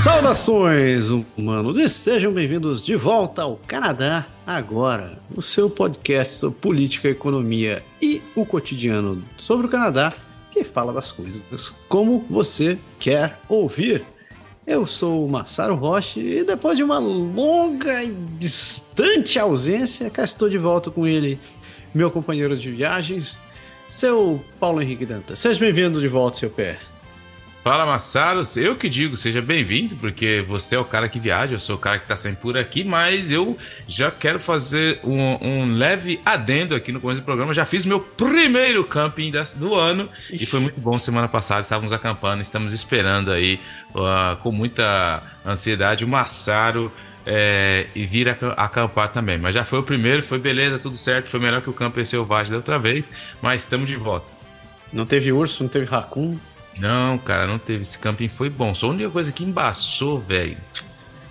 Saudações, humanos, e sejam bem-vindos de volta ao Canadá Agora, o seu podcast sobre política, economia e o cotidiano sobre o Canadá, que fala das coisas como você quer ouvir. Eu sou o Massaro Roche e depois de uma longa e distante ausência, cá estou de volta com ele, meu companheiro de viagens, seu Paulo Henrique Dantas. Seja bem-vindo de volta, seu pé. Fala Massaro, eu que digo, seja bem-vindo, porque você é o cara que viaja, eu sou o cara que está sempre por aqui, mas eu já quero fazer um, um, leve adendo aqui no começo do programa. Já fiz meu primeiro camping do ano e foi muito bom semana passada. Estávamos acampando, estamos esperando aí uh, com muita ansiedade o Massaro é, e vir acampar também. Mas já foi o primeiro, foi beleza, tudo certo, foi melhor que o camping selvagem da outra vez, mas estamos de volta. Não teve urso, não teve raccoon? Não, cara, não teve. Esse camping foi bom. Só a única coisa que embaçou, velho.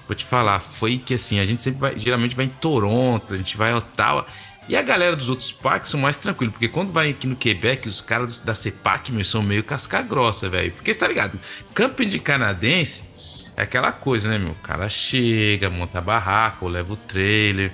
Vou te falar, foi que assim, a gente sempre vai, geralmente vai em Toronto, a gente vai em Ottawa. E a galera dos outros parques são mais tranquilos, porque quando vai aqui no Quebec, os caras da CEPAC, meu, são meio casca grossa, velho. Porque você tá ligado? Camping de canadense é aquela coisa, né, meu? O cara chega, monta ou leva o trailer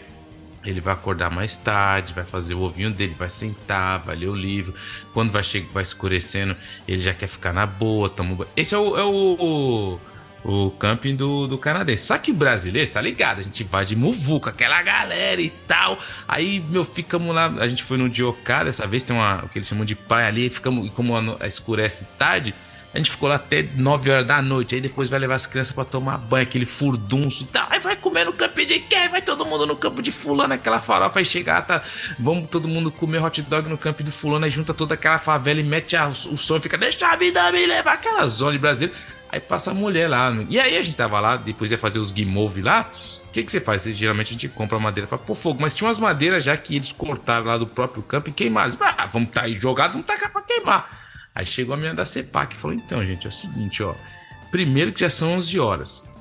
ele vai acordar mais tarde, vai fazer o ovinho dele, vai sentar, vai ler o livro. Quando vai chegar, vai escurecendo, ele já quer ficar na boa, toma. Esse é o, é o, o, o camping do, do canadense. Só que o brasileiro, tá ligado? A gente vai de muvuca, aquela galera e tal. Aí, meu, ficamos lá. A gente foi no Diocá, dessa vez tem uma, o que eles chamam de praia ali. Ficamos, como escurece tarde a gente ficou lá até 9 horas da noite. Aí depois vai levar as crianças para tomar banho, aquele furdunço. Tá, aí vai comer no campo de quem? Vai todo mundo no campo de fulano, aquela farofa. Vai chegar, tá? Vamos todo mundo comer hot dog no campo de fulano. Aí junta toda aquela favela e mete a, o som e fica, deixa a vida me levar aquela zona de brasileiro. Aí passa a mulher lá. E aí a gente tava lá, depois ia fazer os guimove lá. O que, que você faz? Geralmente a gente compra madeira para pôr fogo, mas tinha umas madeiras já que eles cortaram lá do próprio campo e queimaram. Ah, vamos tá aí jogado, vamos tacar pra queimar. Aí chegou a menina da CEPAC e falou: então, gente, é o seguinte, ó. Primeiro que já são 11 horas.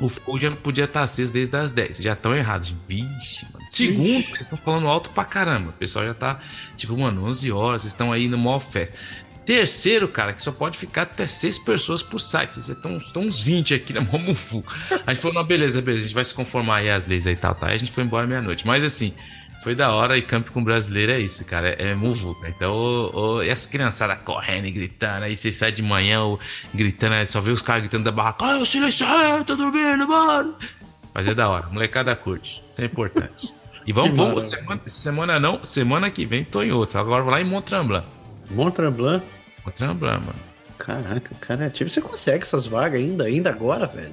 O fogo já não podia estar aceso desde as 10. Já estão errados. Vixe, mano. Segundo, vocês estão falando alto pra caramba. O pessoal já tá, tipo, mano, 11 horas, vocês estão aí no maior festa. Terceiro, cara, que só pode ficar até seis pessoas por site. Vocês estão, estão uns 20 aqui na Momufu. A gente falou, não, beleza, beleza, a gente vai se conformar aí às leis aí e tal, tá? Aí a gente foi embora meia-noite. Mas assim, foi da hora e campo com brasileiro é isso, cara. É, é muvuca. Então, o, o, e as criançadas correndo e gritando, aí você sai de manhã ou, gritando, só vê os caras gritando da barraca, ai, o silêncio, ai, tô dormindo, mano. Mas é da hora, molecada curte. Isso é importante. E vamos, vamos semana, semana não, semana que vem tô em outra. Agora vou lá em Mont-Tremblant. Mont-Tremblant? Mont-Tremblant, mano. Caraca, cara, é tipo, você consegue essas vagas ainda, ainda agora, velho?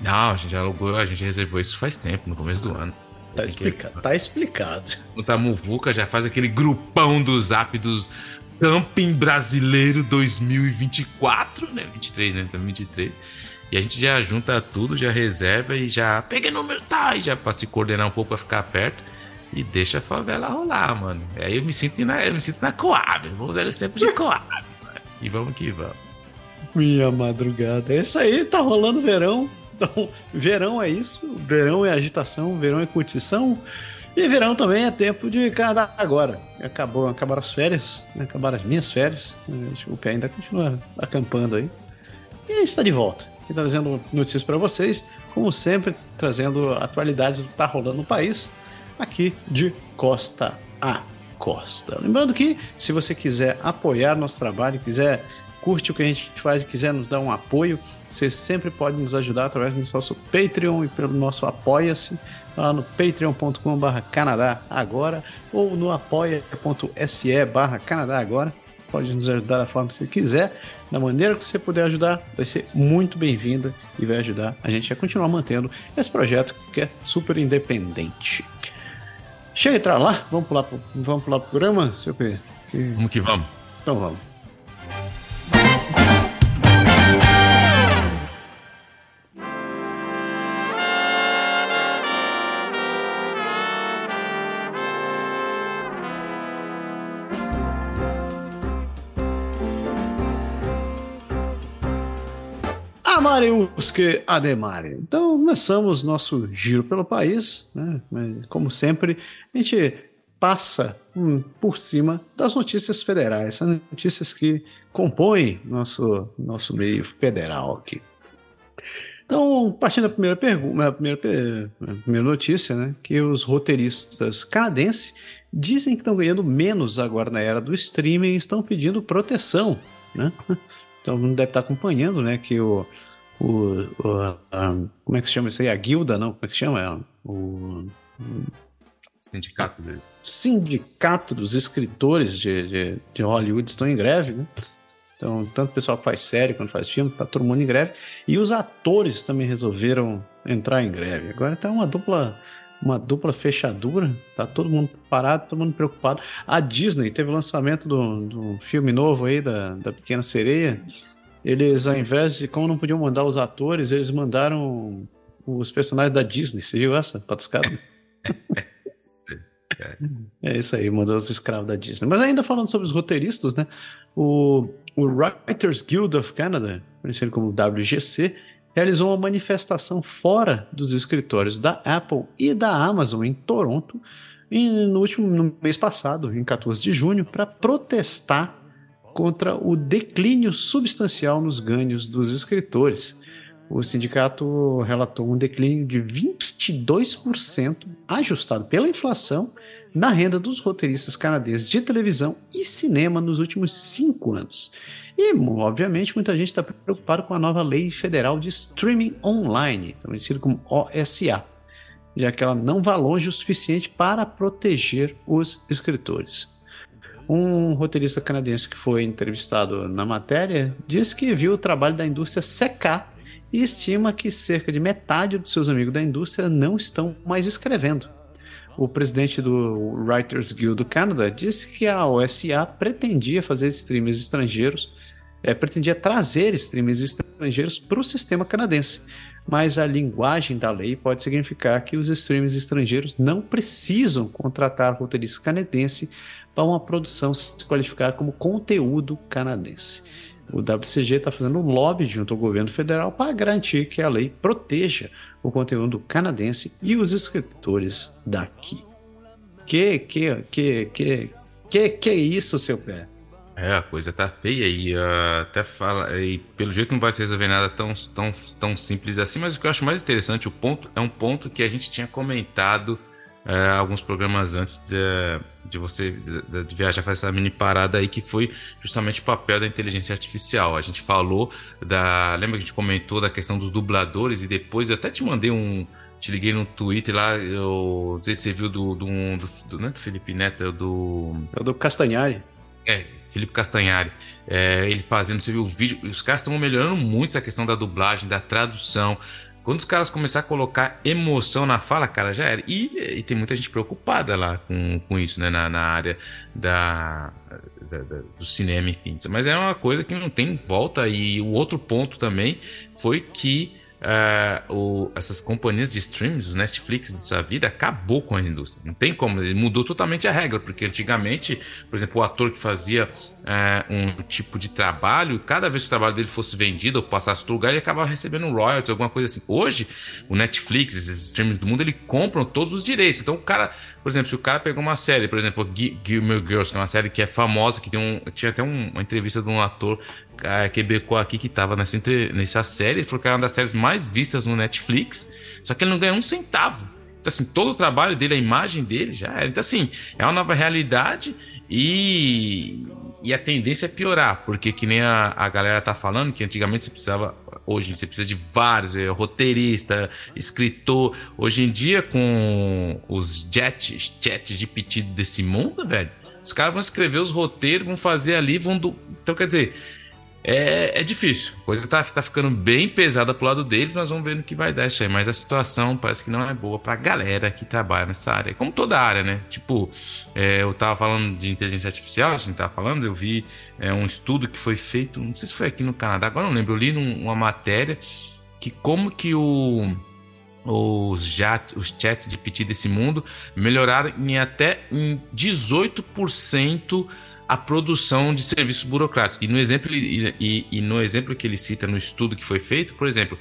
Não, a gente alugou, a gente reservou isso faz tempo, no começo do ano. Tá, explica que... tá explicado. O Muvuca já faz aquele grupão do zap dos Camping Brasileiro 2024, né? 23, né? 23. E a gente já junta tudo, já reserva e já pega número, tá? E já pra se coordenar um pouco pra ficar perto. E deixa a favela rolar, mano. Aí eu me sinto na, eu me sinto na Coab. Vamos ver esse tempo de Coab, mano. E vamos que vamos. Minha madrugada. É isso aí, tá rolando verão. Então, verão é isso, verão é agitação, verão é curtição. E verão também é tempo de Canadá agora. Acabou, acabaram as férias, né? acabaram as minhas férias. O pé ainda continua acampando aí. E está de volta. E trazendo notícias para vocês, como sempre, trazendo atualidades do que está rolando no país, aqui de costa a costa. Lembrando que, se você quiser apoiar nosso trabalho, quiser curte o que a gente faz e quiser nos dar um apoio, você sempre pode nos ajudar através do nosso Patreon e pelo nosso Apoia-se lá no patreon.com.br Canadá Agora ou no apoia.se barra Canadá Agora. Pode nos ajudar da forma que você quiser, da maneira que você puder ajudar, vai ser muito bem-vinda e vai ajudar a gente a continuar mantendo esse projeto que é super independente. Chega entrar lá, vamos pular pro, vamos pular pro programa, seu P? Que... Vamos que vamos. Então vamos. Amariusque Ademare. Então, começamos nosso giro pelo país, né? Como sempre, a gente passa hum, por cima das notícias federais, as notícias que compõem nosso, nosso meio federal aqui. Então, partindo da primeira pergunta, primeira, primeira notícia, né, que os roteiristas canadenses dizem que estão ganhando menos agora na era do streaming e estão pedindo proteção, né? Então, mundo deve estar acompanhando, né, que o, o, o a, como é que se chama isso aí? A guilda, não? Como é que se chama? O, o sindicato dele. Sindicato dos escritores de, de, de Hollywood estão em greve, né? Então, tanto o pessoal que faz série quanto faz filme, tá todo mundo em greve. E os atores também resolveram entrar em greve. Agora tá uma dupla uma dupla fechadura, tá todo mundo parado, todo mundo preocupado. A Disney teve o lançamento do, do filme novo aí da, da Pequena Sereia. Eles, ao invés de, como não podiam mandar os atores, eles mandaram os personagens da Disney. Você viu essa? Patuscada? É isso aí, mandou os escravos da Disney. Mas ainda falando sobre os roteiristas, né? O, o Writers Guild of Canada, conhecido como WGC, realizou uma manifestação fora dos escritórios da Apple e da Amazon em Toronto no último no mês passado, em 14 de junho, para protestar contra o declínio substancial nos ganhos dos escritores. O sindicato relatou um declínio de 22% ajustado pela inflação na renda dos roteiristas canadenses de televisão e cinema nos últimos cinco anos. E, obviamente, muita gente está preocupada com a nova lei federal de streaming online, conhecida como OSA, já que ela não vai longe o suficiente para proteger os escritores. Um roteirista canadense que foi entrevistado na matéria disse que viu o trabalho da indústria secar e estima que cerca de metade dos seus amigos da indústria não estão mais escrevendo o presidente do Writers Guild do Canadá disse que a OSA pretendia fazer streamers estrangeiros, é, pretendia trazer streamers estrangeiros para o sistema canadense. Mas a linguagem da lei pode significar que os streamers estrangeiros não precisam contratar roteirista canadense para uma produção se qualificar como conteúdo canadense. O WCG está fazendo um lobby junto ao governo federal para garantir que a lei proteja o conteúdo canadense e os escritores daqui. Que, que, que, que, que, que é isso, seu pé? É, a coisa tá feia e uh, até fala, e pelo jeito não vai se resolver nada tão, tão, tão simples assim, mas o que eu acho mais interessante, o ponto, é um ponto que a gente tinha comentado uh, alguns programas antes de, de você de, de, viajar, fazer essa mini parada aí, que foi justamente o papel da inteligência artificial. A gente falou da. Lembra que a gente comentou da questão dos dubladores e depois eu até te mandei um. Te liguei no Twitter lá, eu não sei se você viu do. do, do, do não é do Felipe Neto, é do. É do Castanhari. É, Felipe Castanhari. É, ele fazendo, você viu o vídeo. Os caras estão melhorando muito essa questão da dublagem, da tradução. Quando os caras começarem a colocar emoção na fala, cara, já era. E, e tem muita gente preocupada lá com, com isso, né? Na, na área da, da, da, do cinema, enfim. Mas é uma coisa que não tem volta. E o outro ponto também foi que uh, o, essas companhias de streams, os Netflix dessa vida, acabou com a indústria. Não tem como, ele mudou totalmente a regra, porque antigamente, por exemplo, o ator que fazia uh, um tipo de trabalho, cada vez que o trabalho dele fosse vendido ou passasse outro lugar, ele acabava recebendo royalties, alguma coisa assim. Hoje, o Netflix, esses streams do mundo, ele compram todos os direitos. Então, o cara, por exemplo, se o cara pegou uma série, por exemplo, Gilmore Girls, que é uma série que é famosa, que tem um, tinha até um, uma entrevista de um ator uh, quebecois aqui que tava nessa, nessa série, ele falou que era uma das séries mais vistas no Netflix, só que ele não ganhou um centavo. Então, assim, todo o trabalho dele, a imagem dele já era. Então, assim, é uma nova realidade e, e a tendência é piorar, porque que nem a, a galera tá falando, que antigamente você precisava, hoje você precisa de vários, é, roteirista, escritor. Hoje em dia, com os jets, chats de pedido desse mundo, velho, os caras vão escrever os roteiros, vão fazer ali, vão. Do... Então, quer dizer, é, é difícil. A coisa tá, tá ficando bem pesada pro lado deles, mas vamos ver no que vai dar isso aí. Mas a situação parece que não é boa pra galera que trabalha nessa área. Como toda área, né? Tipo, é, eu tava falando de inteligência artificial, a gente tava falando, eu vi é, um estudo que foi feito, não sei se foi aqui no Canadá, agora não lembro, eu li numa matéria que como que o os, chat, os chats de PT desse mundo melhoraram em até em 18% a produção de serviços burocráticos. E no exemplo, e, e, e no exemplo que ele cita no estudo que foi feito, por exemplo,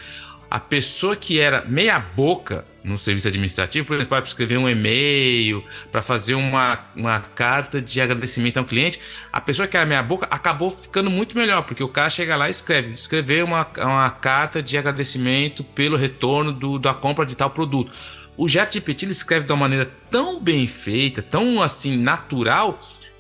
a pessoa que era meia boca no serviço administrativo, por exemplo, para escrever um e-mail, para fazer uma, uma carta de agradecimento a um cliente, a pessoa que era meia boca acabou ficando muito melhor, porque o cara chega lá e escreve, escrever uma, uma carta de agradecimento pelo retorno do, da compra de tal produto. O ChatGPT escreve de uma maneira tão bem feita, tão assim natural,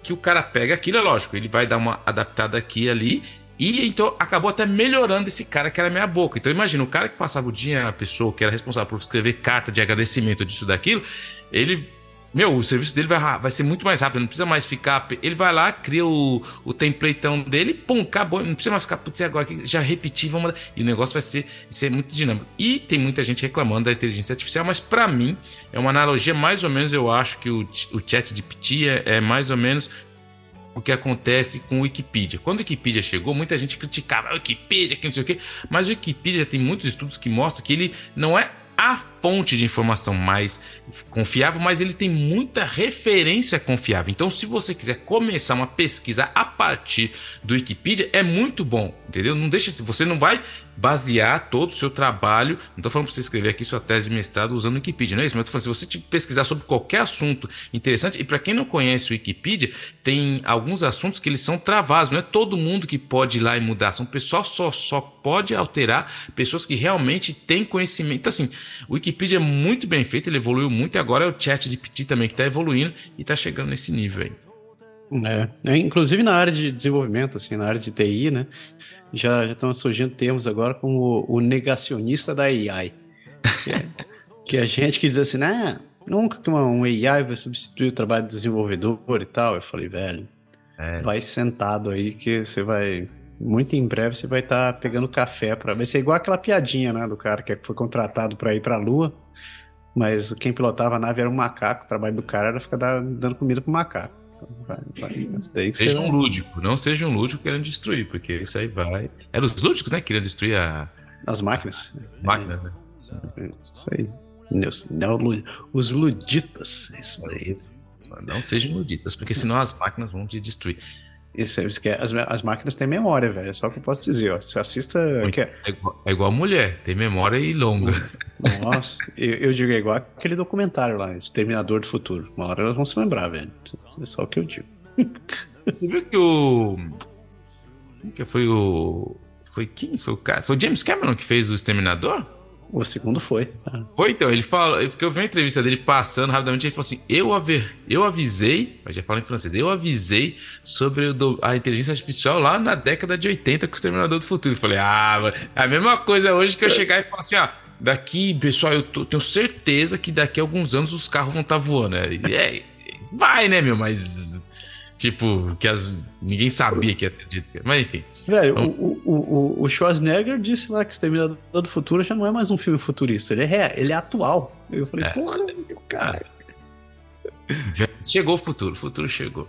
que o cara pega aquilo, é lógico, ele vai dar uma adaptada aqui e ali e então acabou até melhorando esse cara que era meia boca. Então imagina, o cara que passava o dia, a pessoa que era responsável por escrever carta de agradecimento disso daquilo, ele. Meu, o serviço dele vai, vai ser muito mais rápido, não precisa mais ficar. Ele vai lá, cria o, o templateão dele, pum, acabou. Não precisa mais ficar, putz, agora aqui, já repeti, vamos. E o negócio vai ser, ser muito dinâmico. E tem muita gente reclamando da inteligência artificial, mas para mim é uma analogia mais ou menos. Eu acho que o, o chat de PT é, é mais ou menos o que acontece com o Wikipedia. Quando o Wikipedia chegou, muita gente criticava a Wikipedia, que não sei o quê, mas o Wikipedia tem muitos estudos que mostram que ele não é a fonte de informação mais confiável, mas ele tem muita referência confiável. Então, se você quiser começar uma pesquisa a partir do Wikipedia, é muito bom, entendeu? Não deixa, você não vai basear todo o seu trabalho. Não estou falando para você escrever aqui sua tese de mestrado usando o Wikipedia, não é isso? Mas eu tô falando, se você pesquisar sobre qualquer assunto interessante, e para quem não conhece o Wikipedia, tem alguns assuntos que eles são travados, não é todo mundo que pode ir lá e mudar, são pessoas só, só pode alterar pessoas que realmente têm conhecimento. Então, assim, o Wikipedia é muito bem feito, ele evoluiu muito, e agora é o chat de PT também que está evoluindo e está chegando nesse nível aí. É, é, inclusive na área de desenvolvimento, assim, na área de TI, né? Já, já estão surgindo termos agora como o, o negacionista da AI. Que é, que é gente que diz assim, né? Nunca que uma, um AI vai substituir o trabalho de desenvolvedor e tal. Eu falei, velho, é. vai sentado aí que você vai. Muito em breve você vai estar tá pegando café para. Vai ser igual aquela piadinha, né? Do cara que foi contratado para ir para a Lua, mas quem pilotava a nave era um macaco. O trabalho do cara era ficar dando comida pro macaco. Vai, vai. daí seja um lúdico, não seja um lúdico querendo destruir, porque isso aí vai. Era os lúdicos, né? Querendo destruir a... as máquinas. Máquinas, né? Isso aí. Não, os luditas, isso daí. Não sejam luditas, porque senão as máquinas vão te destruir. Isso, isso que é, as, as máquinas têm memória, velho. É só o que eu posso dizer, ó. Você assista. É, é, igual, é igual mulher, tem memória e longa. Nossa, eu, eu, digo, é igual aquele documentário lá, Exterminador do Futuro. Uma hora elas vão se lembrar, velho. É só o que eu digo. Você viu que o. Que foi o. Foi quem? Foi o cara? Foi o James Cameron que fez o Exterminador? O segundo foi. Foi então, ele fala, porque eu vi uma entrevista dele passando rapidamente, ele falou assim: eu, aver, eu avisei, mas já fala em francês, eu avisei sobre o, a inteligência artificial lá na década de 80 com o Exterminador do Futuro. Eu falei, ah, é a mesma coisa hoje que eu chegar e falar assim: ah, daqui, pessoal, eu tô, tenho certeza que daqui a alguns anos os carros vão estar tá voando. É, é, vai, né, meu, mas. Tipo, que as, ninguém sabia que ia ser dito. Mas enfim. Velho, o, o, o Schwarzenegger disse lá que Exterminador do Futuro já não é mais um filme futurista, ele é, ele é atual. Eu falei, é. porra, cara. Chegou o futuro, o futuro chegou.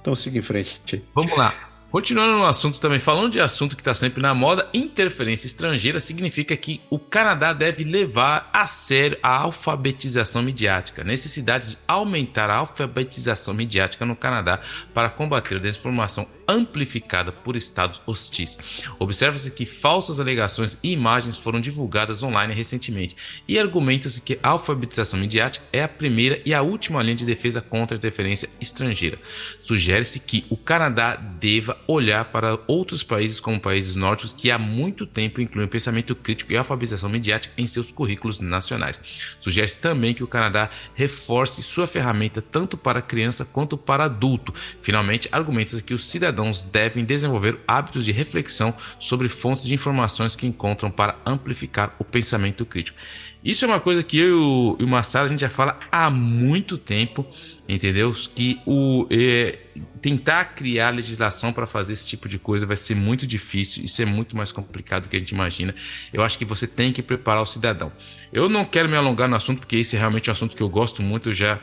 Então siga em frente. Vamos lá. Continuando no assunto também, falando de assunto que está sempre na moda, interferência estrangeira significa que o Canadá deve levar a sério a alfabetização midiática, necessidade de aumentar a alfabetização midiática no Canadá para combater a desinformação amplificada por estados hostis. Observa-se que falsas alegações e imagens foram divulgadas online recentemente e argumenta-se que a alfabetização midiática é a primeira e a última linha de defesa contra a interferência estrangeira. Sugere-se que o Canadá deva olhar para outros países como países nórdicos que há muito tempo incluem pensamento crítico e alfabetização midiática em seus currículos nacionais. Sugere-se também que o Canadá reforce sua ferramenta tanto para criança quanto para adulto. Finalmente, argumenta-se que os cidadãos cidadãos devem desenvolver hábitos de reflexão sobre fontes de informações que encontram para amplificar o pensamento crítico. Isso é uma coisa que eu e o Massaro a gente já fala há muito tempo, entendeu? Que o é, tentar criar legislação para fazer esse tipo de coisa vai ser muito difícil, isso é muito mais complicado do que a gente imagina. Eu acho que você tem que preparar o cidadão. Eu não quero me alongar no assunto porque esse é realmente um assunto que eu gosto muito, eu já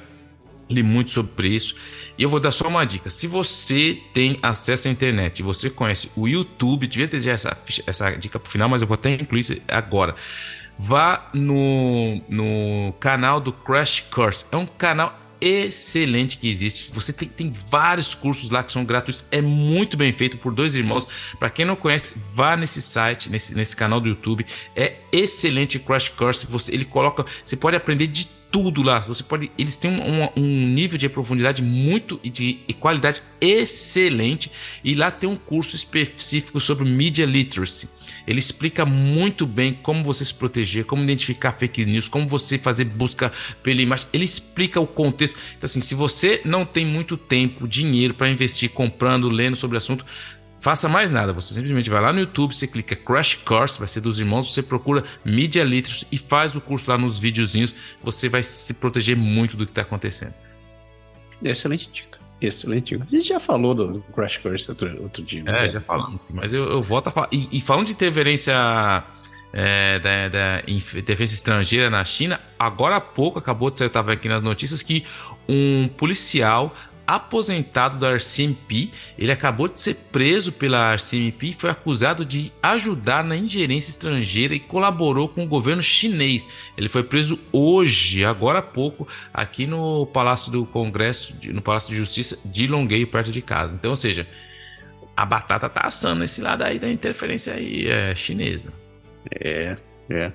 li muito sobre isso. E eu vou dar só uma dica. Se você tem acesso à internet você conhece o YouTube, devia ter essa, essa dica pro final, mas eu vou até incluir isso agora. Vá no, no canal do Crash Course. É um canal excelente que existe. Você tem, tem vários cursos lá que são gratuitos. É muito bem feito por dois irmãos. Para quem não conhece, vá nesse site, nesse, nesse canal do YouTube. É excelente Crash Course. Você, ele coloca, você pode aprender de tudo lá. Você pode, eles têm um, um nível de profundidade muito e de qualidade excelente. E lá tem um curso específico sobre media literacy. Ele explica muito bem como você se proteger, como identificar fake news, como você fazer busca pela imagem. Ele explica o contexto. Então, assim, se você não tem muito tempo, dinheiro para investir comprando, lendo sobre o assunto, faça mais nada. Você simplesmente vai lá no YouTube, você clica Crash Course, vai ser dos irmãos, você procura Media Literacy e faz o curso lá nos videozinhos. Você vai se proteger muito do que está acontecendo. Excelente dica. Excelente. A gente já falou do Crash Course outro, outro dia. É, é, já falamos, mas eu, eu volto a falar. E, e falando de interferência é, da, da defesa estrangeira na China, agora há pouco acabou de sair, estava aqui nas notícias, que um policial aposentado da RCMP, ele acabou de ser preso pela RCMP e foi acusado de ajudar na ingerência estrangeira e colaborou com o governo chinês. Ele foi preso hoje, agora há pouco, aqui no Palácio do Congresso, no Palácio de Justiça de Longueio, perto de casa. Então, ou seja, a batata tá assando nesse lado aí da interferência aí, é, chinesa. É, é.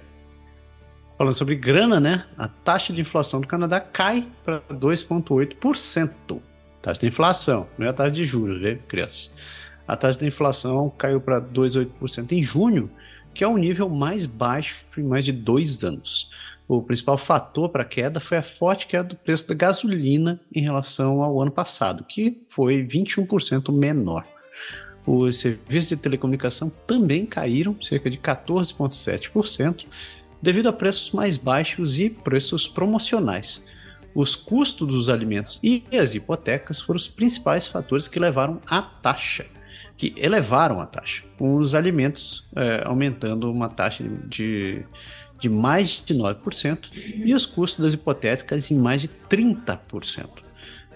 Falando sobre grana, né? A taxa de inflação do Canadá cai para 2,8% taxa de inflação, não é a taxa de juros, viu, crianças? A taxa de inflação caiu para 2,8% em junho, que é o nível mais baixo em mais de dois anos. O principal fator para a queda foi a forte queda do preço da gasolina em relação ao ano passado, que foi 21% menor. Os serviços de telecomunicação também caíram cerca de 14,7%, devido a preços mais baixos e preços promocionais os custos dos alimentos e as hipotecas foram os principais fatores que levaram à taxa, que elevaram a taxa, com os alimentos é, aumentando uma taxa de, de mais de 9% e os custos das hipotecas em mais de 30%.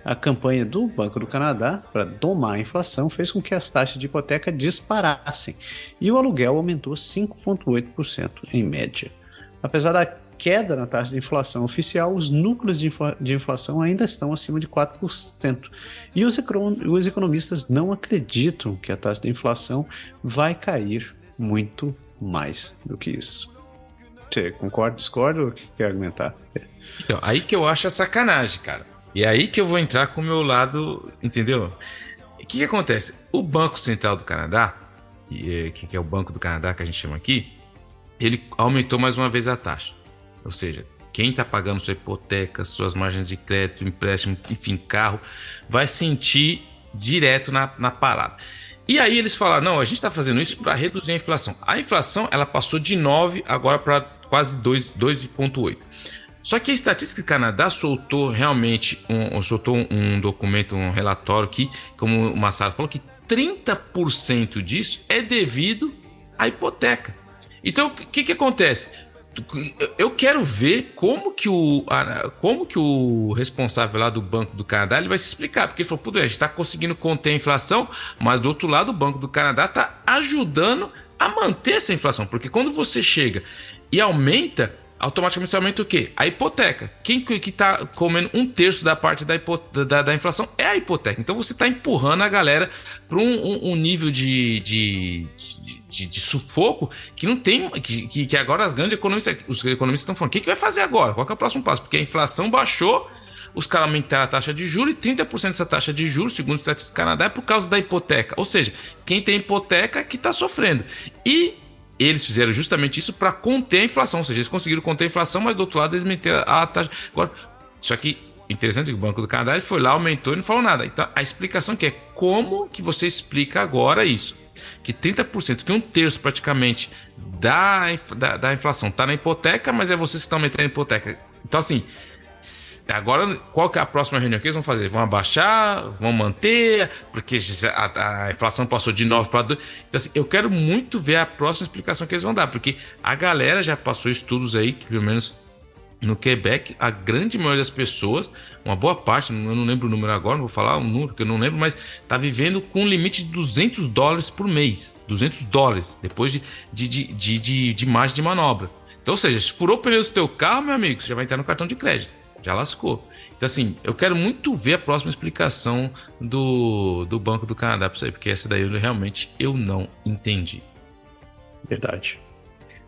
A campanha do Banco do Canadá para domar a inflação fez com que as taxas de hipoteca disparassem e o aluguel aumentou 5,8% em média. Apesar da queda na taxa de inflação oficial, os núcleos de, infla de inflação ainda estão acima de 4%. E os, os economistas não acreditam que a taxa de inflação vai cair muito mais do que isso. Você concorda, discorda ou quer argumentar? Então, aí que eu acho a sacanagem, cara. E é aí que eu vou entrar com o meu lado, entendeu? O que, que acontece? O Banco Central do Canadá, que, que é o Banco do Canadá que a gente chama aqui, ele aumentou mais uma vez a taxa. Ou seja, quem está pagando sua hipoteca, suas margens de crédito, empréstimo, enfim, carro, vai sentir direto na, na parada. E aí eles falaram: não, a gente está fazendo isso para reduzir a inflação. A inflação ela passou de 9 agora para quase 2,8. Só que a Estatística Canadá soltou realmente um, soltou um documento, um relatório que, como o Massaro falou, que 30% disso é devido à hipoteca. Então, o que, que acontece? Eu quero ver como que o como que o responsável lá do Banco do Canadá ele vai se explicar, porque ele falou, pô, a gente está conseguindo conter a inflação, mas do outro lado o Banco do Canadá está ajudando a manter essa inflação, porque quando você chega e aumenta, automaticamente aumenta o quê? A hipoteca. Quem que está comendo um terço da parte da, da, da, inflação é a hipoteca. Então você está empurrando a galera para um, um, um, nível de, de, de de, de, sufoco que não tem. Que, que agora as grandes economistas, os economistas estão falando: o que, que vai fazer agora? Qual é o próximo passo? Porque a inflação baixou, os caras aumentaram a taxa de juros e 30% dessa taxa de juros, segundo o Estatística Canadá, é por causa da hipoteca. Ou seja, quem tem hipoteca é que está sofrendo. E eles fizeram justamente isso para conter a inflação, ou seja, eles conseguiram conter a inflação, mas do outro lado eles meteram a taxa. Agora, só que interessante que o Banco do Canadá ele foi lá, aumentou e não falou nada. Então a explicação que é como que você explica agora isso? Que 30%, que um terço praticamente da, da, da inflação está na hipoteca, mas é vocês que estão metendo a hipoteca. Então, assim, agora qual que é a próxima reunião que eles vão fazer? Vão abaixar? Vão manter? Porque a, a inflação passou de 9 para 2. Então, assim, eu quero muito ver a próxima explicação que eles vão dar, porque a galera já passou estudos aí, que pelo menos no Quebec, a grande maioria das pessoas, uma boa parte, eu não lembro o número agora, não vou falar o número que eu não lembro, mas está vivendo com um limite de 200 dólares por mês. 200 dólares, depois de, de, de, de, de, margem de manobra. Então, ou seja, se furou o pneu do teu carro, meu amigo, você já vai entrar no cartão de crédito. Já lascou. Então, Então, assim, eu quero muito ver a próxima explicação do, do Banco do Canadá para isso aí, porque essa daí eu, realmente eu não entendi. Verdade.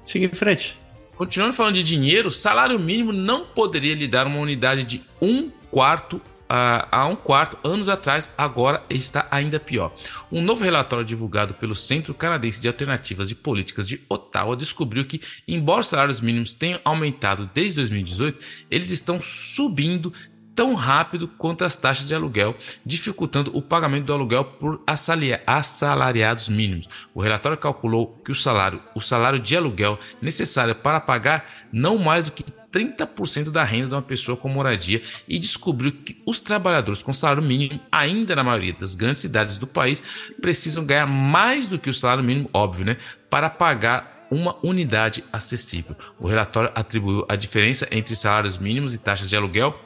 Siga em frente. Continuando falando de dinheiro, salário mínimo não poderia lhe dar uma unidade de um quarto há um quarto anos atrás, agora está ainda pior. Um novo relatório divulgado pelo Centro Canadense de Alternativas de Políticas de Ottawa descobriu que, embora os salários mínimos tenham aumentado desde 2018, eles estão subindo tão rápido quanto as taxas de aluguel, dificultando o pagamento do aluguel por assalariados mínimos. O relatório calculou que o salário, o salário de aluguel necessário para pagar não mais do que 30% da renda de uma pessoa com moradia e descobriu que os trabalhadores com salário mínimo, ainda na maioria das grandes cidades do país, precisam ganhar mais do que o salário mínimo, óbvio, né, para pagar uma unidade acessível. O relatório atribuiu a diferença entre salários mínimos e taxas de aluguel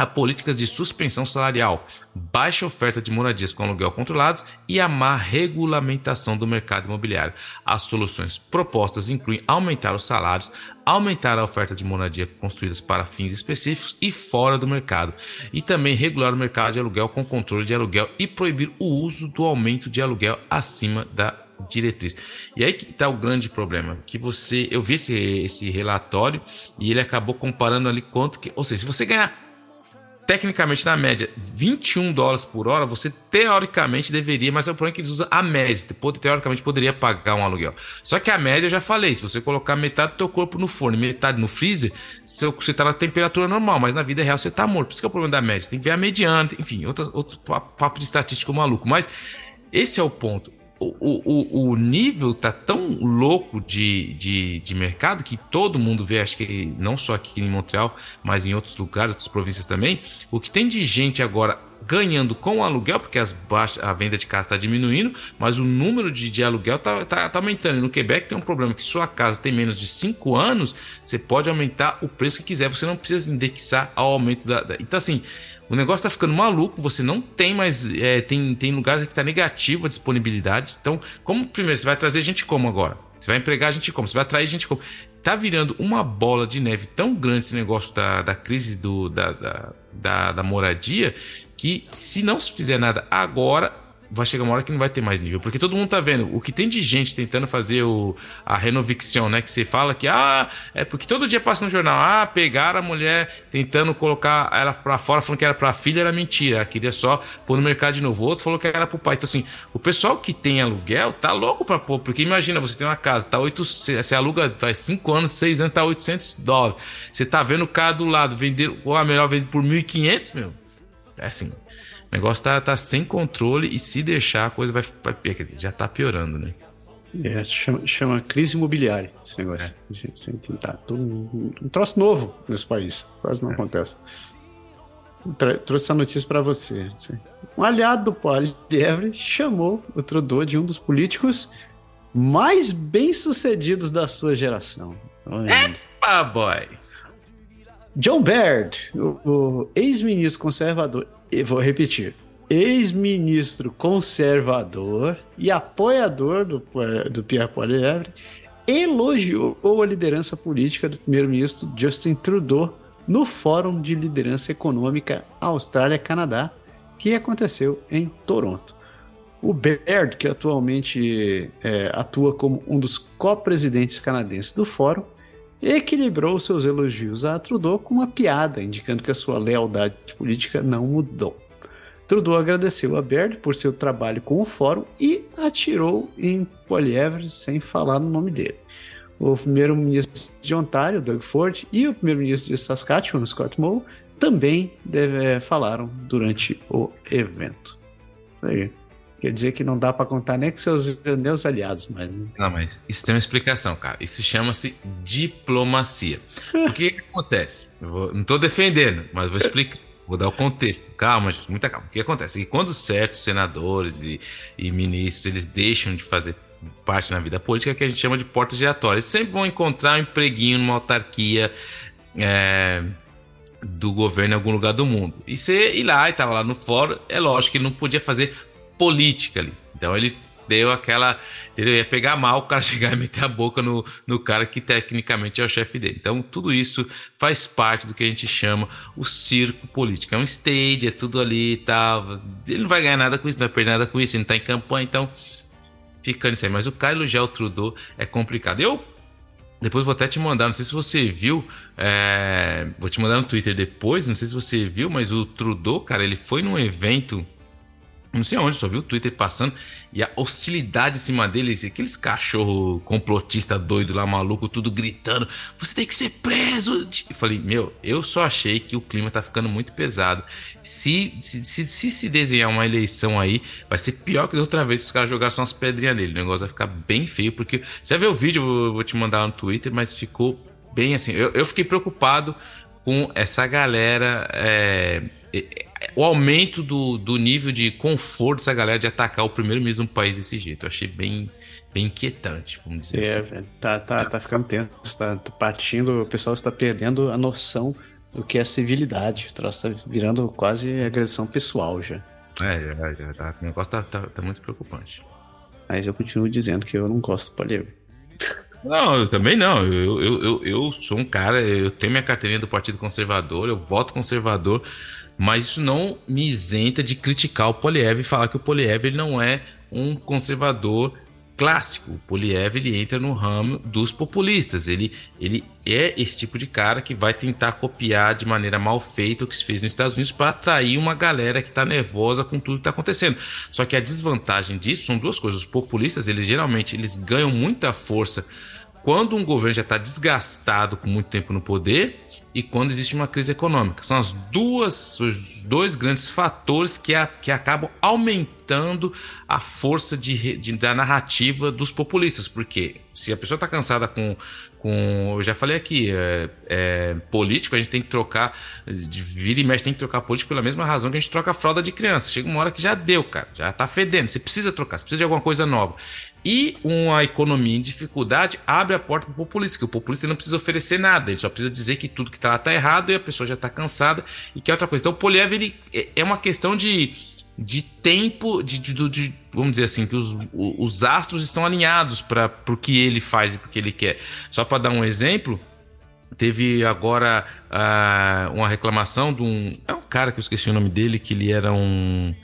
a políticas de suspensão salarial, baixa oferta de moradias com aluguel controlados e a má regulamentação do mercado imobiliário. As soluções propostas incluem aumentar os salários, aumentar a oferta de moradia construídas para fins específicos e fora do mercado, e também regular o mercado de aluguel com controle de aluguel e proibir o uso do aumento de aluguel acima da diretriz. E aí que está o grande problema, que você, eu vi esse, esse relatório e ele acabou comparando ali quanto que, ou seja, se você ganhar tecnicamente, na média, 21 dólares por hora, você teoricamente deveria, mas é o problema que eles usam a média. Você teoricamente poderia pagar um aluguel. Só que a média, eu já falei, se você colocar metade do teu corpo no forno metade no freezer, você está na temperatura normal, mas na vida real você está morto. Por isso que é o problema da média. Você tem que ver a mediana, enfim, outro, outro papo de estatístico maluco. Mas esse é o ponto o, o, o nível tá tão louco de, de, de mercado que todo mundo vê, acho que não só aqui em Montreal, mas em outros lugares, outras províncias também. O que tem de gente agora ganhando com aluguel, porque as baixas, a venda de casa está diminuindo, mas o número de, de aluguel está tá, tá aumentando. E no Quebec tem um problema que sua casa tem menos de 5 anos, você pode aumentar o preço que quiser, você não precisa indexar ao aumento da. da... Então, assim, o negócio tá ficando maluco, você não tem mais. É, tem, tem lugares que tá negativo a disponibilidade. Então, como primeiro, você vai trazer gente como agora? Você vai empregar gente como? Você vai atrair gente como? Tá virando uma bola de neve tão grande esse negócio da, da crise do, da, da, da, da moradia que se não se fizer nada agora, vai chegar uma hora que não vai ter mais nível. Porque todo mundo tá vendo o que tem de gente tentando fazer o, a renoviction, né? Que você fala que, ah, é porque todo dia passa no jornal, ah, pegaram a mulher tentando colocar ela pra fora, falando que era pra filha, era mentira. Ela queria só pôr no mercado de novo. O outro falou que era pro pai. Então, assim, o pessoal que tem aluguel tá louco pra pôr. Porque imagina, você tem uma casa, tá 800, você aluga faz 5 anos, 6 anos, tá 800 dólares. Você tá vendo o cara do lado vender, ou a melhor vender por 1.500, meu. É assim, o negócio tá, tá sem controle e se deixar a coisa vai, vai já tá piorando, né? É, chama, chama crise imobiliária esse negócio. É. Tá, um, um troço novo nesse país. Quase não é. acontece. trouxe essa notícia para você. Assim. Um aliado do Polievre chamou o Trudeau de um dos políticos mais bem-sucedidos da sua geração. Epa, boy! John Baird, o, o ex-ministro conservador e vou repetir, ex-ministro conservador e apoiador do, do Pierre Poilievre, elogiou a liderança política do primeiro-ministro Justin Trudeau no Fórum de Liderança Econômica Austrália-Canadá, que aconteceu em Toronto. O Baird, que atualmente é, atua como um dos co-presidentes canadenses do fórum, equilibrou seus elogios a Trudeau com uma piada, indicando que a sua lealdade política não mudou. Trudeau agradeceu a Baird por seu trabalho com o fórum e atirou em Poilievre sem falar no nome dele. O primeiro-ministro de Ontário, Doug Ford, e o primeiro-ministro de Saskatchewan, Scott Moe, também deve, é, falaram durante o evento. Aí. Quer dizer que não dá para contar nem com seus aliados, mas. Não, mas isso tem uma explicação, cara. Isso chama-se diplomacia. o que, que acontece? Vou, não estou defendendo, mas vou explicar. Vou dar o contexto. Calma, gente, muita calma. O que acontece? É que quando certos senadores e, e ministros eles deixam de fazer parte na vida política, que a gente chama de portas giratórias, sempre vão encontrar um empreguinho numa autarquia. É, do governo em algum lugar do mundo. E você ir lá e tava lá no fórum, é lógico que ele não podia fazer política ali. Então ele deu aquela. Entendeu? Ia pegar mal o cara chegar e meter a boca no, no cara que tecnicamente é o chefe dele. Então, tudo isso faz parte do que a gente chama o circo político. É um stage, é tudo ali e tal. Ele não vai ganhar nada com isso, não vai perder nada com isso, ele não tá em campanha, então fica nisso aí. Mas o cara elogiar o Trudeau é complicado. Eu depois vou até te mandar, não sei se você viu, é, vou te mandar no Twitter depois, não sei se você viu, mas o Trudeau, cara, ele foi num evento não sei onde, só vi o Twitter passando e a hostilidade em cima deles, aqueles cachorro complotista doido lá, maluco, tudo gritando: você tem que ser preso. Eu falei, meu, eu só achei que o clima tá ficando muito pesado. Se se, se, se, se desenhar uma eleição aí, vai ser pior que da outra vez se os caras jogaram só umas pedrinhas nele. O negócio vai ficar bem feio, porque já viu o vídeo, eu vou te mandar no Twitter, mas ficou bem assim. Eu, eu fiquei preocupado com essa galera. É, o aumento do, do nível de conforto dessa galera de atacar o primeiro-ministro um país desse jeito. Eu achei bem, bem inquietante, vamos dizer é, assim. Velho, tá, tá, tá ficando tenso, tá, partindo, o pessoal está perdendo a noção do que é civilidade. O troço tá virando quase agressão pessoal já. É, já, já, tá, o negócio tá, tá, tá, muito preocupante. Mas eu continuo dizendo que eu não gosto do poliamor. Não, eu também não. Eu, eu, eu, eu sou um cara, eu tenho minha carteirinha do Partido Conservador, eu voto conservador, mas isso não me isenta de criticar o Poliev e falar que o Poliev ele não é um conservador clássico. O Poliev ele entra no ramo dos populistas. Ele, ele é esse tipo de cara que vai tentar copiar de maneira mal feita o que se fez nos Estados Unidos para atrair uma galera que está nervosa com tudo que está acontecendo. Só que a desvantagem disso são duas coisas. Os populistas, eles geralmente eles ganham muita força quando um governo já está desgastado com muito tempo no poder e quando existe uma crise econômica. São as duas, os dois grandes fatores que, a, que acabam aumentando a força de, de, da narrativa dos populistas. Porque se a pessoa está cansada com, com. Eu já falei aqui, é, é, político, a gente tem que trocar. De vira e mexe, tem que trocar político pela mesma razão que a gente troca a fralda de criança. Chega uma hora que já deu, cara. Já está fedendo. Você precisa trocar, você precisa de alguma coisa nova. E uma economia em dificuldade abre a porta para o populista, que o populista não precisa oferecer nada, ele só precisa dizer que tudo que está lá está errado e a pessoa já está cansada e que é outra coisa. Então o Poliev ele, é, é uma questão de, de tempo, de, de, de, vamos dizer assim, que os, os astros estão alinhados para o que ele faz e para o que ele quer. Só para dar um exemplo, teve agora uh, uma reclamação de um. É um cara que eu esqueci o nome dele, que ele era um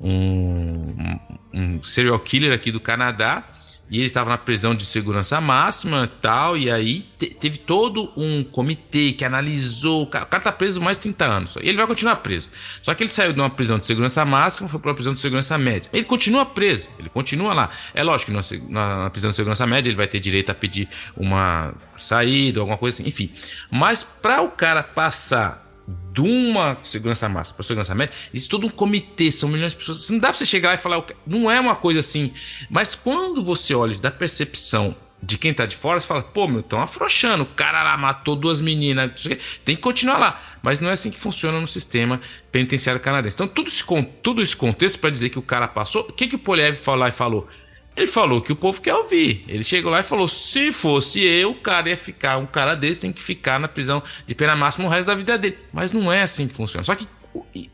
um, um serial killer aqui do Canadá e ele estava na prisão de segurança máxima e tal, e aí te, teve todo um comitê que analisou. O cara, o cara tá preso mais de 30 anos. E ele vai continuar preso. Só que ele saiu de uma prisão de segurança máxima foi para uma prisão de segurança média. Ele continua preso, ele continua lá. É lógico que na, na prisão de segurança média ele vai ter direito a pedir uma saída, alguma coisa assim, enfim. Mas para o cara passar de uma segurança máxima para segurança média, existe todo um comitê, são milhões de pessoas. Não dá para você chegar e falar, não é uma coisa assim. Mas quando você olha da percepção de quem tá de fora, você fala, pô, meu, estão afrouxando, o cara lá matou duas meninas, tem que continuar lá. Mas não é assim que funciona no sistema penitenciário canadense. Então, tudo, esse, tudo esse contexto para dizer que o cara passou, o que, que o Poliev falou lá e falou? Ele falou que o povo quer ouvir. Ele chegou lá e falou: se fosse eu, o cara ia ficar, um cara desse tem que ficar na prisão de pena máxima o resto da vida dele. Mas não é assim que funciona. Só que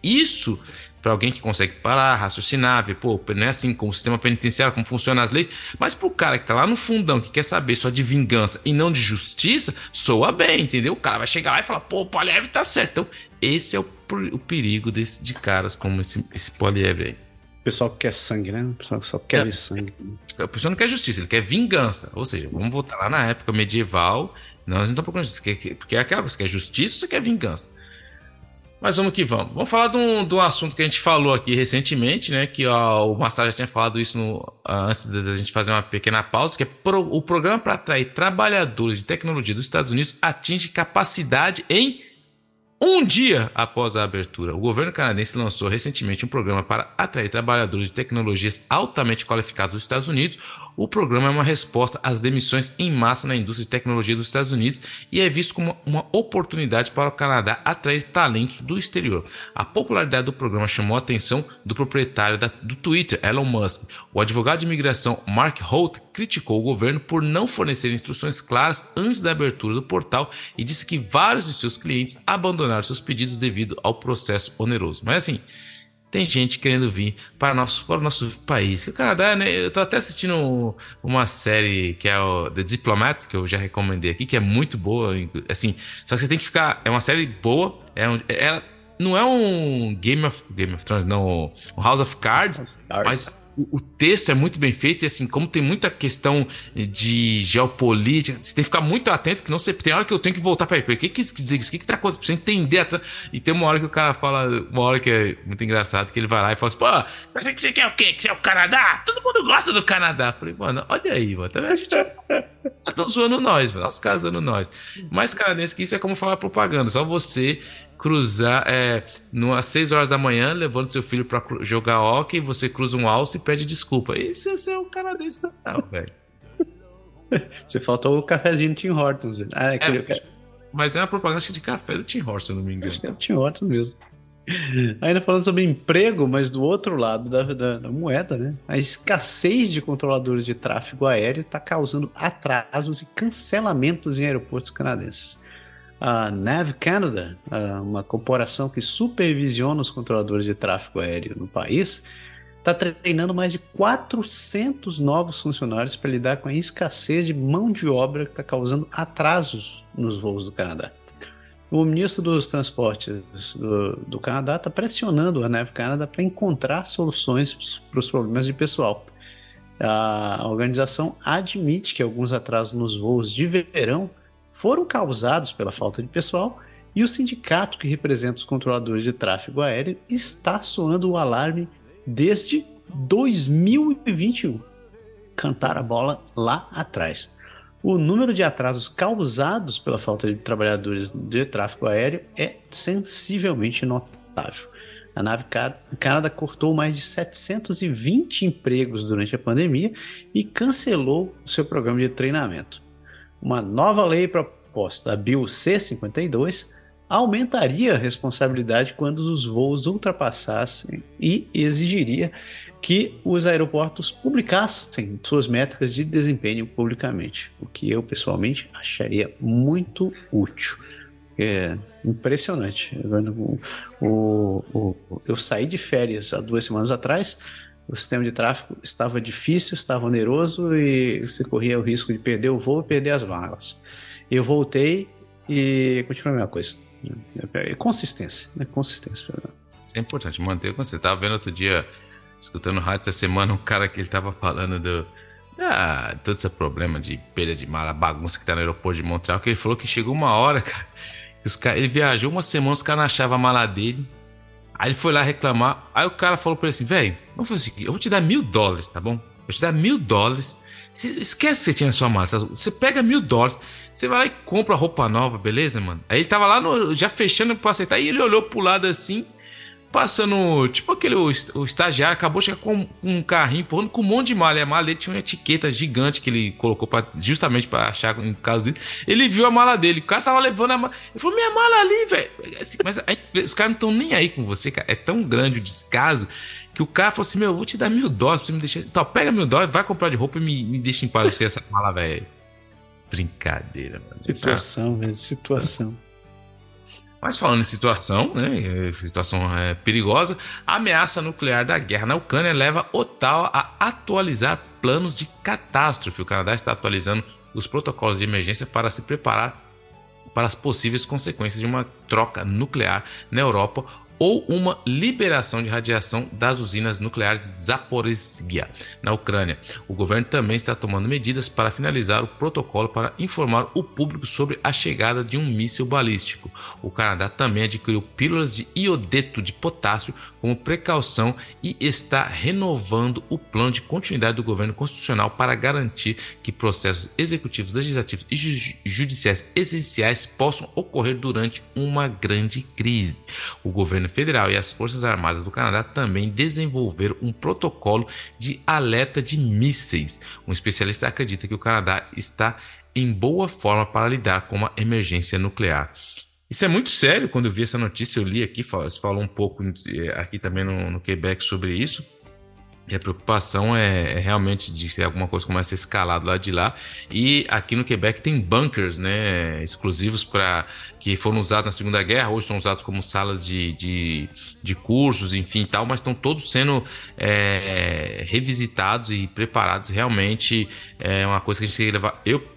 isso, para alguém que consegue parar, raciocinar, ver, pô, não é assim com o sistema penitenciário, como funcionam as leis, mas pro cara que tá lá no fundão, que quer saber só de vingança e não de justiça, soa bem, entendeu? O cara vai chegar lá e falar: pô, o Poliev tá certo. Então, esse é o, o perigo desse, de caras como esse, esse Poliev aí pessoal que quer sangue, né? O pessoal que só quer é, sangue. O pessoal não quer justiça, ele quer vingança. Ou seja, vamos voltar lá na época medieval. Nós não estamos procurando justiça, porque é aquela coisa, você quer justiça ou você quer vingança? Mas vamos que vamos. Vamos falar de um, de um assunto que a gente falou aqui recentemente, né? Que ó, o Massaro já tinha falado isso no, antes da gente fazer uma pequena pausa, que é pro, o programa para atrair trabalhadores de tecnologia dos Estados Unidos atinge capacidade em um dia após a abertura, o governo canadense lançou recentemente um programa para atrair trabalhadores de tecnologias altamente qualificados dos Estados Unidos, o programa é uma resposta às demissões em massa na indústria de tecnologia dos Estados Unidos e é visto como uma oportunidade para o Canadá atrair talentos do exterior. A popularidade do programa chamou a atenção do proprietário da, do Twitter, Elon Musk. O advogado de imigração Mark Holt criticou o governo por não fornecer instruções claras antes da abertura do portal e disse que vários de seus clientes abandonaram seus pedidos devido ao processo oneroso. Mas assim, tem gente querendo vir para, nosso, para o nosso país. O Canadá, né? Eu tô até assistindo uma série que é o The Diplomat, que eu já recomendei aqui, que é muito boa. Assim, só que você tem que ficar. É uma série boa. É, um, é não é um Game of, Game of Thrones, não. Um House of Cards, mas o, texto é muito bem feito e assim, como tem muita questão de geopolítica, você tem que ficar muito atento, que não sei, tem hora que eu tenho que voltar para ele. O que que isso quer dizer? O que que tá acontecendo? Você entender. E tem uma hora que o cara fala, uma hora que é muito engraçado, que ele vai lá e fala assim, pô, você que você quer o quê? Que você é o Canadá? Todo mundo gosta do Canadá. Eu falei, mano, olha aí, mano. Tá a gente tá zoando nós, mano. Os caras zoando nós. Mais canadense que isso é como falar propaganda. Só você cruzar é, no, às 6 horas da manhã, levando seu filho para jogar hockey, você cruza um alce e pede desculpa. Esse, esse é o canadense total, velho. Você faltou o cafezinho do Tim Hortons. Ah, é, é, mas é uma propaganda de café do Tim Hortons, se não me engano. Acho que é o Tim Hortons mesmo. Ainda falando sobre emprego, mas do outro lado da, da, da moeda, né? A escassez de controladores de tráfego aéreo está causando atrasos e cancelamentos em aeroportos canadenses a NAV Canada, uma corporação que supervisiona os controladores de tráfego aéreo no país, está treinando mais de 400 novos funcionários para lidar com a escassez de mão de obra que está causando atrasos nos voos do Canadá. O ministro dos Transportes do, do Canadá está pressionando a NAV Canada para encontrar soluções para os problemas de pessoal. A organização admite que alguns atrasos nos voos de verão foram causados pela falta de pessoal e o sindicato que representa os controladores de tráfego aéreo está soando o alarme desde 2021. Cantar a bola lá atrás. O número de atrasos causados pela falta de trabalhadores de tráfego aéreo é sensivelmente notável. A nave Canadá cortou mais de 720 empregos durante a pandemia e cancelou seu programa de treinamento. Uma nova lei proposta, a Bill C-52, aumentaria a responsabilidade quando os voos ultrapassassem e exigiria que os aeroportos publicassem suas métricas de desempenho publicamente, o que eu pessoalmente acharia muito útil. É impressionante. O, o, o, eu saí de férias há duas semanas atrás o sistema de tráfego estava difícil, estava oneroso e você corria o risco de perder o voo e perder as malas. Eu voltei e continua a mesma coisa. É consistência, né? Consistência. Isso é importante, manter você estava vendo outro dia, escutando rádio essa semana, um cara que ele estava falando do. Ah, todo esse problema de perda de mala, bagunça que tá no aeroporto de Montreal, que ele falou que chegou uma hora, cara, cara, ele viajou uma semana, os caras não achavam a mala dele, Aí ele foi lá reclamar. Aí o cara falou pra ele assim: velho, vamos fazer o seguinte: eu vou te dar mil dólares, tá bom? Eu vou te dar mil dólares. Esquece que você tinha na sua mala. Você pega mil dólares, você vai lá e compra roupa nova, beleza, mano? Aí ele tava lá no, já fechando pra aceitar. E ele olhou pro lado assim passando, tipo aquele o, o estagiário acabou chegar com, com, um carrinho empurrando com um monte de malha. A malha dele tinha uma etiqueta gigante que ele colocou pra, justamente para achar em caso dele. Ele viu a mala dele, o cara tava levando a mala. Ele falou: Minha mala ali, velho. Assim, mas aí, os caras não estão nem aí com você, cara. É tão grande o descaso que o cara falou assim: Meu, eu vou te dar mil dólares pra você me deixar. Então, pega mil dólares, vai comprar de roupa e me, me deixa em paz você essa mala, velho. Brincadeira, mano. Situação, velho, situação. Mas falando em situação, né, situação é, perigosa, a ameaça nuclear da guerra na Ucrânia leva Ottawa a atualizar planos de catástrofe. O Canadá está atualizando os protocolos de emergência para se preparar para as possíveis consequências de uma troca nuclear na Europa ou uma liberação de radiação das usinas nucleares de Zaporizhia, na Ucrânia. O governo também está tomando medidas para finalizar o protocolo para informar o público sobre a chegada de um míssil balístico. O Canadá também adquiriu pílulas de iodeto de potássio como precaução e está renovando o plano de continuidade do governo constitucional para garantir que processos executivos, legislativos e judiciais essenciais possam ocorrer durante uma grande crise. O governo federal e as Forças Armadas do Canadá também desenvolveram um protocolo de alerta de mísseis. Um especialista acredita que o Canadá está em boa forma para lidar com uma emergência nuclear. Isso é muito sério. Quando eu vi essa notícia, eu li aqui, se falou um pouco eh, aqui também no, no Quebec sobre isso. E a preocupação é, é, realmente de se alguma coisa começa a escalar do lado de lá. E aqui no Quebec tem bunkers, né, exclusivos para que foram usados na Segunda Guerra, hoje são usados como salas de, de, de cursos, enfim, tal, mas estão todos sendo é, revisitados e preparados. Realmente é uma coisa que a gente tem que levar. Eu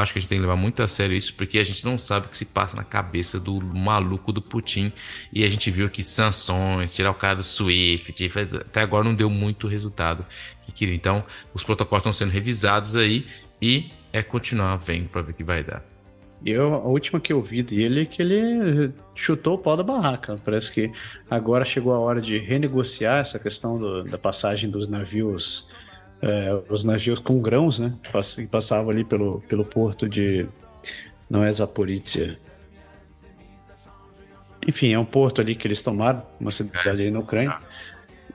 acho que a gente tem que levar muito a sério isso, porque a gente não sabe o que se passa na cabeça do maluco do Putin. E a gente viu aqui sanções, tirar o cara do SWIFT, até agora não deu muito resultado que queria. Então, os protocolos estão sendo revisados aí e é continuar vendo para ver o que vai dar. Eu, a última que eu vi dele é que ele chutou o pau da barraca. Parece que agora chegou a hora de renegociar essa questão do, da passagem dos navios é, os navios com grãos, né? Passavam ali pelo, pelo porto de. Não é Zaporizhia. Enfim, é um porto ali que eles tomaram, uma cidade ali na Ucrânia.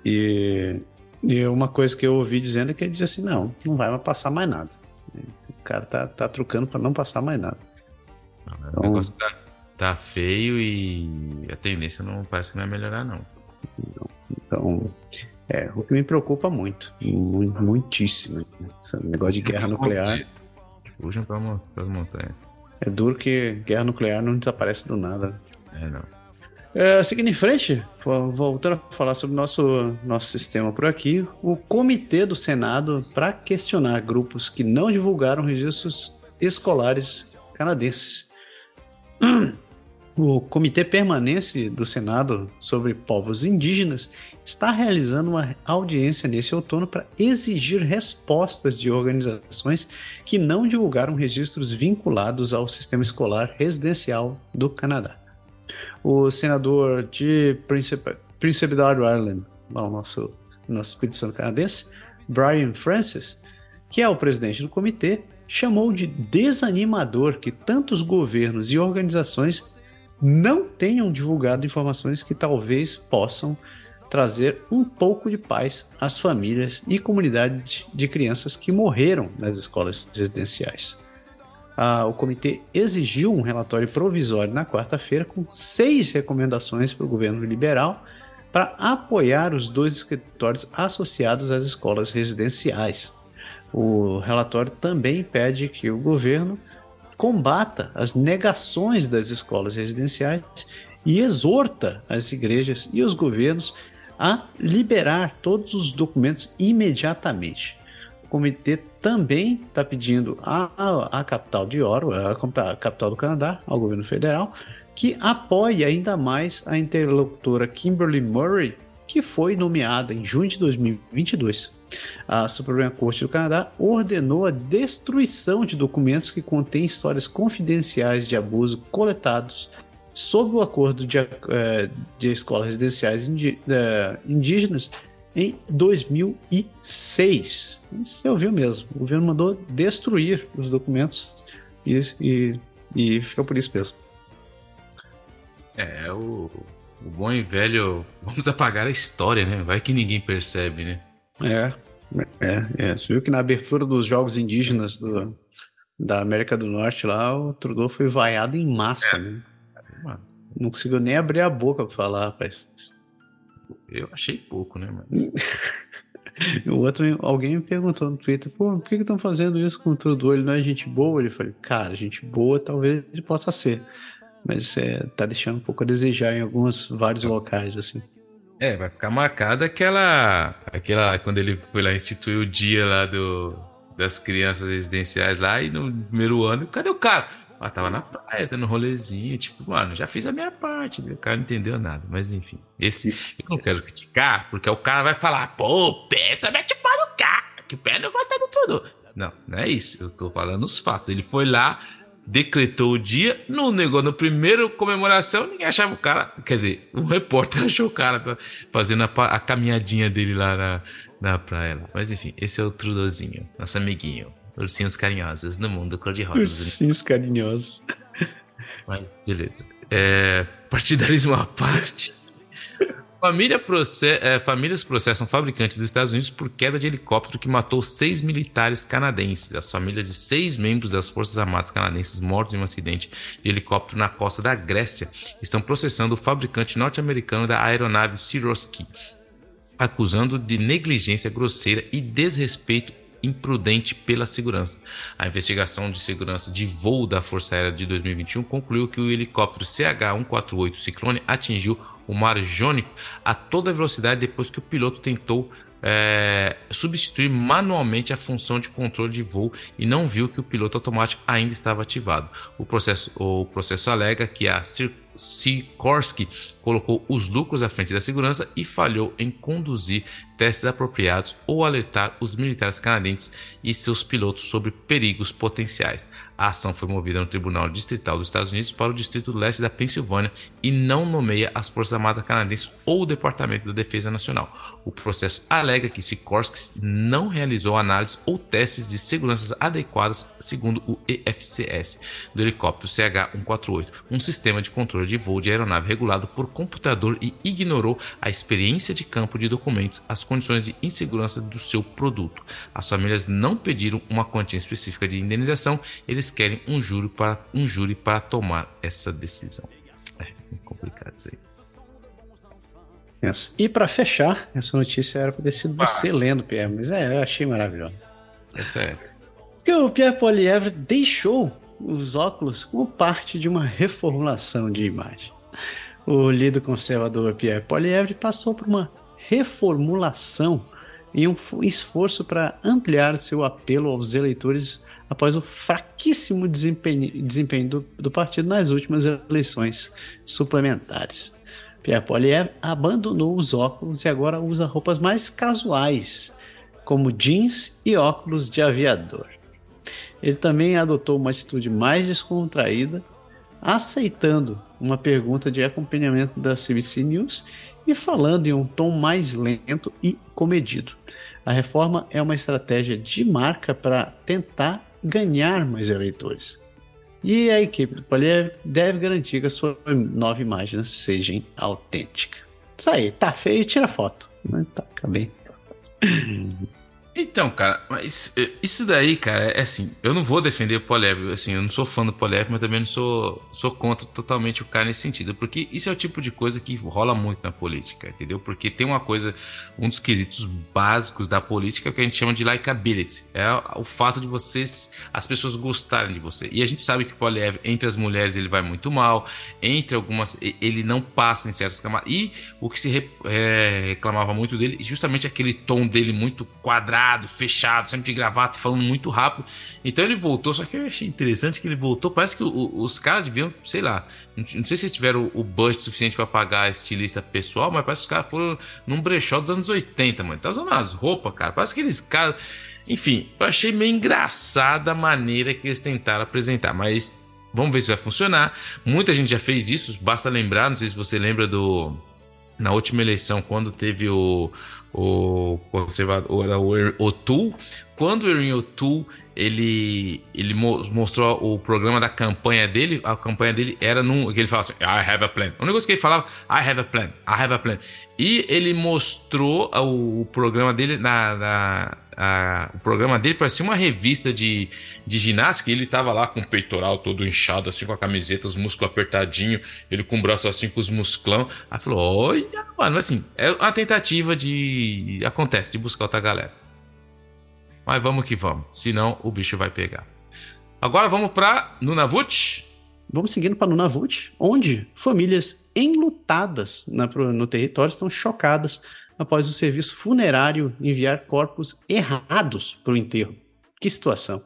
E, e uma coisa que eu ouvi dizendo é que ele disse assim: não, não vai passar mais nada. O cara tá, tá trucando para não passar mais nada. Não, então, o negócio tá, tá feio e a tendência não parece que não vai melhorar, não. Então, é, o que me preocupa muito, muito muitíssimo, esse negócio de guerra nuclear. Fujam para as montanhas. É duro que guerra nuclear não desaparece do nada. É, não. É, seguindo em frente, voltando a falar sobre o nosso, nosso sistema por aqui, o Comitê do Senado para questionar grupos que não divulgaram registros escolares canadenses. O Comitê Permanente do Senado sobre Povos Indígenas está realizando uma audiência nesse outono para exigir respostas de organizações que não divulgaram registros vinculados ao sistema escolar residencial do Canadá. O senador de Príncipe, Príncipe Edward Island, o nosso, nosso Espírito Santo canadense, Brian Francis, que é o presidente do comitê, chamou de desanimador que tantos governos e organizações não tenham divulgado informações que talvez possam trazer um pouco de paz às famílias e comunidades de crianças que morreram nas escolas residenciais. Ah, o comitê exigiu um relatório provisório na quarta-feira com seis recomendações para o governo liberal para apoiar os dois escritórios associados às escolas residenciais. O relatório também pede que o governo combata as negações das escolas residenciais e exorta as igrejas e os governos a liberar todos os documentos imediatamente. O comitê também está pedindo à, à capital de Oro, a capital do Canadá, ao governo federal, que apoie ainda mais a interlocutora Kimberly Murray, que foi nomeada em junho de 2022 a Suprema Corte do Canadá ordenou a destruição de documentos que contêm histórias confidenciais de abuso coletados sob o acordo de, eh, de escolas residenciais eh, indígenas em 2006. Você ouviu mesmo. O governo mandou destruir os documentos e, e, e ficou por isso mesmo. É, o, o bom e velho. Vamos apagar a história, né? Vai que ninguém percebe, né? É, é, é. Você viu que na abertura dos Jogos Indígenas do, da América do Norte lá, o Trudeau foi vaiado em massa, é. né? Não conseguiu nem abrir a boca pra falar, rapaz. Eu achei pouco, né, mas... o outro, alguém me perguntou no Twitter, pô, por que estão fazendo isso com o Trudeau? Ele não é gente boa? Ele falou, cara, gente boa talvez ele possa ser, mas é, tá deixando um pouco a desejar em alguns, vários locais, assim. É, vai ficar marcada aquela. aquela quando ele foi lá instituir o dia lá do, das crianças residenciais lá e no primeiro ano, cadê o cara? Ah, tava na praia, dando rolezinho, tipo, mano, já fiz a minha parte, o cara não entendeu nada, mas enfim. Esse eu não quero criticar, porque o cara vai falar, pô, pensa mete pau no cara, que o pé não gosta do tudo. Não, não é isso, eu tô falando os fatos. Ele foi lá, decretou o dia, no negócio, no primeiro comemoração, ninguém achava o cara. Quer dizer, um repórter achou o cara fazendo a, a caminhadinha dele lá na, na praia. Mas enfim, esse é o Trudozinho, nosso amiguinho. Ursinhos carinhosos no mundo cor-de-rosa. Ursinhos carinhosos. Mas beleza. É, partidarismo à parte. Família process... é, famílias processam fabricantes dos Estados Unidos por queda de helicóptero que matou seis militares canadenses. As famílias de seis membros das Forças Armadas canadenses mortos em um acidente de helicóptero na costa da Grécia estão processando o fabricante norte-americano da aeronave Sikorsky. acusando de negligência grosseira e desrespeito imprudente pela segurança. A investigação de segurança de voo da Força Aérea de 2021 concluiu que o helicóptero CH-148 Ciclone atingiu o mar Jônico a toda velocidade depois que o piloto tentou é, substituir manualmente a função de controle de voo e não viu que o piloto automático ainda estava ativado. O processo, o processo alega que a Sikorsky colocou os lucros à frente da segurança e falhou em conduzir testes apropriados ou alertar os militares canadenses e seus pilotos sobre perigos potenciais. A ação foi movida no Tribunal Distrital dos Estados Unidos para o Distrito Leste da Pensilvânia e não nomeia as Forças Armadas Canadenses ou o Departamento da Defesa Nacional. O processo alega que Sikorsky não realizou análise ou testes de segurança adequadas segundo o EFCS do helicóptero CH-148, um sistema de controle de voo de aeronave regulado por computador e ignorou a experiência de campo de documentos, as condições de insegurança do seu produto. As famílias não pediram uma quantia específica de indenização, eles querem um júri para, um júri para tomar essa decisão. É complicado isso aí. E para fechar, essa notícia era para ter sido ah. você lendo, Pierre, mas é, eu achei maravilhoso. É certo. Porque o Pierre Polievre deixou os óculos como parte de uma reformulação de imagem. O líder conservador Pierre Polievre passou por uma reformulação e um esforço para ampliar seu apelo aos eleitores após o fraquíssimo desempenho, desempenho do, do, partido nas últimas eleições suplementares. Pierre Poilievre abandonou os óculos e agora usa roupas mais casuais, como jeans e óculos de aviador. Ele também adotou uma atitude mais descontraída, aceitando uma pergunta de acompanhamento da CBC News e falando em um tom mais lento e comedido. A reforma é uma estratégia de marca para tentar ganhar mais eleitores. E a equipe do Polier deve garantir que a sua nova imagem seja autêntica. Isso aí, tá feio, tira foto. Tá, acabei. Então, cara, mas eh, isso daí, cara, é assim, eu não vou defender o Poliev, assim, eu não sou fã do Poliev, mas também não sou, sou contra totalmente o cara nesse sentido, porque isso é o tipo de coisa que rola muito na política, entendeu? Porque tem uma coisa, um dos quesitos básicos da política que a gente chama de likability, é o fato de vocês, as pessoas gostarem de você. E a gente sabe que o Poliev, entre as mulheres, ele vai muito mal, entre algumas, ele não passa em certas camadas, e o que se é, reclamava muito dele, justamente aquele tom dele muito quadrado, fechado, sempre de gravata, falando muito rápido. Então ele voltou, só que eu achei interessante que ele voltou. Parece que o, os caras deviam, sei lá, não, sei se tiveram o, budget suficiente para pagar estilista pessoal, mas parece que os caras foram num brechó dos anos 80, mano. Tá usando as roupas, cara. Parece que eles caras. Enfim, eu achei meio engraçada a maneira que eles tentaram apresentar, mas vamos ver se vai funcionar. Muita gente já fez isso, basta lembrar, não sei se você lembra do na última eleição, quando teve o, o conservador, era o O'Toole, quando o Erin O'Toole ele, ele mostrou o programa da campanha dele, a campanha dele era num, que ele falava assim, I have a plan. O negócio que ele falava, I have a plan, I have a plan. E ele mostrou o, o programa dele na, na a, o programa dele parecia uma revista de, de ginástica. ele tava lá com o peitoral todo inchado, assim, com a camiseta, os músculos apertadinhos, ele com o braço assim, com os musclão. Aí falou: Olha, mano, assim, é uma tentativa de. Acontece, de buscar outra galera. Mas vamos que vamos, senão o bicho vai pegar. Agora vamos para Nunavut. Vamos seguindo para Nunavut, onde famílias enlutadas na, no território estão chocadas após o serviço funerário enviar corpos errados para o enterro. Que situação!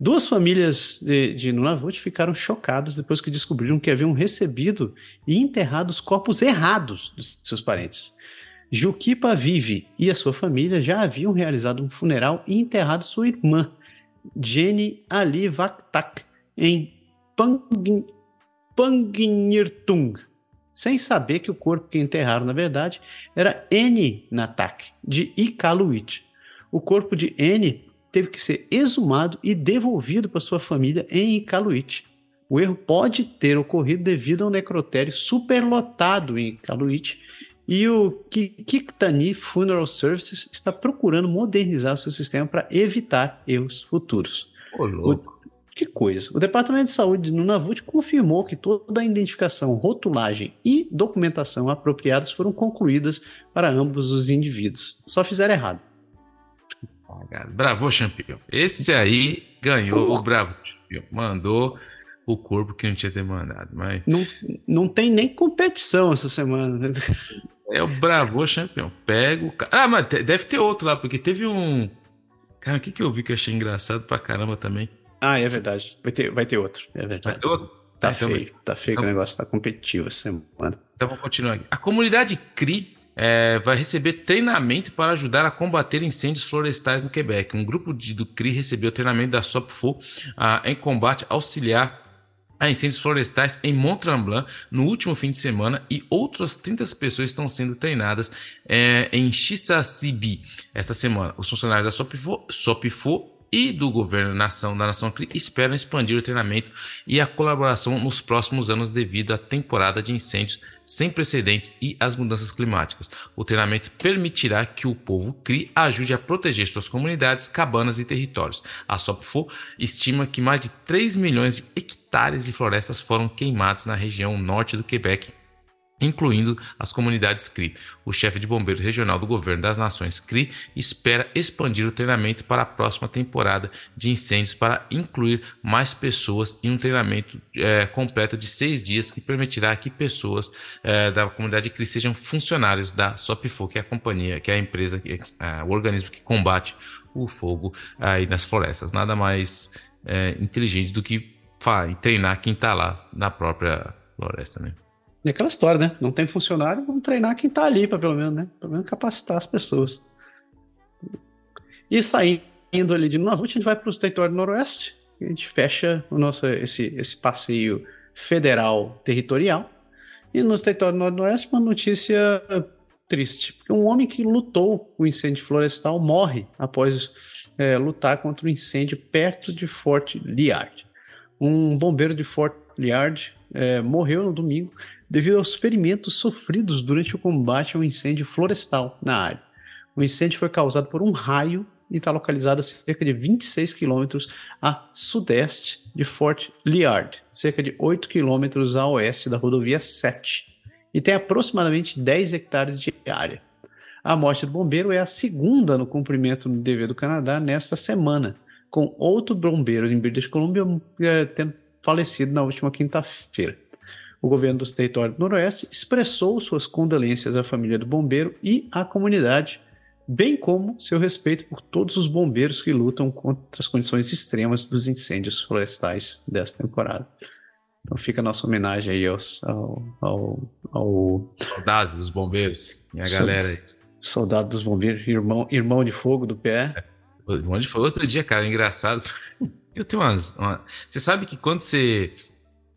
Duas famílias de, de Nunavut ficaram chocadas depois que descobriram que haviam recebido e enterrado os corpos errados dos seus parentes. Jukipa Vive e a sua família já haviam realizado um funeral e enterrado sua irmã, Jenny Ali Vaktak, em Pangnirtung, sem saber que o corpo que enterraram, na verdade, era N Natak, de Iqaluit. O corpo de N teve que ser exumado e devolvido para sua família em Iqaluit. O erro pode ter ocorrido devido ao necrotério superlotado em Iqaluit e o Kiktani Funeral Services está procurando modernizar seu sistema para evitar erros futuros. Louco. Que coisa. O Departamento de Saúde de Nunavut confirmou que toda a identificação, rotulagem e documentação apropriadas foram concluídas para ambos os indivíduos. Só fizeram errado. Bravo, campeão. Esse aí ganhou o Bravo, campeão. Mandou o corpo que não tinha demandado. Mas... Não, não tem nem competição essa semana. Né? É o Bravo, campeão. Pega o. Ah, mas deve ter outro lá, porque teve um. Cara, o que, que eu vi que eu achei engraçado pra caramba também? Ah, é verdade. Vai ter, vai ter outro. É verdade. Outro? Tá, tá feio. Tá feio que o negócio tá competitivo essa semana. Então vamos continuar aqui. A comunidade CRI é, vai receber treinamento para ajudar a combater incêndios florestais no Quebec. Um grupo de, do CRI recebeu treinamento da SOPFO ah, em combate auxiliar a incêndios florestais em Mont Tremblant no último fim de semana e outras 30 pessoas estão sendo treinadas é, em Chisasibi esta semana. Os funcionários da Sopifo, Sopifo e do governo nação, da Nação CRI esperam expandir o treinamento e a colaboração nos próximos anos devido à temporada de incêndios sem precedentes e às mudanças climáticas. O treinamento permitirá que o povo CRI ajude a proteger suas comunidades, cabanas e territórios. A SOPFO estima que mais de 3 milhões de hectares de florestas foram queimados na região norte do Quebec incluindo as comunidades CRI. O chefe de bombeiros regional do governo das nações CRI espera expandir o treinamento para a próxima temporada de incêndios para incluir mais pessoas em um treinamento é, completo de seis dias que permitirá que pessoas é, da comunidade CRI sejam funcionários da SOPFO, que é a companhia, que é a empresa, é, o organismo que combate o fogo aí nas florestas. Nada mais inteligente do que treinar quem está lá na própria floresta, né? E aquela história, né? Não tem funcionário, vamos treinar quem tá ali, para pelo menos, né? Pelo menos capacitar as pessoas. E saindo ali de Nunavut, a gente vai para o território noroeste. A gente fecha o nosso, esse, esse passeio federal territorial. E no território noroeste, uma notícia triste. Porque um homem que lutou o incêndio florestal morre após é, lutar contra o um incêndio perto de Fort Liard. Um bombeiro de Fort Liard é, morreu no domingo devido aos ferimentos sofridos durante o combate ao incêndio florestal na área. O incêndio foi causado por um raio e está localizado a cerca de 26 quilômetros a sudeste de Fort Liard, cerca de 8 quilômetros a oeste da rodovia 7, e tem aproximadamente 10 hectares de área. A morte do bombeiro é a segunda no cumprimento do dever do Canadá nesta semana, com outro bombeiro em British Columbia é, tendo falecido na última quinta-feira o governo dos territórios do Noroeste expressou suas condolências à família do bombeiro e à comunidade, bem como seu respeito por todos os bombeiros que lutam contra as condições extremas dos incêndios florestais desta temporada. Então fica a nossa homenagem aí aos, ao, ao, ao... Saudades dos bombeiros e a galera aí. Soldado dos bombeiros, irmão, irmão de fogo do pé. É, irmão de fogo. Outro dia, cara, engraçado. Eu tenho umas. Uma... Você sabe que quando você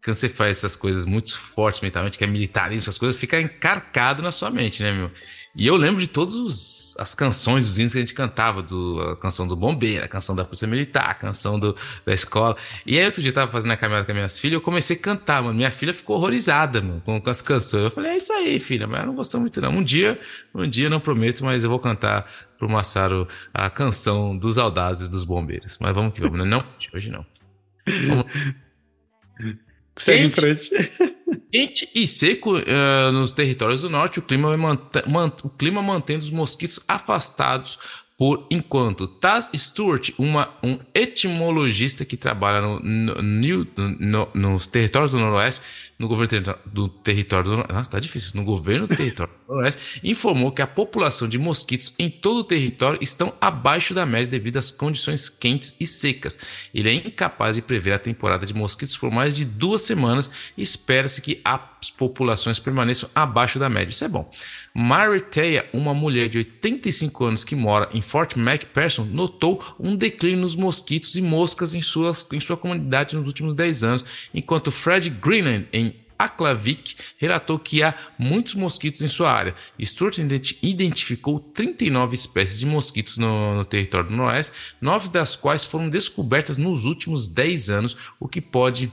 quando você faz essas coisas muito fortes mentalmente, que é militarismo, essas coisas, fica encarcado na sua mente, né, meu? E eu lembro de todas as canções, os hinos que a gente cantava, do, a canção do bombeiro, a canção da polícia militar, a canção do, da escola. E aí outro dia eu tava fazendo a caminhada com as minhas filhas, eu comecei a cantar, mano. Minha filha ficou horrorizada, mano, com, com as canções. Eu falei, é isso aí, filha, mas ela não gostou muito, não. Um dia, um dia, não prometo, mas eu vou cantar pro Massaro a canção dos audazes dos bombeiros. Mas vamos que vamos, né? Não, hoje não. Vamos. Segue em frente. Quente e seco uh, nos territórios do norte, o clima, o clima mantendo os mosquitos afastados por enquanto. Taz Stewart, uma, um etimologista que trabalha no, no, no, nos territórios do Noroeste, no governo do território do Noroeste, tá difícil, no governo do território do Noroeste, informou que a população de mosquitos em todo o território estão abaixo da média devido às condições quentes e secas. Ele é incapaz de prever a temporada de mosquitos por mais de duas semanas e espera-se que as populações permaneçam abaixo da média. Isso é bom. Maritea, uma mulher de 85 anos que mora em Fort McPherson, notou um declínio nos mosquitos e moscas em, suas, em sua comunidade nos últimos 10 anos, enquanto Fred Greenland, em Aklavik relatou que há muitos mosquitos em sua área. Stuart identificou 39 espécies de mosquitos no, no, território do Noroeste, nove das quais foram descobertas nos últimos 10 anos, o que pode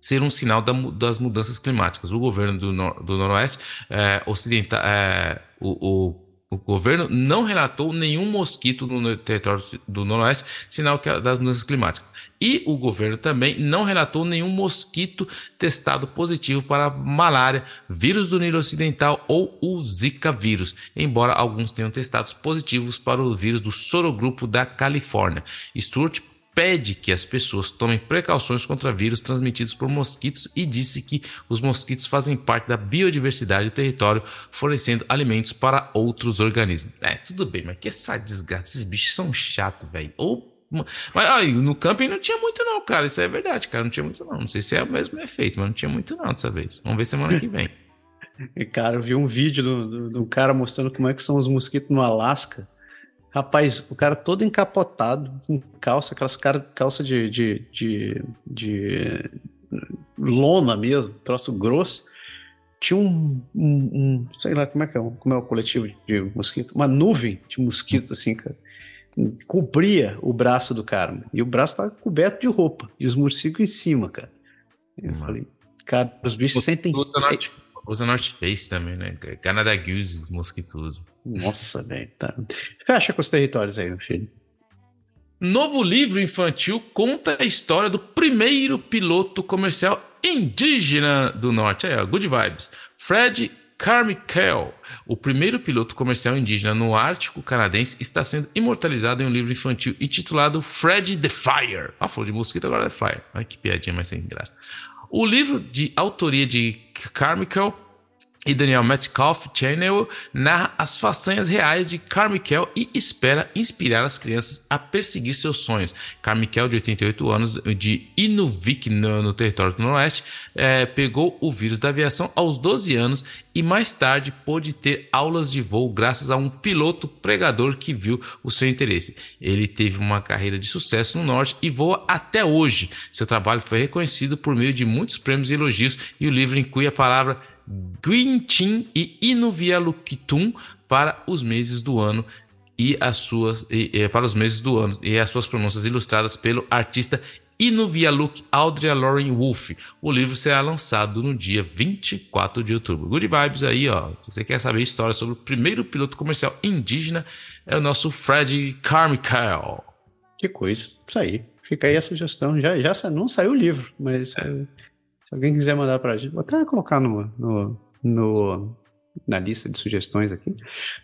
ser um sinal da, das mudanças climáticas. O governo do, nor, do Noroeste é, ocidental, é, o, o O governo não relatou nenhum mosquito no território do Noroeste, sinal que das mudanças climáticas. E o governo também não relatou nenhum mosquito testado positivo para malária, vírus do Nilo Ocidental ou o Zika vírus, embora alguns tenham testados positivos para o vírus do sorogrupo da Califórnia. Stuart pede que as pessoas tomem precauções contra vírus transmitidos por mosquitos e disse que os mosquitos fazem parte da biodiversidade do território, fornecendo alimentos para outros organismos. É, tudo bem, mas que essa desgraça, esses bichos são chatos, velho. Mas aí, no camping não tinha muito, não, cara. Isso é verdade, cara. Não tinha muito, não. Não sei se é o mesmo efeito, mas não tinha muito, não, dessa vez. Vamos ver semana que vem. cara, eu vi um vídeo do, do, do, cara mostrando como é que são os mosquitos no Alasca. Rapaz, o cara todo encapotado, com calça, aquelas calça de, de, de, de lona mesmo, troço grosso. Tinha um, um, um, sei lá como é que é, como é o coletivo de mosquito, uma nuvem de mosquitos assim, cara. Cobria o braço do cara, e o braço tava coberto de roupa, e os morcegos em cima, cara. Eu Mano. falei, cara, os bichos sentem. Usa North Face também, né? Canada Goose, mosquito usa. Nossa, velho. Tá. Fecha com os territórios aí, meu filho. Novo livro infantil conta a história do primeiro piloto comercial indígena do norte. Aí, ó, good vibes. Fred Carmichael, o primeiro piloto comercial indígena no Ártico canadense, está sendo imortalizado em um livro infantil intitulado Fred the Fire. Ah, falou de mosquito, agora é Fire. Ai, que piadinha mais sem graça. O livro de autoria de Carmichael e Daniel Metcalf Channel narra as façanhas reais de Carmichael e espera inspirar as crianças a perseguir seus sonhos. Carmichael, de 88 anos, de Inuvik, no, no território do Noroeste, é, pegou o vírus da aviação aos 12 anos e mais tarde pôde ter aulas de voo graças a um piloto pregador que viu o seu interesse. Ele teve uma carreira de sucesso no Norte e voa até hoje. Seu trabalho foi reconhecido por meio de muitos prêmios e elogios e o livro inclui a palavra Guintin e Inuvialukitum para os meses do ano e as suas e, e, para os meses do ano e as suas pronúncias ilustradas pelo artista Inuvialuk Audrey Lauren Wolf. O livro será lançado no dia 24 de outubro. Good vibes aí, ó. Se você quer saber história sobre o primeiro piloto comercial indígena, é o nosso Fred Carmichael. Que coisa. Isso aí. Fica aí a sugestão. Já, já não saiu o livro, mas é. Se alguém quiser mandar para a gente, vou até colocar no, no, no, na lista de sugestões aqui.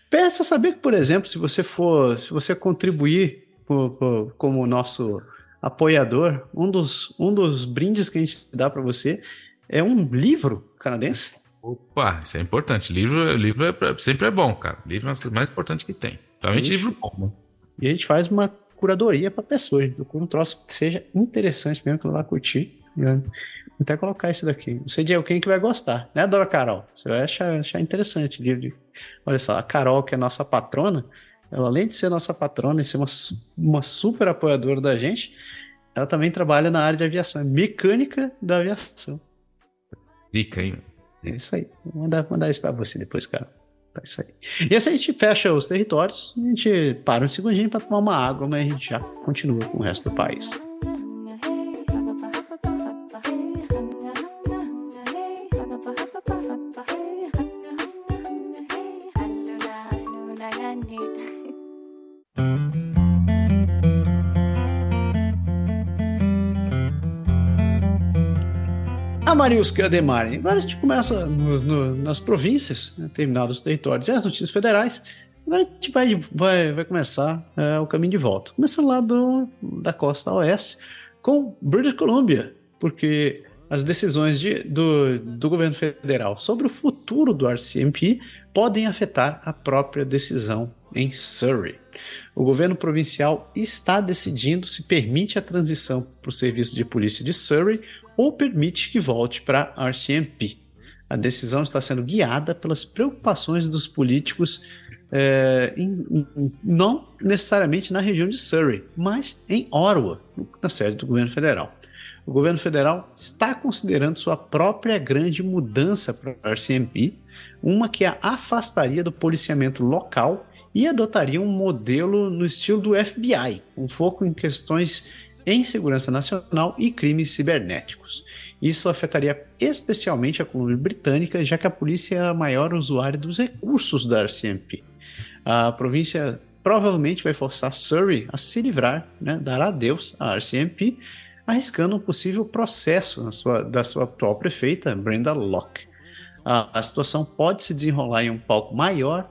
Peça saber que, por exemplo, se você for, se você contribuir por, por, como nosso apoiador, um dos, um dos brindes que a gente dá para você é um livro canadense. Opa, isso é importante. Livro, livro é, sempre é bom, cara. Livro é uma das coisas mais importantes que tem. Realmente livro bom. Né? E a gente faz uma curadoria para pessoas. Um troço que seja interessante mesmo, que ela vai curtir. Né? Vou até colocar isso daqui. Não sei de alguém que vai gostar, né, Dora Carol? Você vai achar, achar interessante. De, olha só, a Carol, que é nossa patrona, ela além de ser nossa patrona e ser uma, uma super apoiadora da gente, ela também trabalha na área de aviação, é mecânica da aviação. Dica, hein? É isso aí. Vou mandar, mandar isso para você depois, cara. Tá isso aí. E assim a gente fecha os territórios, a gente para um segundinho para tomar uma água, mas a gente já continua com o resto do país. Mariuska Ademari. Agora a gente começa no, nas províncias, né, terminados os territórios e as notícias federais. Agora a gente vai, vai, vai começar é, o caminho de volta. Começando lá do, da costa oeste, com British Columbia, porque as decisões de, do, do governo federal sobre o futuro do RCMP podem afetar a própria decisão em Surrey. O governo provincial está decidindo se permite a transição para o serviço de polícia de Surrey ou permite que volte para a RCMP. A decisão está sendo guiada pelas preocupações dos políticos, é, em, não necessariamente na região de Surrey, mas em Ottawa, na sede do governo federal. O governo federal está considerando sua própria grande mudança para a RCMP, uma que a afastaria do policiamento local e adotaria um modelo no estilo do FBI, um foco em questões em segurança nacional e crimes cibernéticos. Isso afetaria especialmente a Colômbia Britânica, já que a polícia é a maior usuária dos recursos da RCMP. A província provavelmente vai forçar Surrey a se livrar, né, dar adeus à RCMP, arriscando um possível processo sua, da sua atual prefeita, Brenda Locke. A, a situação pode se desenrolar em um palco maior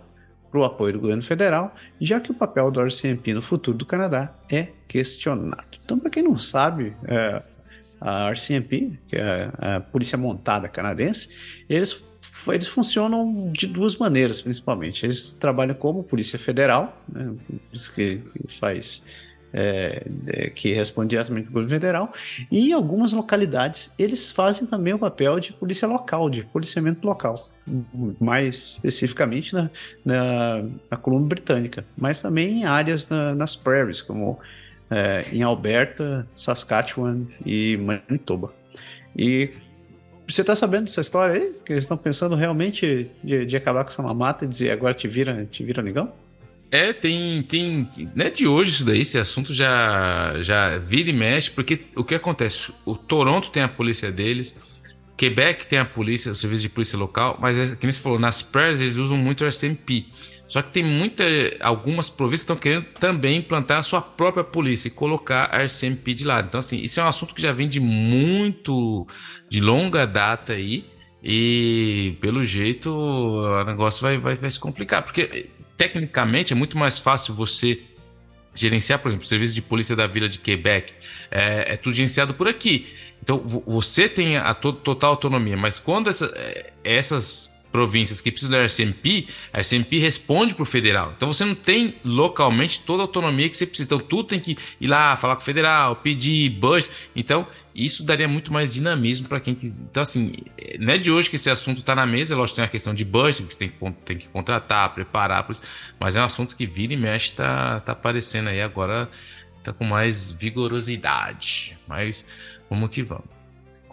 para o apoio do governo federal, já que o papel do RCMP no futuro do Canadá é questionado. Então, para quem não sabe, é, a RCMP, que é a Polícia Montada Canadense, eles, eles funcionam de duas maneiras, principalmente. Eles trabalham como Polícia Federal, né, que faz é, é, que responde diretamente ao governo federal, e em algumas localidades eles fazem também o papel de polícia local, de policiamento local, mais especificamente na, na, na Colômbia Britânica, mas também em áreas na, nas prairies, como é, em Alberta, Saskatchewan e Manitoba. E você está sabendo dessa história aí? Que eles estão pensando realmente de, de, acabar com essa mamata e dizer agora te vira, te vira negão? É, tem, tem. Não é de hoje isso daí, esse assunto já, já vira e mexe, porque o que acontece? O Toronto tem a polícia deles, Quebec tem a polícia, o serviço de polícia local, mas é, que você falou, nas praias eles usam muito o RCMP. Só que tem muita. Algumas províncias estão querendo também implantar a sua própria polícia e colocar a RCMP de lado. Então, assim, isso é um assunto que já vem de muito. de longa data aí. E pelo jeito o negócio vai, vai, vai se complicar. Porque tecnicamente é muito mais fácil você gerenciar, por exemplo, o serviço de polícia da Vila de Quebec. É, é tudo gerenciado por aqui. Então você tem a to total autonomia, mas quando essa, é, essas províncias que precisam da RCMP, a RCMP responde para o federal. Então você não tem localmente toda a autonomia que você precisa. Então tudo tem que ir lá, falar com o federal, pedir budget. Então isso daria muito mais dinamismo para quem quiser. Então, assim, não é de hoje que esse assunto está na mesa. Lógico, tem a questão de budget, que você tem que, tem que contratar, preparar, mas é um assunto que vira e mexe, está tá aparecendo aí agora, está com mais vigorosidade. Mas vamos que vamos.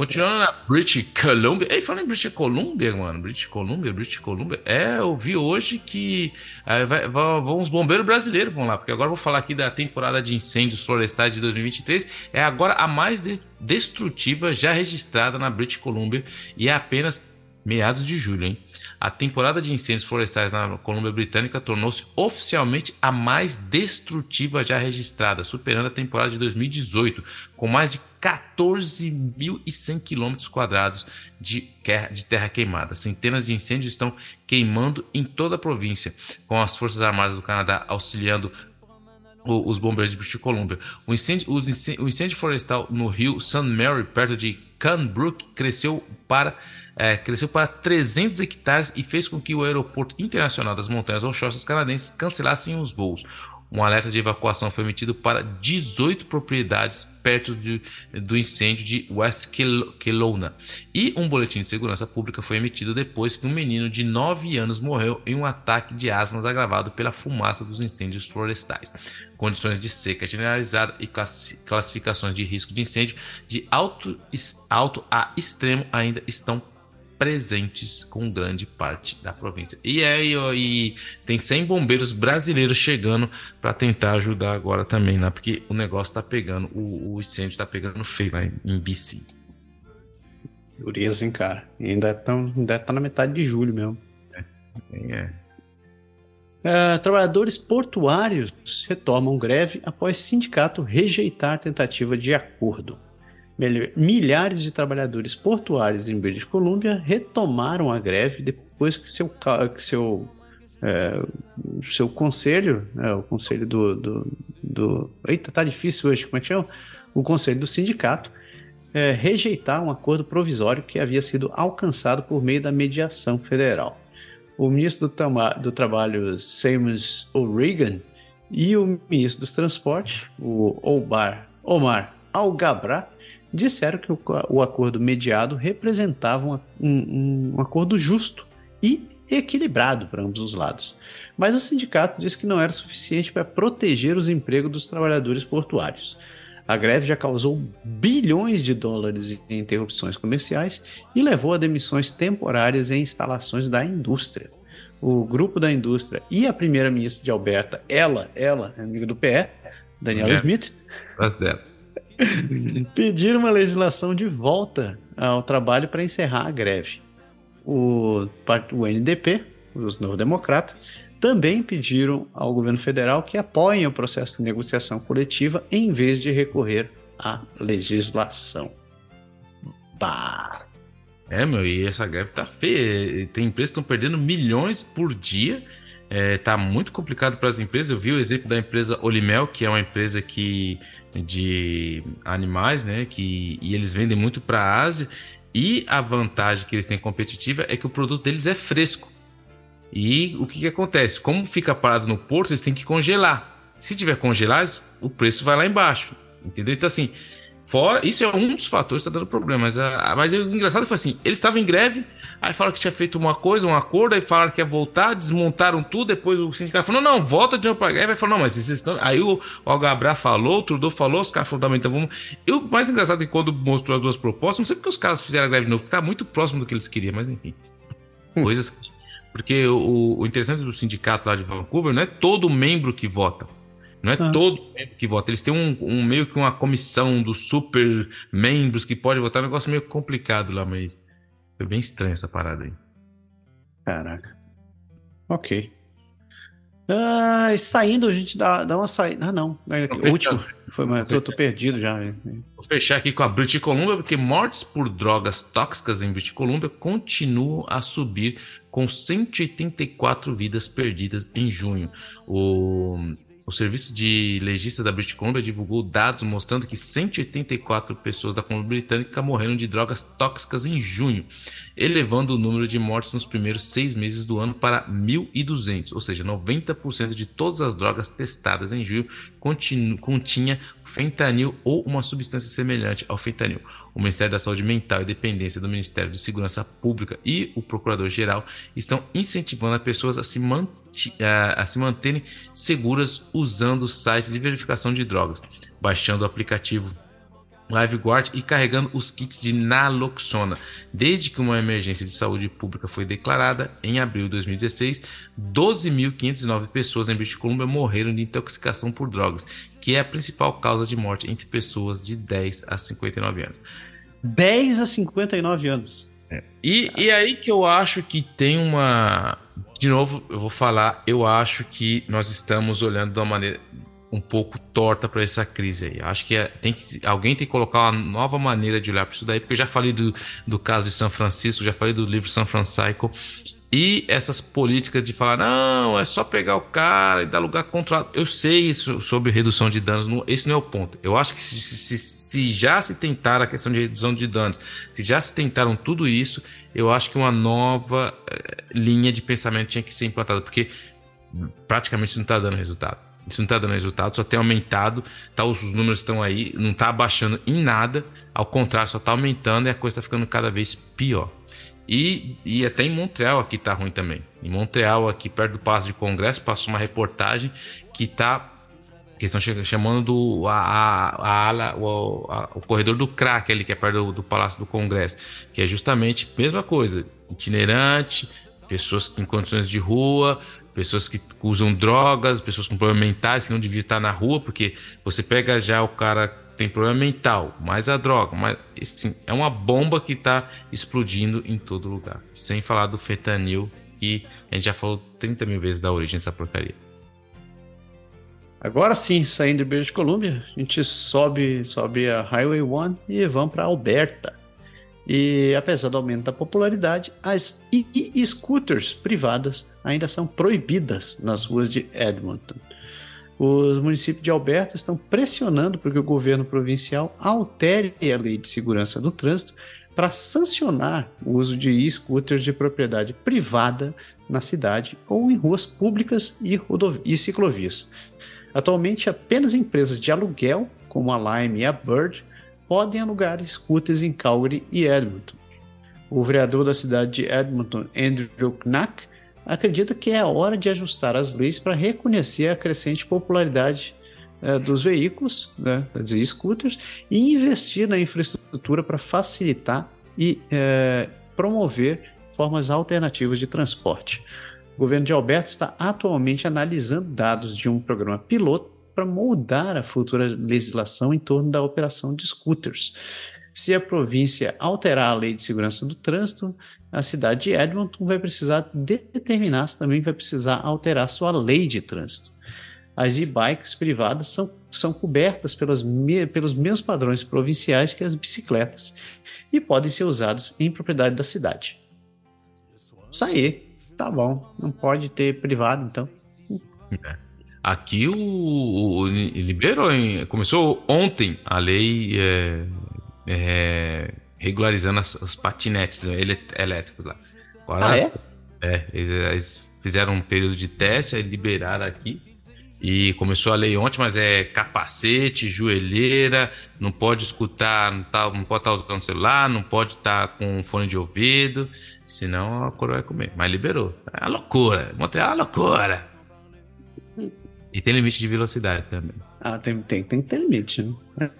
Continuando na British Columbia. Ei, falando em British Columbia, mano. British Columbia, British Columbia. É, eu vi hoje que é, vai, vão os bombeiros brasileiros vão lá. Porque agora eu vou falar aqui da temporada de incêndios florestais de 2023. É agora a mais de, destrutiva já registrada na British Columbia. E é apenas meados de julho, hein? A temporada de incêndios florestais na Colômbia Britânica tornou-se oficialmente a mais destrutiva já registrada, superando a temporada de 2018, com mais de 14.100 quilômetros quadrados de terra queimada. Centenas de incêndios estão queimando em toda a província, com as Forças Armadas do Canadá auxiliando os bombeiros de British Columbia. O incêndio, o incêndio florestal no rio St. Mary, perto de Canbrook, cresceu para é, cresceu para 300 hectares e fez com que o Aeroporto Internacional das Montanhas Rochosas Canadenses cancelassem os voos. Um alerta de evacuação foi emitido para 18 propriedades perto de, do incêndio de West Kelowna. E um boletim de segurança pública foi emitido depois que um menino de 9 anos morreu em um ataque de asmas agravado pela fumaça dos incêndios florestais. Condições de seca generalizada e classificações de risco de incêndio de alto, alto a extremo ainda estão presentes com grande parte da província. E é, e tem 100 bombeiros brasileiros chegando para tentar ajudar agora também, né? Porque o negócio tá pegando, o, o incêndio tá pegando feio lá em, em BC. Dureza, hein, cara? E ainda, tão, ainda tá na metade de julho mesmo. É. é. Uh, trabalhadores portuários retomam greve após sindicato rejeitar tentativa de acordo milhares de trabalhadores portuários em British Columbia retomaram a greve depois que seu, que seu, é, seu conselho, né, o conselho do, do, do, Eita, tá difícil hoje, como é que chama? O conselho do sindicato é, rejeitar um acordo provisório que havia sido alcançado por meio da mediação federal. O ministro do, do Trabalho, Seamus O'Regan, e o ministro dos Transportes, o Omar, Omar Algabra, disseram que o, o acordo mediado representava um, um, um acordo justo e equilibrado para ambos os lados. Mas o sindicato disse que não era suficiente para proteger os empregos dos trabalhadores portuários. A greve já causou bilhões de dólares em interrupções comerciais e levou a demissões temporárias em instalações da indústria. O grupo da indústria e a primeira-ministra de Alberta, ela, ela, amiga do PE, Daniela é. Smith, pediram uma legislação de volta ao trabalho para encerrar a greve. O, o NDP, os Novo Democratas, também pediram ao governo federal que apoiem o processo de negociação coletiva em vez de recorrer à legislação. Bah. É, meu, e essa greve tá feia. Tem empresas que estão perdendo milhões por dia. É, tá muito complicado para as empresas. Eu vi o exemplo da empresa Olimel, que é uma empresa que de animais, né? Que, e eles vendem muito para a Ásia. E a vantagem que eles têm competitiva é que o produto deles é fresco. E o que, que acontece? Como fica parado no porto, eles têm que congelar. Se tiver congelado, o preço vai lá embaixo. Entendeu? Então, assim, fora. Isso é um dos fatores que está dando problema. Mas, a, mas o engraçado foi assim: eles estavam em greve, aí falaram que tinha feito uma coisa, um acordo, aí falaram que ia voltar, desmontaram tudo. Depois o sindicato falou: não, volta de novo para a greve. Aí falou: não, mas vocês estão. Aí o, o Algabra falou, o Trudeau falou, os caras falaram: então vamos. E o mais engraçado é que quando mostrou as duas propostas, não sei porque os caras fizeram a greve de novo, que tá muito próximo do que eles queriam, mas enfim. Hum. Coisas que porque o, o, interessante do sindicato lá de Vancouver não é todo membro que vota. Não é ah. todo membro que vota. Eles têm um, um, meio que uma comissão dos super membros que pode votar. É um negócio meio complicado lá, mas foi bem estranho essa parada aí. Caraca. Ok. Ah, saindo, a gente dá, dá uma saída. Ah, não. É, o último. Foi, mas tô, tô, perdido já. Vou fechar aqui com a British Columbia, porque mortes por drogas tóxicas em British Columbia continuam a subir, com 184 vidas perdidas em junho. O o Serviço de Legista da British Columbia divulgou dados mostrando que 184 pessoas da Colômbia Britânica morreram de drogas tóxicas em junho, elevando o número de mortes nos primeiros seis meses do ano para 1.200, ou seja, 90% de todas as drogas testadas em junho continha fentanil ou uma substância semelhante ao fentanil. O Ministério da Saúde Mental e Dependência do Ministério de Segurança Pública e o Procurador-Geral estão incentivando as pessoas a se, a se manterem seguras usando sites de verificação de drogas, baixando o aplicativo LiveGuard e carregando os kits de naloxona. Desde que uma emergência de saúde pública foi declarada em abril de 2016, 12.509 pessoas em British Columbia morreram de intoxicação por drogas, que é a principal causa de morte entre pessoas de 10 a 59 anos. 10 a 59 anos. É. E, e aí que eu acho que tem uma. De novo, eu vou falar, eu acho que nós estamos olhando de uma maneira um pouco torta para essa crise aí. Acho que, é, tem que alguém tem que colocar uma nova maneira de olhar para isso daí, porque eu já falei do, do caso de São Francisco, já falei do livro São Francisco, e essas políticas de falar, não, é só pegar o cara e dar lugar controlado. Eu sei isso sobre redução de danos, não, esse não é o ponto. Eu acho que se, se, se já se tentar a questão de redução de danos, se já se tentaram tudo isso, eu acho que uma nova eh, linha de pensamento tinha que ser implantada, porque praticamente não está dando resultado. Isso não está dando resultado, só tem aumentado, tá, os números estão aí, não está abaixando em nada, ao contrário, só está aumentando e a coisa está ficando cada vez pior. E, e até em Montreal aqui tá ruim também. Em Montreal, aqui perto do Palácio de Congresso, passou uma reportagem que tá que estão chamando do a, a, a, o, a, o corredor do crack ali, que é perto do, do, Palácio do Congresso, que é justamente a mesma coisa, itinerante, pessoas em condições de rua, pessoas que usam drogas, pessoas com problemas mentais que não deviam estar na rua, porque você pega já o cara que tem problema mental, mais a droga, mas assim, é uma bomba que está explodindo em todo lugar. Sem falar do fentanil, que a gente já falou 30 mil vezes da origem dessa porcaria. Agora sim, saindo de British Columbia, a gente sobe, sobe a Highway 1 e vamos para Alberta. E apesar do aumento da popularidade, as e-scooters privadas ainda são proibidas nas ruas de Edmonton. Os municípios de Alberta estão pressionando para que o governo provincial altere a lei de segurança do trânsito para sancionar o uso de e-scooters de propriedade privada na cidade ou em ruas públicas e, e ciclovias. Atualmente, apenas empresas de aluguel, como a Lime e a Bird, podem alugar scooters em Calgary e Edmonton. O vereador da cidade de Edmonton, Andrew Knack, acredita que é a hora de ajustar as leis para reconhecer a crescente popularidade eh, dos veículos, né, das scooters, e investir na infraestrutura para facilitar e eh, promover formas alternativas de transporte. O governo de Alberta está atualmente analisando dados de um programa piloto para moldar a futura legislação em torno da operação de scooters. Se a província alterar a lei de segurança do trânsito, a cidade de Edmonton vai precisar determinar se também vai precisar alterar sua lei de trânsito. As e-bikes privadas são, são cobertas pelas, pelos mesmos padrões provinciais que as bicicletas e podem ser usadas em propriedade da cidade. Isso aí, tá bom. Não pode ter privado, então. É. Aqui o, o, liberou, hein? começou ontem a lei é, é, regularizando as, os patinetes elétricos lá. Agora, ah, é? É, eles, eles, fizeram um período de teste, aí liberaram aqui. E começou a lei ontem, mas é capacete, joelheira, não pode escutar, não, tá, não pode estar tá usando celular, não pode estar tá com fone de ouvido, senão a coroa vai comer. Mas liberou. É uma loucura. Montreal é uma loucura. E tem limite de velocidade também. Ah, tem, tem, tem que ter limite, né?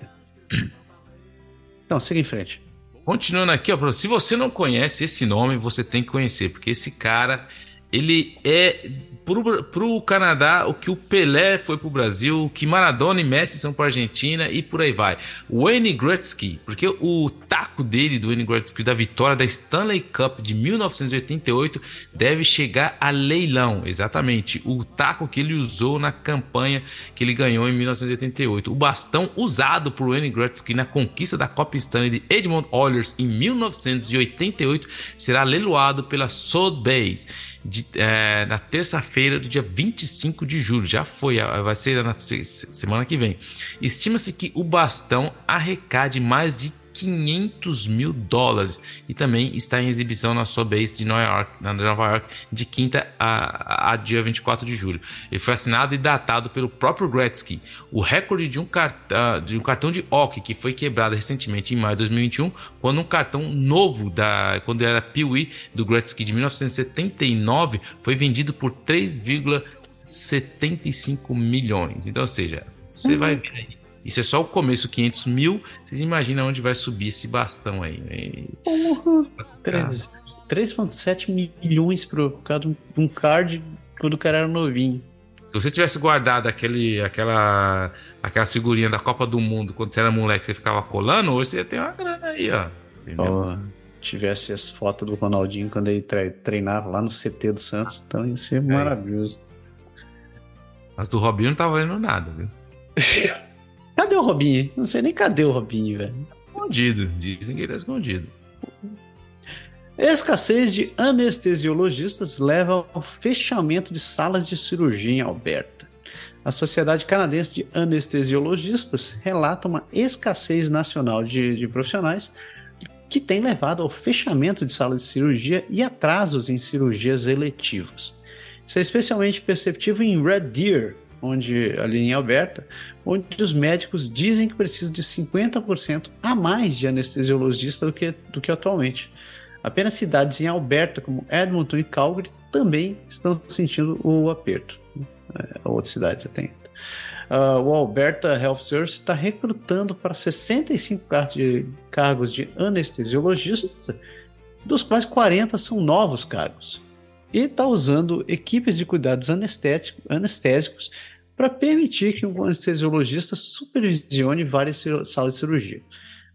Então, siga em frente. Continuando aqui, ó, se você não conhece esse nome, você tem que conhecer, porque esse cara, ele é pro, pro Canadá o que o Pelé foi pro Brasil, o que Maradona e Messi são pra Argentina e por aí vai. O Wayne Gretzky, porque o taco dele, do Wayne Gretzky, da vitória da Stanley Cup de 1988, deve chegar a leilão. Exatamente, o taco que ele usou na campanha que ele ganhou em 1988. O bastão usado por Wayne Gretzky na conquista da Copa Stanley de Edmond Oilers em 1988 será leiloado pela Sotheby's de, é, na terça-feira do dia 25 de julho. Já foi, vai ser na semana que vem. Estima-se que o bastão arrecade mais de 500 mil dólares e também está em exibição na sua base de Nova York, na Nova York de quinta a, a, dia 24 de julho. Ele foi assinado e datado pelo próprio Gretzky. O recorde de um, cart, uh, de um cartão de hockey que foi quebrado recentemente em maio de 2021, quando um cartão novo da quando era Pee-wee do Gretzky de 1979 foi vendido por 3,75 milhões. Então, ou seja, você uhum. vai ver aí isso é só o começo, 500 mil. Vocês imaginam onde vai subir esse bastão aí. Porra! 3,7 milhões por causa de um card quando o cara era novinho. Se você tivesse guardado aquele, aquela, aquela figurinha da Copa do Mundo quando você era moleque, você ficava colando, hoje você ia ter uma grana aí, ó. Oh, tivesse as fotos do Ronaldinho quando ele treinava lá no CT do Santos, então ia ser é. maravilhoso. As do Robinho não tava valendo nada, viu? Cadê o Robinho? Não sei nem cadê o Robinho, velho. Escondido. Dizem que ele é escondido. Escassez de anestesiologistas leva ao fechamento de salas de cirurgia em Alberta. A Sociedade Canadense de Anestesiologistas relata uma escassez nacional de, de profissionais que tem levado ao fechamento de salas de cirurgia e atrasos em cirurgias eletivas. Isso é especialmente perceptível em Red Deer, onde ali em Alberta, onde os médicos dizem que precisam de 50% a mais de anestesiologista do que, do que atualmente. Apenas cidades em Alberta, como Edmonton e Calgary, também estão sentindo o aperto. É, outras cidades até Uh, o Alberta Health Service está recrutando para 65 de, cargos de anestesiologista, dos quais 40 são novos cargos e está usando equipes de cuidados anestésicos para permitir que um anestesiologista supervisione várias salas de cirurgia.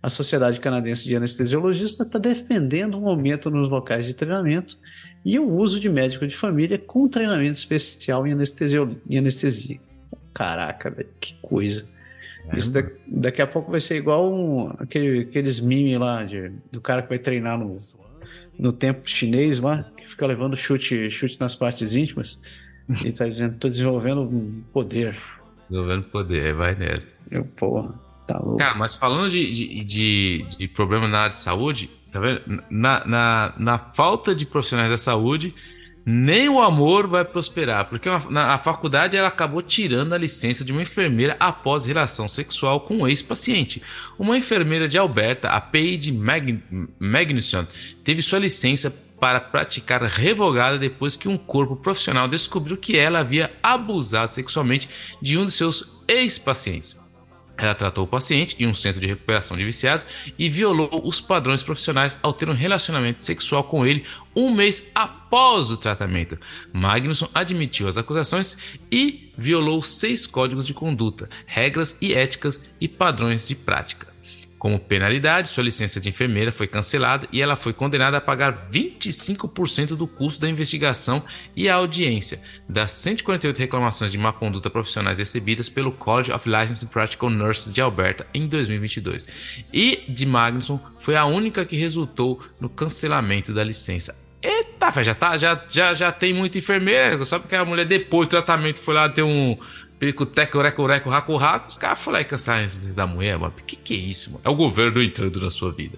A Sociedade Canadense de Anestesiologistas está defendendo um aumento nos locais de treinamento e o uso de médico de família com treinamento especial em, em anestesia. Caraca, velho, que coisa. É, Isso daqui, daqui, a pouco vai ser igual um, aquele, aqueles memes lá de, do cara que vai treinar no, no tempo chinês lá, que fica levando chute, chute nas partes íntimas. E tá dizendo, tô desenvolvendo poder. Desenvolvendo poder, vai nessa. Eu, porra, tá louco. Cara, mas falando de, de, de, de problema na área de saúde, tá vendo? Na, na, na falta de profissionais da saúde, nem o amor vai prosperar, porque a faculdade ela acabou tirando a licença de uma enfermeira após relação sexual com um ex-paciente. Uma enfermeira de Alberta, a Paige Mag Magnuson, teve sua licença para praticar revogada depois que um corpo profissional descobriu que ela havia abusado sexualmente de um de seus ex-pacientes. Ela tratou o paciente em um centro de recuperação de viciados e violou os padrões profissionais ao ter um relacionamento sexual com ele um mês após o tratamento. Magnusson admitiu as acusações e violou seis códigos de conduta, regras e éticas e padrões de prática. Como penalidade, sua licença de enfermeira foi cancelada e ela foi condenada a pagar 25% do custo da investigação e a audiência das 148 reclamações de má conduta profissionais recebidas pelo College of Licensed Practical Nurses de Alberta em 2022. E de Magnusson foi a única que resultou no cancelamento da licença. Eita, já, tá, já, já, já tem muita enfermeira, só porque a mulher depois do tratamento foi lá ter um pericuteco, ureco, ureco, raco, raco, os caras foram lá e cancelaram da mulher, mano. Que que é isso, mano? É o governo entrando na sua vida.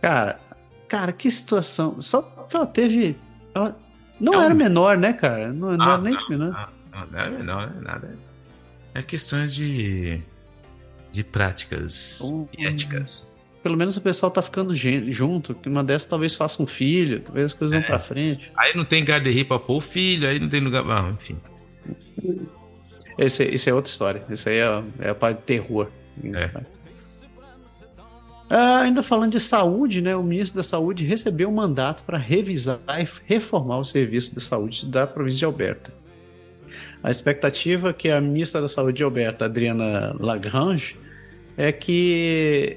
Cara, cara, que situação. Só que ela teve. Ela não é era um... menor, né, cara? Não, não ah, era nem não, menor. Não, não, era menor, não é nada. É questões de. de práticas um, e éticas pelo menos o pessoal tá ficando junto, que uma dessas talvez faça um filho, talvez as coisas é. vão pra frente. Aí não tem garderie pra pôr o filho, aí não tem lugar. Ah, enfim. Esse, esse é outra história. Esse aí é, é a parte de terror. É. Ah, ainda falando de saúde, né, o ministro da Saúde recebeu um mandato para revisar e reformar o serviço de saúde da província de Alberta. A expectativa que a ministra da Saúde de Alberta, Adriana Lagrange, é que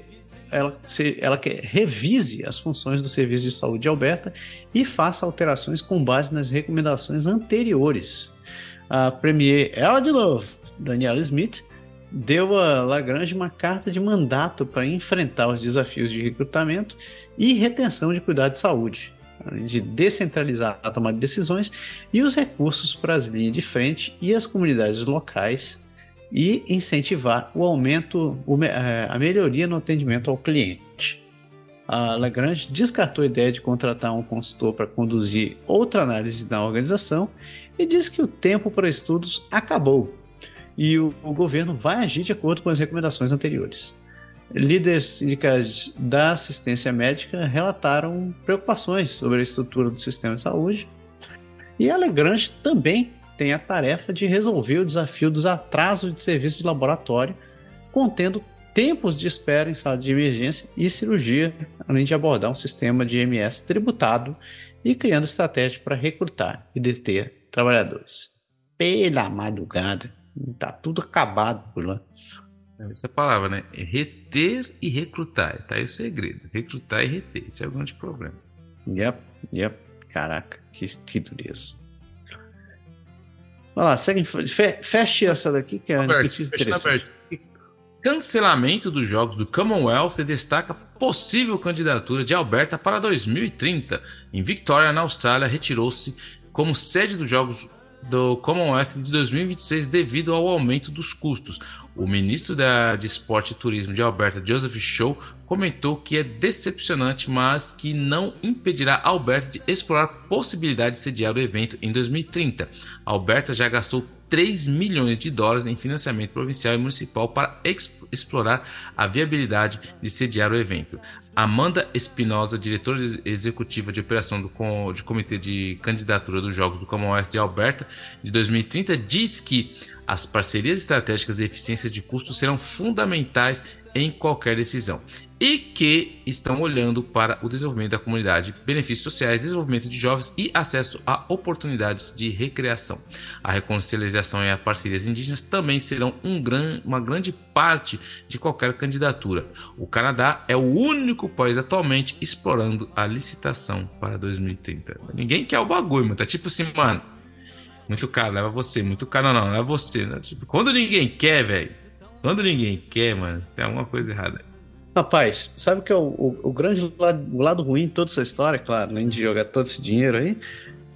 ela, se, ela revise as funções do Serviço de Saúde de Alberta e faça alterações com base nas recomendações anteriores. A Premier ela de novo, Daniela Smith, deu a Lagrange uma carta de mandato para enfrentar os desafios de recrutamento e retenção de cuidado de saúde, de descentralizar a tomada de decisões e os recursos para as linhas de frente e as comunidades locais e incentivar o aumento, é, a melhoria no atendimento ao cliente. A Lagrange descartou a ideia de contratar um consultor para conduzir outra análise da organização e diz que o tempo para estudos acabou e o, o governo vai agir de acordo com as recomendações anteriores. Líderes sindicais da assistência médica relataram preocupações sobre a estrutura do sistema de saúde e a Lagrange também tem a tarefa de resolver o desafio dos atrasos de serviço de laboratório, contendo tempos de espera em sala de emergência e cirurgia, além de abordar um sistema de MS tributado e criando estratégia para recrutar e deter trabalhadores. Pela madrugada, tá tudo acabado por lá. Essa palavra, né? É reter e recrutar. Tá aí o segredo. Recrutar e reter. Esse é o grande problema. Yep, yep. Caraca, que, que dureza. Vai lá, segue, feche essa daqui que é interessante. Cancelamento dos jogos do Commonwealth destaca possível candidatura de Alberta para 2030. Em Victoria, na Austrália, retirou-se como sede dos Jogos do Commonwealth de 2026 devido ao aumento dos custos. O ministro da, de Esporte e Turismo de Alberta, Joseph Show, comentou que é decepcionante, mas que não impedirá Alberta de explorar a possibilidade de sediar o evento em 2030. Alberta já gastou 3 milhões de dólares em financiamento provincial e municipal para explorar a viabilidade de sediar o evento. Amanda Espinosa, diretora executiva de operação do comitê de candidatura dos Jogos do Commonwealth de Alberta de 2030, diz que as parcerias estratégicas e eficiências de custo serão fundamentais em qualquer decisão e que estão olhando para o desenvolvimento da comunidade, benefícios sociais, desenvolvimento de jovens e acesso a oportunidades de recreação. A reconciliação e as parcerias indígenas também serão um gran, uma grande parte de qualquer candidatura. O Canadá é o único país atualmente explorando a licitação para 2030. Ninguém quer o bagulho, mano. Tá tipo assim, mano. Muito caro, leva você. Muito caro, não, não, leva você. Né? Tipo, quando ninguém quer, velho. Quando ninguém quer, mano, tem alguma coisa errada. Rapaz, sabe que é o, o, o grande lado, o lado ruim de toda essa história, claro, além de jogar todo esse dinheiro aí,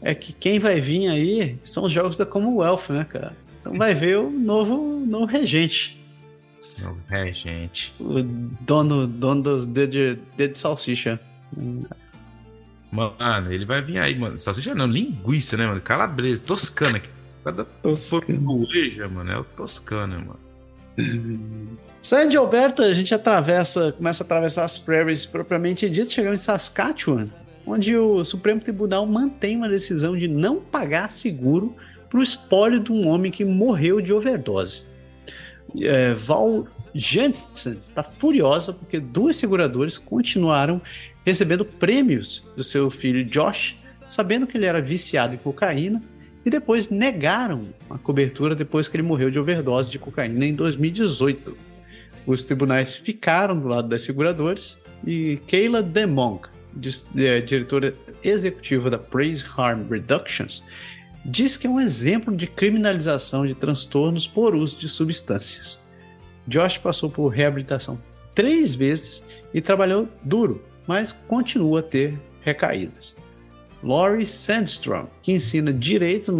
é que quem vai vir aí são os jogos da Commonwealth, né, cara? Então vai ver o novo, novo regente. Novo regente. O dono, dono dos dedos de, de salsicha. Mano, ele vai vir aí, mano. Salsicha não, linguiça, né, mano? Calabresa, toscana. Cada formuleja, mano, é o toscana, mano. Saindo de Alberta, a gente atravessa, começa a atravessar as prairies propriamente dito, chegamos em Saskatchewan, onde o Supremo Tribunal mantém uma decisão de não pagar seguro para o espólio de um homem que morreu de overdose. É, Val Jansen está furiosa porque duas seguradoras continuaram recebendo prêmios do seu filho Josh, sabendo que ele era viciado em cocaína, e depois negaram a cobertura depois que ele morreu de overdose de cocaína em 2018. os tribunais ficaram do lado das seguradoras e Kayla DeMonk, é, diretora executiva da Praise Harm Reductions, diz que é um exemplo de criminalização de transtornos por uso de substâncias. Josh passou por reabilitação três vezes e trabalhou duro, mas continua a ter recaídas. Laurie Sandstrom, que ensina direito,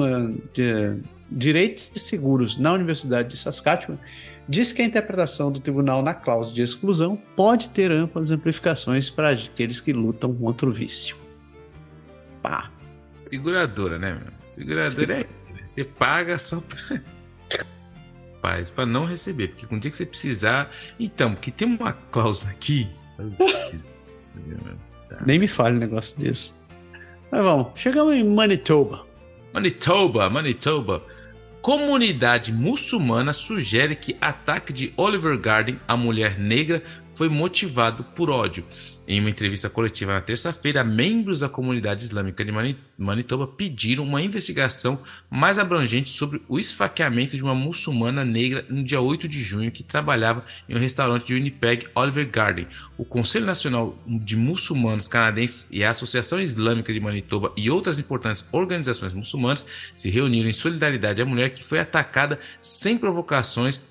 de, direito de seguros na Universidade de Saskatchewan, diz que a interpretação do tribunal na cláusula de exclusão pode ter amplas amplificações para aqueles que lutam contra o vício. Pá. Seguradora, né, meu? Seguradora é. Você paga só pra. Paz, para não receber, porque um dia que você precisar. Então, porque tem uma cláusula aqui. Nem me fale um negócio desse. Mas vamos, chegamos em Manitoba. Manitoba, Manitoba. Comunidade muçulmana sugere que ataque de Oliver Garden, a mulher negra, foi motivado por ódio. Em uma entrevista coletiva na terça-feira, membros da comunidade islâmica de Manitoba pediram uma investigação mais abrangente sobre o esfaqueamento de uma muçulmana negra no dia 8 de junho que trabalhava em um restaurante de Winnipeg, Oliver Garden. O Conselho Nacional de Muçulmanos Canadenses e a Associação Islâmica de Manitoba e outras importantes organizações muçulmanas se reuniram em solidariedade à mulher que foi atacada sem provocações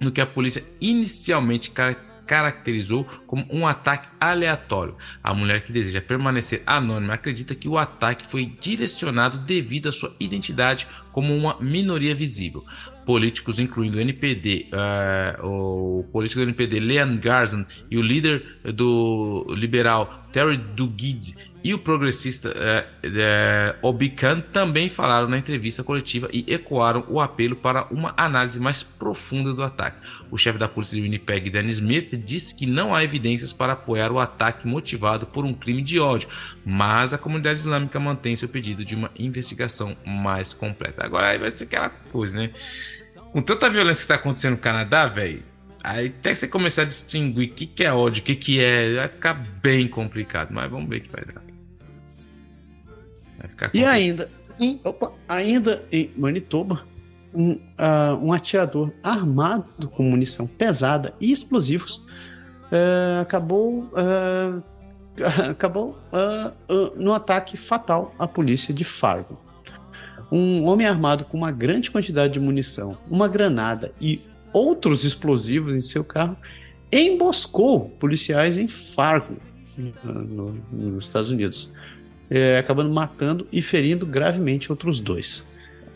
no que a polícia inicialmente caracterizou caracterizou como um ataque aleatório. A mulher que deseja permanecer anônima acredita que o ataque foi direcionado devido à sua identidade como uma minoria visível. Políticos, incluindo o NPD, uh, eh, o político do NPD Leon Garzon e o líder do liberal Terry Duguid e o progressista é, é, Obican também falaram na entrevista coletiva e ecoaram o apelo para uma análise mais profunda do ataque. O chefe da polícia de Winnipeg, Dan Smith, disse que não há evidências para apoiar o ataque motivado por um crime de ódio, mas a comunidade islâmica mantém seu pedido de uma investigação mais completa. Agora aí vai ser aquela coisa, né? Com tanta violência que está acontecendo no Canadá, velho, Aí até você começar a distinguir o que, que é ódio, o que, que é, vai ficar bem complicado, mas vamos ver o que vai dar. E ainda, em, opa, ainda em Manitoba, um, uh, um, atirador armado com munição pesada e explosivos uh, acabou, uh, acabou no ataque fatal à polícia de Fargo. Um homem armado com uma grande quantidade de munição, uma granada e outros explosivos em seu carro emboscou policiais em Fargo, no, nos Estados Unidos é, acabando matando e ferindo gravemente outros dois.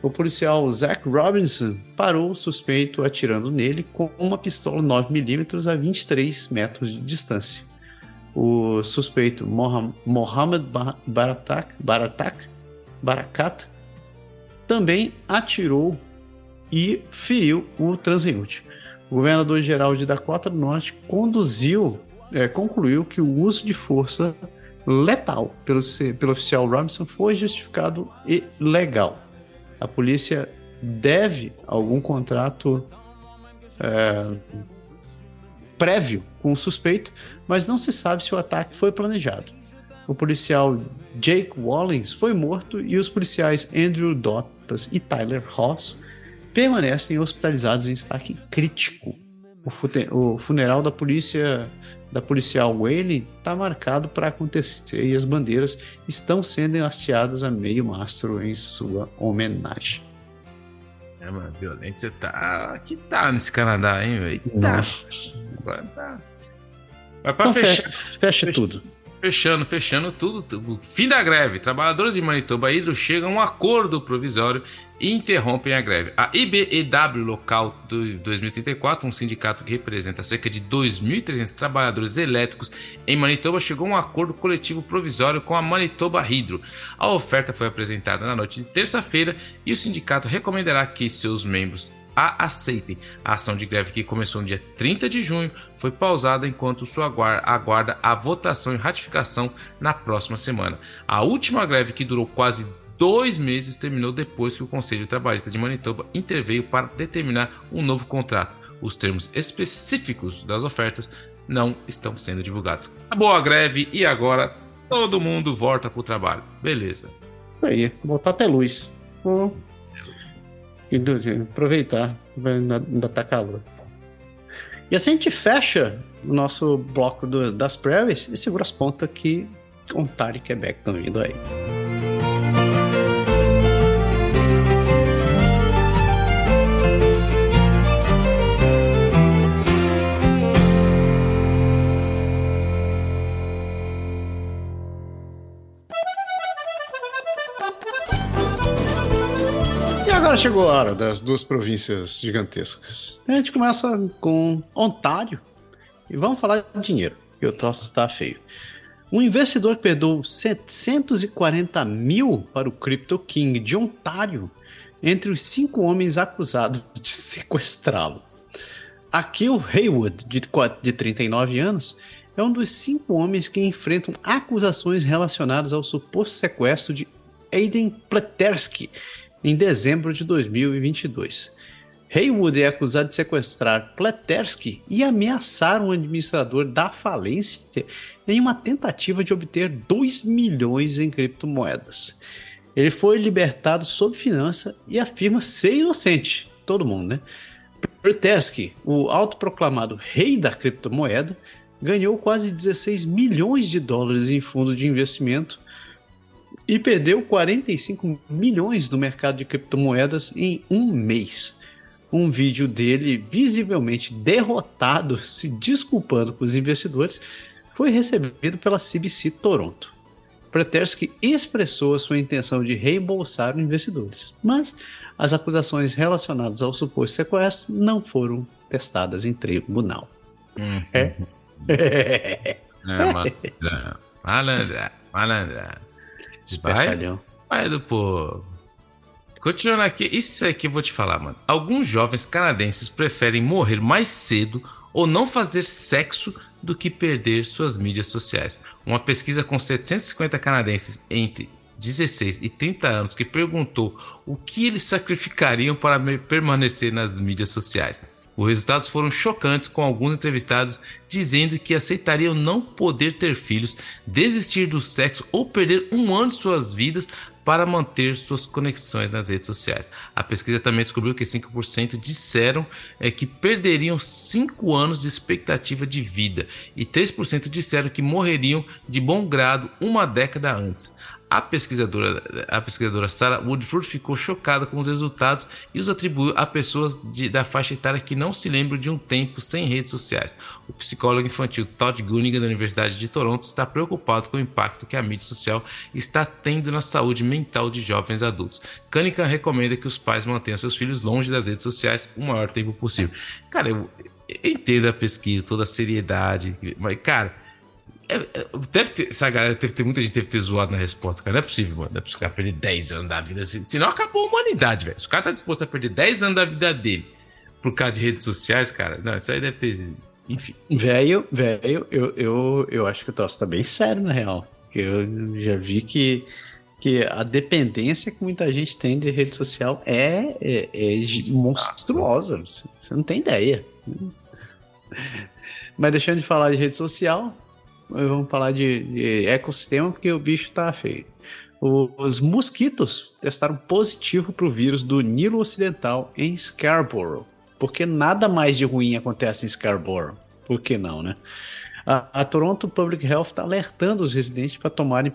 O policial Zach Robinson parou o suspeito atirando nele com uma pistola 9mm a 23 metros de distância. O suspeito Mohamed Baratak, Baratak, Barakat também atirou e feriu o transeunte. O governador-geral de Dakota do Norte conduziu, é, concluiu que o uso de força letal pelo, pelo oficial Robinson foi justificado e legal. A polícia deve algum contrato é, prévio com o suspeito, mas não se sabe se o ataque foi planejado. O policial Jake Wallings foi morto e os policiais Andrew Dottas e Tyler Ross permanecem hospitalizados em destaque crítico. O, funeral da polícia da policial Whaley está marcado para acontecer e as bandeiras estão sendo hasteadas a meio mastro em sua homenagem. É, mano, violência tá. Que tá nesse Canadá, hein, velho? Tá. Agora tá. Vai pra então, fechar. Fecha, fecha tudo. Fechando, fechando tudo, tudo. Fim da greve. Trabalhadores de Manitoba Hidro chegam a um acordo provisório interrompem a greve. A IBEW local do 2034, um sindicato que representa cerca de 2.300 trabalhadores elétricos em Manitoba, chegou a um acordo coletivo provisório com a Manitoba Hydro. A oferta foi apresentada na noite de terça-feira e o sindicato recomendará que seus membros a aceitem. A ação de greve que começou no dia 30 de junho foi pausada enquanto sua aguarda a votação e ratificação na próxima semana. A última greve, que durou quase dois meses, terminou depois que o Conselho Trabalhista de Manitoba interveio para determinar um novo contrato. Os termos específicos das ofertas não estão sendo divulgados. Acabou a greve e agora todo mundo volta para o trabalho. Beleza. Aí, botar até luz. Hum e aproveitar, ainda, tá calor. E assim a gente fecha o nosso bloco do, das prairies e segura as pontas que Ontário e Quebec estão vindo aí. Chegou a hora das duas províncias gigantescas. A gente começa com Ontário e vamos falar de dinheiro, que o troço tá feio. Um investidor perdeu 740 mil para o Crypto King de Ontário entre os cinco homens acusados de sequestrá-lo. Akil Haywood, de, de 39 anos, é um dos cinco homens que enfrentam acusações relacionadas ao suposto sequestro de Aiden Pletersky, em dezembro de 2022. Haywood é acusado de sequestrar Pletersky e ameaçar um administrador da falência em uma tentativa de obter 2 milhões em criptomoedas. Ele foi libertado sob finança e afirma ser inocente. Todo mundo, né? Pletersky, o autoproclamado rei da criptomoeda, ganhou quase 16 milhões de dólares em fundo de investimento e perdeu 45 milhões no mercado de criptomoedas em um mês. Um vídeo dele visivelmente derrotado, se desculpando com os investidores, foi recebido pela CBC Toronto. Pretersky expressou a sua intenção de reembolsar os investidores, mas as acusações relacionadas ao suposto sequestro não foram testadas em tribunal. Uhum. É? é, malandra, malandra, Vai, vai do povo. Continuando aqui, isso aqui eu vou te falar, mano. Alguns jovens canadenses preferem morrer mais cedo ou não fazer sexo do que perder suas mídias sociais. Uma pesquisa com 750 canadenses entre 16 e 30 anos que perguntou o que eles sacrificariam para permanecer nas mídias sociais. Os resultados foram chocantes, com alguns entrevistados dizendo que aceitariam não poder ter filhos, desistir do sexo ou perder um ano de suas vidas para manter suas conexões nas redes sociais. A pesquisa também descobriu que 5% disseram é, que perderiam 5 anos de expectativa de vida e 3% disseram que morreriam de bom grado uma década antes. A pesquisadora, a pesquisadora Sarah Woodford ficou chocada com os resultados e os atribuiu a pessoas de, da faixa etária que não se lembram de um tempo sem redes sociais. O psicólogo infantil Todd Gunnigan, da Universidade de Toronto, está preocupado com o impacto que a mídia social está tendo na saúde mental de jovens adultos. Cunningham recomenda que os pais mantenham seus filhos longe das redes sociais o maior tempo possível. Cara, eu, eu entendo a pesquisa, toda a seriedade, mas, cara deve ter, essa galera deve ter muita gente deve ter zoado na resposta, cara. Não é possível, mano. Não é possível perder 10 anos da vida. Senão acabou a humanidade, velho. Se o cara tá disposto a perder 10 anos da vida dele por causa de redes sociais, cara, não, isso aí deve ter. Enfim. Velho, velho, eu, eu, eu acho que o troço tá bem sério, na real. Eu já vi que, que a dependência que muita gente tem de rede social é, é, é monstruosa. Você não tem ideia. Mas deixando de falar de rede social, vamos falar de, de ecossistema porque o bicho tá feio. Os mosquitos testaram positivo para o vírus do Nilo Ocidental em Scarborough. Porque nada mais de ruim acontece em Scarborough. Por que não, né? A, a Toronto Public Health está alertando os residentes para tomarem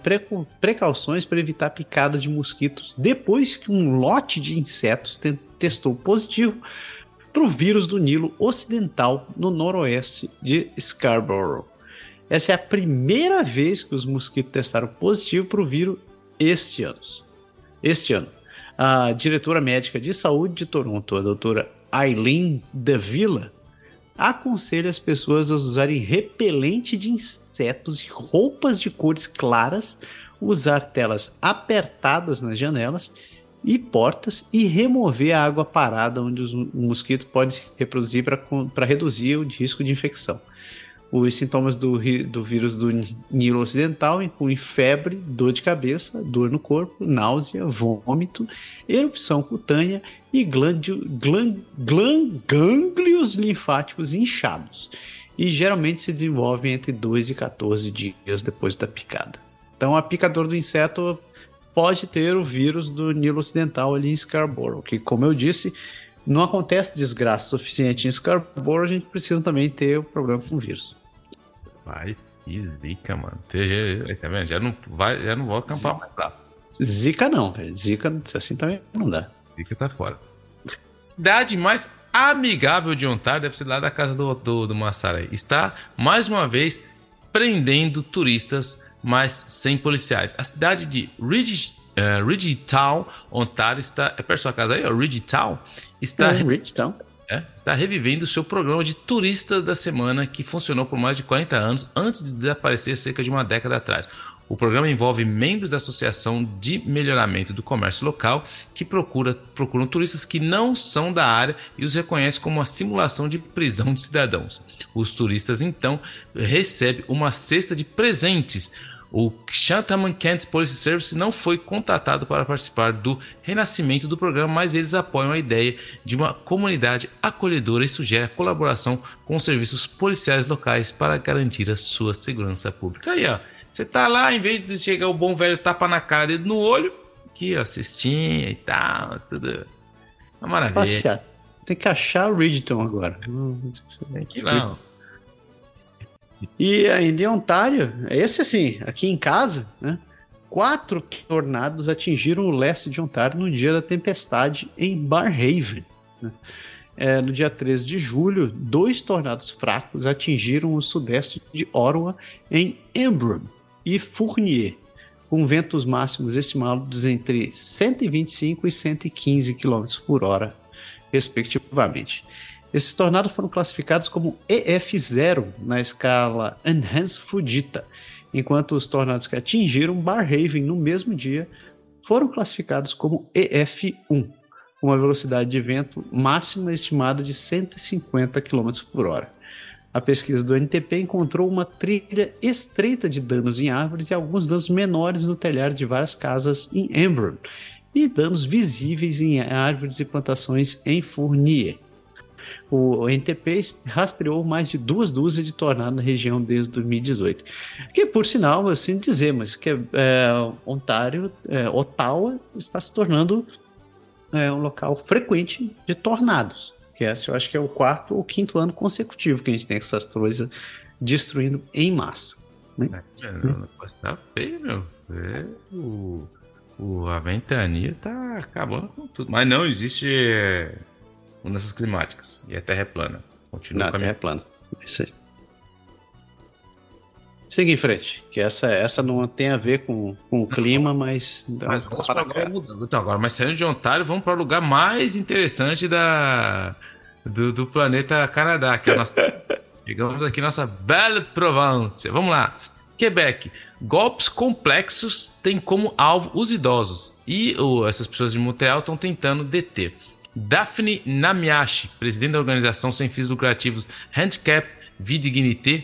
precauções para evitar picadas de mosquitos depois que um lote de insetos testou positivo para o vírus do Nilo Ocidental no noroeste de Scarborough. Essa é a primeira vez que os mosquitos testaram positivo para o vírus este ano. Este ano. A diretora médica de saúde de Toronto, a doutora Eileen Davila, aconselha as pessoas a usarem repelente de insetos e roupas de cores claras, usar telas apertadas nas janelas e portas e remover a água parada onde o mosquito pode se reproduzir para reduzir o risco de infecção. Os sintomas do, do vírus do Nilo Ocidental incluem febre, dor de cabeça, dor no corpo, náusea, vômito, erupção cutânea e glândio, gânglios linfáticos inchados. E geralmente se desenvolvem entre 2 e 14 dias depois da picada. Então, a picadora do inseto pode ter o vírus do Nilo Ocidental ali em Scarborough, que, como eu disse, não acontece desgraça suficiente em Scarborough, a gente precisa também ter o problema com o vírus. Mas que zica, mano. Tá vendo? Já não, vai, já não vou acampar mais lá. Zica não, velho. Zica assim também não dá. Zica tá fora. Cidade mais amigável de Ontário deve ser lá da casa do, do, do Massara. Está, mais uma vez, prendendo turistas, mas sem policiais. A cidade de Ridge, uh, Ridgetown, Ontário, está. É perto da sua casa aí, ó, Ridgetown? Está. É, Ridgetown. É, está revivendo o seu programa de turista da semana que funcionou por mais de 40 anos antes de desaparecer cerca de uma década atrás. O programa envolve membros da Associação de Melhoramento do Comércio Local que procura, procuram turistas que não são da área e os reconhece como uma simulação de prisão de cidadãos. Os turistas então recebem uma cesta de presentes. O Chatham Kent Police Service não foi contatado para participar do renascimento do programa, mas eles apoiam a ideia de uma comunidade acolhedora e sugerem a colaboração com os serviços policiais locais para garantir a sua segurança pública. Aí, ó você tá lá, em vez de chegar o bom velho tapa na cara, dedo no olho, aqui, ó, cestinha e tal, tudo. Uma maravilha. Passear. Tem que achar o Ridgeton agora. Tem que lá. E ainda em Ontário, esse assim, aqui em casa, né? Quatro tornados atingiram o leste de Ontário no dia da tempestade em Barhaven. Né? É, no dia 13 de julho, dois tornados fracos atingiram o sudeste de Ottawa em Embrun, e Fournier, com ventos máximos estimados entre 125 e 115 km por hora, respectivamente. Esses tornados foram classificados como EF0 na escala Enhanced Fujita, enquanto os tornados que atingiram Barhaven no mesmo dia foram classificados como EF1, com uma velocidade de vento máxima estimada de 150 km por hora. A pesquisa do NTP encontrou uma trilha estreita de danos em árvores e alguns danos menores no telhado de várias casas em Embrun e danos visíveis em árvores e plantações em Fournier. O NTP rastreou mais de duas dúzias de tornados na região desde 2018. Que, por sinal, assim dizer, mas que é, Ontário, é, Ottawa, está se tornando é, um local frequente de tornados. Que esse eu acho que é o quarto ou quinto ano consecutivo que a gente tem essas coisas destruindo em massa. Né? É, tá feio, meu. É, o, o, a ventania tá acabando com tudo. Mas não existe mudanças climáticas. E a Terra é plana. Continua não, a Terra é plana. Isso aí. Siga em frente, que essa, essa não tem a ver com, com o clima, mas. mas vamos para agora, então, agora, mas saindo de Ontário, vamos para o lugar mais interessante da, do, do planeta Canadá, que é a nossa. Chegamos aqui nossa Belle Provence. Vamos lá. Quebec. Golpes complexos têm como alvo os idosos e oh, essas pessoas de Montreal estão tentando deter. Daphne Namiashi, presidente da organização sem fins lucrativos Handicap Vie Dignité,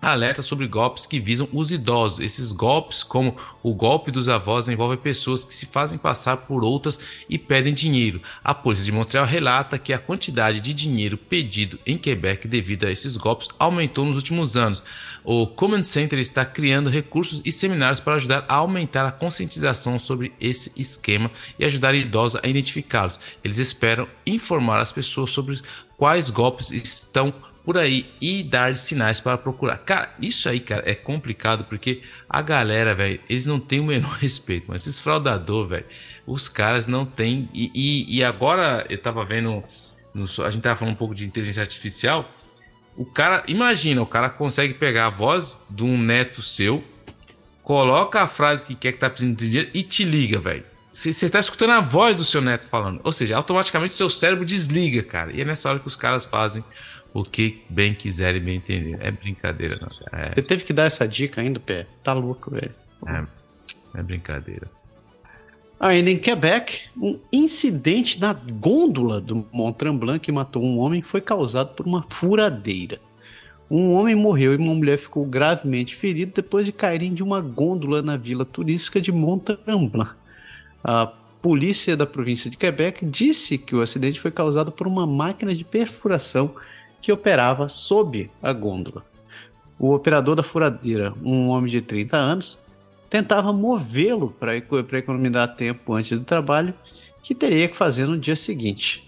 alerta sobre golpes que visam os idosos. Esses golpes, como o golpe dos avós, envolvem pessoas que se fazem passar por outras e pedem dinheiro. A polícia de Montreal relata que a quantidade de dinheiro pedido em Quebec devido a esses golpes aumentou nos últimos anos. O Command Center está criando recursos e seminários para ajudar a aumentar a conscientização sobre esse esquema e ajudar idosos a identificá-los. Eles esperam informar as pessoas sobre quais golpes estão por aí e dar sinais para procurar. Cara, isso aí, cara, é complicado porque a galera, velho, eles não têm o menor respeito, mas esses fraudador, velho, os caras não têm. E, e, e, agora eu tava vendo, no, a gente tava falando um pouco de inteligência artificial. O cara, imagina, o cara consegue pegar a voz de um neto seu, coloca a frase que quer que tá precisando de dinheiro e te liga, velho. Você tá escutando a voz do seu neto falando. Ou seja, automaticamente seu cérebro desliga, cara. E é nessa hora que os caras fazem o que bem quiser e bem entender. É brincadeira, não. É... Você teve que dar essa dica ainda, Pé? Tá louco, velho. É, é brincadeira. Ainda em Quebec, um incidente na gôndola do Mont Tremblant que matou um homem foi causado por uma furadeira. Um homem morreu e uma mulher ficou gravemente ferida depois de caírem de uma gôndola na vila turística de Mont Tremblant. A polícia da província de Quebec disse que o acidente foi causado por uma máquina de perfuração que operava sob a gôndola. O operador da furadeira, um homem de 30 anos, tentava movê-lo para economizar tempo antes do trabalho que teria que fazer no dia seguinte.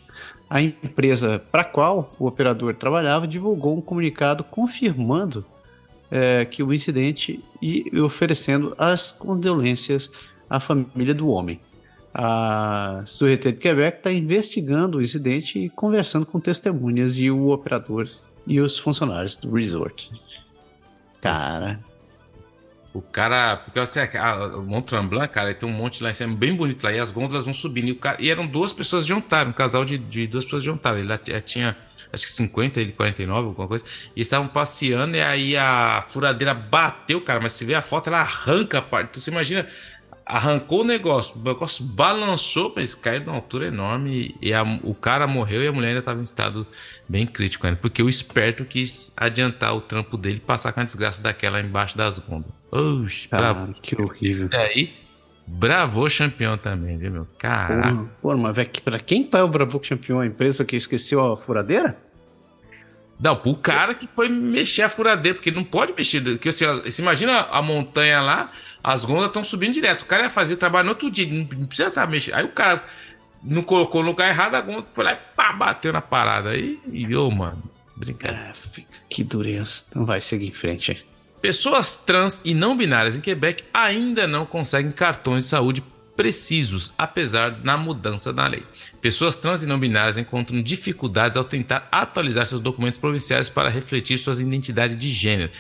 a empresa para qual o operador trabalhava divulgou um comunicado confirmando é, que o incidente e oferecendo as condolências à família do homem. A Sûreté de Quebec está investigando o incidente e conversando com testemunhas e o operador e os funcionários do resort. Cara. O cara. Porque assim, a, o Mont Tremblant, cara, tem um monte lá em cima bem bonito lá. E as gôndolas vão subindo. E, cara, e eram duas pessoas de Ontário, um casal de, de duas pessoas de Ontário. Ele tinha acho que 50, ele 49, alguma coisa. E estavam passeando e aí a furadeira bateu, cara. Mas se vê a foto, ela arranca a parte. Então você imagina arrancou o negócio, o negócio balançou, mas caiu numa altura enorme e a, o cara morreu e a mulher ainda estava em estado bem crítico ainda, porque o esperto quis adiantar o trampo dele e passar com a desgraça daquela embaixo das gôndolas. Oxe, bravo. que horrível. Isso aí, Bravo campeão também, viu, meu? Caraca. Pô, mas pra quem é o Bravo campeão? A empresa que esqueceu a furadeira? Não, pro cara que foi mexer a furadeira, porque não pode mexer. Porque assim, você imagina a montanha lá, as gôndolas estão subindo direto. O cara ia fazer trabalho no outro dia, não precisa estar mexendo. Aí o cara não colocou no lugar errado, a gôndola foi lá e pá, bateu na parada. Aí, e eu, mano, brincadeira. É, que dureza. Não vai seguir em frente. Pessoas trans e não binárias em Quebec ainda não conseguem cartões de saúde precisos, apesar da mudança na lei. Pessoas trans e não binárias encontram dificuldades ao tentar atualizar seus documentos provinciais para refletir suas identidades de gênero.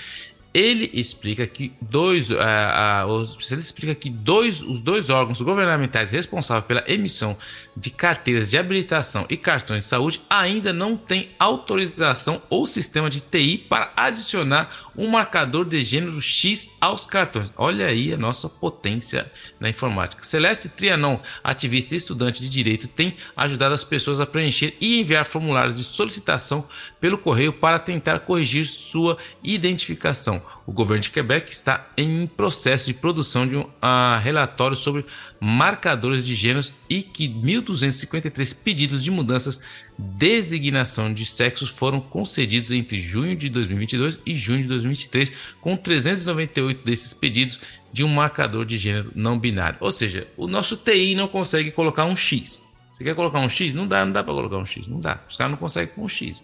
Ele explica que dois, uh, uh, ele explica que dois, os dois órgãos governamentais responsáveis pela emissão de carteiras de habilitação e cartões de saúde ainda não têm autorização ou sistema de TI para adicionar um marcador de gênero X aos cartões. Olha aí a nossa potência na informática. Celeste Trianon, ativista e estudante de direito, tem ajudado as pessoas a preencher e enviar formulários de solicitação pelo correio para tentar corrigir sua identificação o governo de Quebec está em processo de produção de um uh, relatório sobre marcadores de gêneros e que 1.253 pedidos de mudanças designação de sexos foram concedidos entre junho de 2022 e junho de 2023, com 398 desses pedidos de um marcador de gênero não binário. Ou seja, o nosso TI não consegue colocar um X. Você quer colocar um X? Não dá, não dá para colocar um X, não dá. Os caras não conseguem com um X.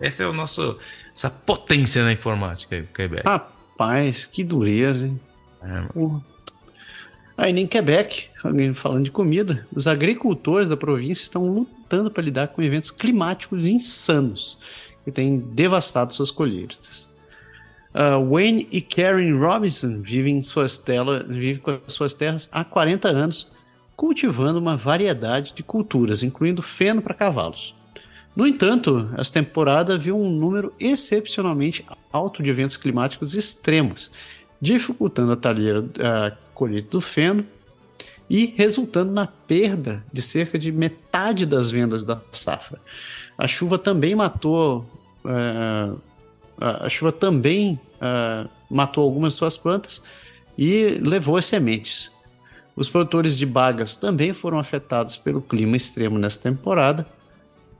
Essa é o nosso essa potência na informática, Quebec. Rapaz, que dureza, hein? É, Aí nem Quebec, falando de comida, os agricultores da província estão lutando para lidar com eventos climáticos insanos que têm devastado suas colheitas. Uh, Wayne e Karen Robinson vivem, suas telas, vivem com as suas terras há 40 anos, cultivando uma variedade de culturas, incluindo feno para cavalos. No entanto, essa temporada viu um número excepcionalmente alto de eventos climáticos extremos, dificultando a talheira a colheita do feno e resultando na perda de cerca de metade das vendas da safra. A chuva também matou uh, a chuva também uh, matou algumas de suas plantas e levou as sementes. Os produtores de bagas também foram afetados pelo clima extremo nessa temporada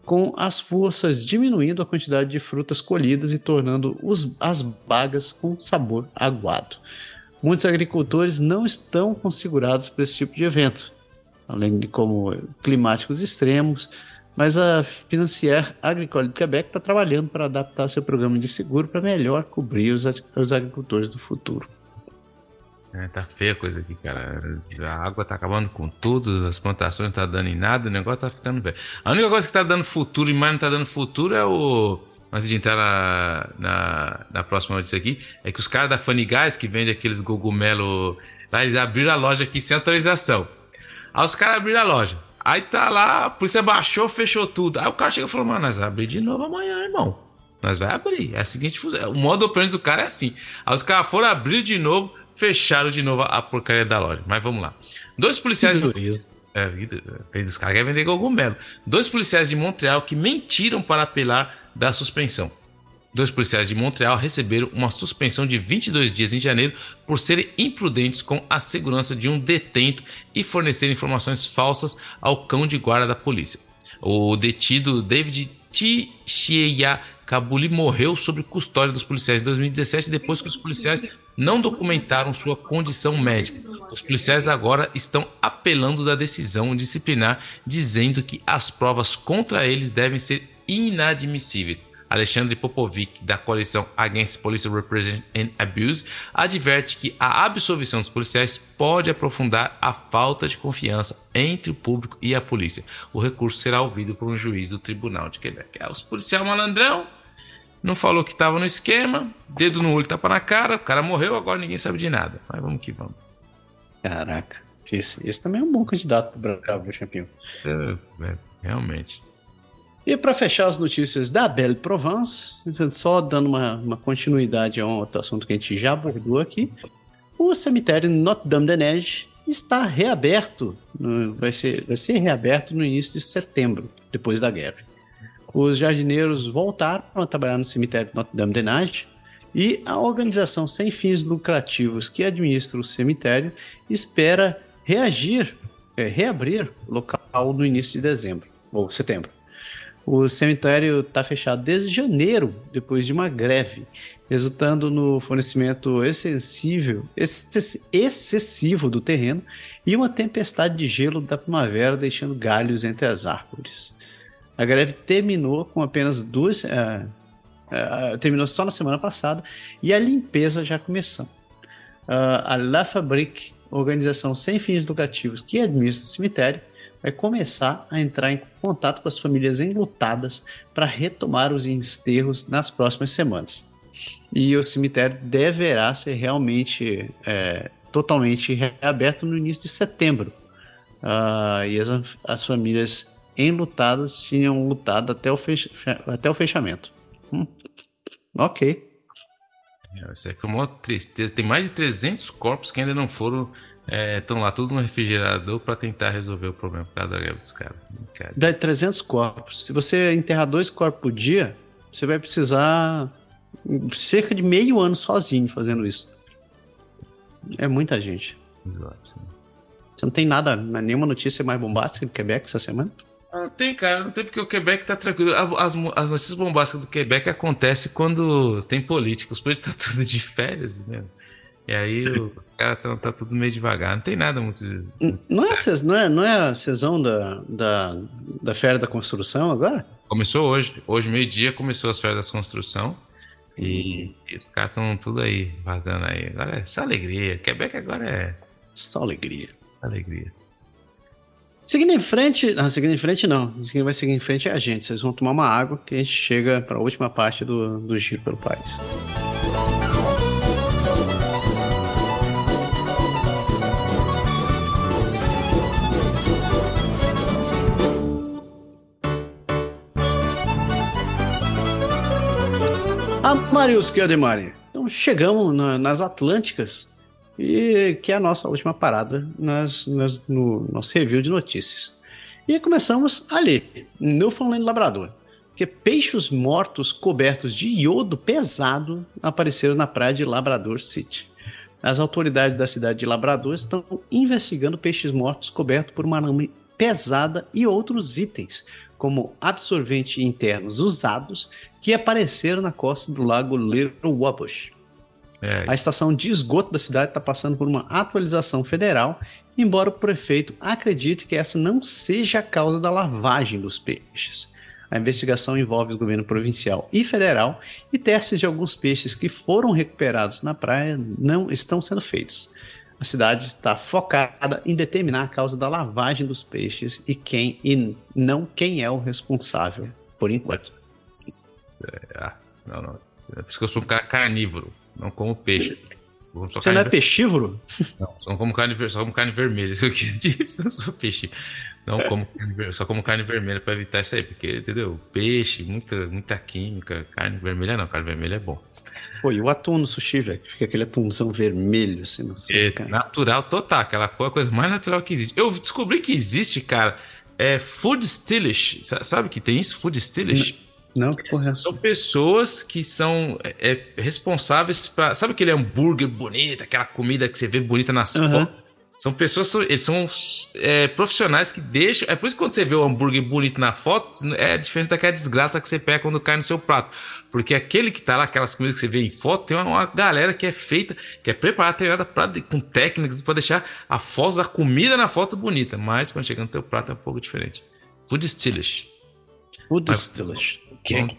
com as forças diminuindo a quantidade de frutas colhidas e tornando os, as bagas com sabor aguado. Muitos agricultores não estão configurados para esse tipo de evento, além de como climáticos extremos, mas a Financière Agricole do Quebec está trabalhando para adaptar seu programa de seguro para melhor cobrir os, os agricultores do futuro. É, tá feia a coisa aqui, cara. A água tá acabando com tudo, as plantações não tá dando em nada, o negócio tá ficando velho. A única coisa que tá dando futuro e mais não tá dando futuro é o. Antes de entrar na, na, na próxima notícia aqui, é que os caras da Funny Guys, que vende aqueles cogumelo lá, eles abriram a loja aqui sem autorização. Aí os caras abriram a loja. Aí tá lá, a polícia baixou, fechou tudo. Aí o cara chega e falou: Mano, nós vamos abrir de novo amanhã, irmão. Nós vai abrir. É a seguinte O modo operante do cara é assim. Aí os caras foram abrir de novo fecharam de novo a porcaria da loja. Mas vamos lá. Dois policiais. De... É, os caras querem vender cogumelo. Dois policiais de Montreal que mentiram para apelar da suspensão. Dois policiais de Montreal receberam uma suspensão de 22 dias em janeiro por serem imprudentes com a segurança de um detento e fornecer informações falsas ao cão de guarda da polícia. O detido David Tishia Kabuli morreu sob custódia dos policiais em 2017 depois que os policiais não documentaram sua condição médica. Os policiais agora estão apelando da decisão disciplinar, dizendo que as provas contra eles devem ser inadmissíveis. Alexandre Popovic, da coalição Against Police Repression and Abuse, adverte que a absolvição dos policiais pode aprofundar a falta de confiança entre o público e a polícia. O recurso será ouvido por um juiz do Tribunal de Quebec. É, os policiais malandrão não falou que estava no esquema, dedo no olho, tapa na cara, o cara morreu, agora ninguém sabe de nada. Mas vamos que vamos. Caraca, esse, esse também é um bom candidato para o campeão. É, é, realmente. E para fechar as notícias da Belle Provence, só dando uma, uma continuidade a um outro assunto que a gente já abordou aqui, o cemitério Notre-Dame-de-Neige está reaberto, vai ser, vai ser reaberto no início de setembro, depois da guerra. Os jardineiros voltaram a trabalhar no cemitério Notre-Dame-de-Neige e a organização sem fins lucrativos que administra o cemitério espera reagir, é, reabrir o local no início de dezembro ou setembro. O cemitério está fechado desde janeiro, depois de uma greve, resultando no fornecimento excessivo do terreno e uma tempestade de gelo da primavera, deixando galhos entre as árvores. A greve terminou com apenas duas. Uh, uh, terminou só na semana passada e a limpeza já começou. Uh, a La Fabrique, organização sem fins lucrativos que administra o cemitério, vai começar a entrar em contato com as famílias enlutadas para retomar os enterros nas próximas semanas. E o cemitério deverá ser realmente é, totalmente reaberto no início de setembro. Uh, e as, as famílias enlutadas tinham lutado até o, fecha, até o fechamento. Hum. Ok. É, isso aí foi uma tristeza. Tem mais de 300 corpos que ainda não foram estão é, lá tudo no refrigerador para tentar resolver o problema por causa da greve dos caras. Dá 300 corpos. Se você enterrar dois corpos por dia, você vai precisar cerca de meio ano sozinho fazendo isso. É muita gente. Exato. Você não tem nada, nenhuma notícia mais bombástica do Quebec essa semana? Não tem, cara, não tem porque o Quebec tá tranquilo. As, as notícias bombásticas do Quebec acontecem quando tem políticos, pois tá tudo de férias, né? E aí os caras estão tá tudo meio devagar. Não tem nada muito. muito não, é, não, é, não é a sessão da, da, da Feira da Construção agora? Começou hoje. Hoje, meio-dia, começou as férias da construção. E, e os caras estão tudo aí, vazando aí. Agora é só alegria. Quebec agora é. Só alegria. Alegria. Seguindo em frente. Não, seguindo em frente não. Quem vai seguir em frente é a gente. Vocês vão tomar uma água que a gente chega para a última parte do, do giro pelo país. A Marius Mari. Então chegamos na, nas Atlânticas, e que é a nossa última parada nas, nas, no nosso review de notícias. E começamos ali, Newfoundland Labrador, que peixes mortos cobertos de iodo pesado apareceram na praia de Labrador City. As autoridades da cidade de Labrador estão investigando peixes mortos cobertos por uma arame pesada e outros itens, como absorventes internos usados que apareceram na costa do lago Little Wabush. É. A estação de esgoto da cidade está passando por uma atualização federal, embora o prefeito acredite que essa não seja a causa da lavagem dos peixes. A investigação envolve o governo provincial e federal e testes de alguns peixes que foram recuperados na praia não estão sendo feitos. A cidade está focada em determinar a causa da lavagem dos peixes e quem e não quem é o responsável, por enquanto. É, ah, não, não. É por isso que eu sou um cara carnívoro, não como peixe. Você não é peixívoro? Não, só como carne, só como carne vermelha, isso eu quis dizer, não sou peixe. Não como carne, só como carne vermelha para evitar isso aí, porque, entendeu? Peixe, muita, muita química, carne vermelha não, carne vermelha é bom. Pô, e o atum no sushi, velho? Fica aquele atumzão vermelho, assim, no é, Natural total, aquela coisa mais natural que existe. Eu descobri que existe, cara, é food stylish. Sabe que tem isso? Food stylish? Não, que porra é São pessoas que são é, responsáveis para. Sabe aquele hambúrguer bonito, aquela comida que você vê bonita nas uhum. fotos? São pessoas, eles são é, profissionais que deixam. É por isso que quando você vê o hambúrguer bonito na foto, é diferente daquela desgraça que você pega quando cai no seu prato. Porque aquele que tá lá, aquelas comidas que você vê em foto, tem uma, uma galera que é feita, que é preparada, treinada pra, com técnicas para deixar a foto da comida na foto bonita. Mas quando chega no teu prato é um pouco diferente. Food Stylish. Food Stylish. Okay.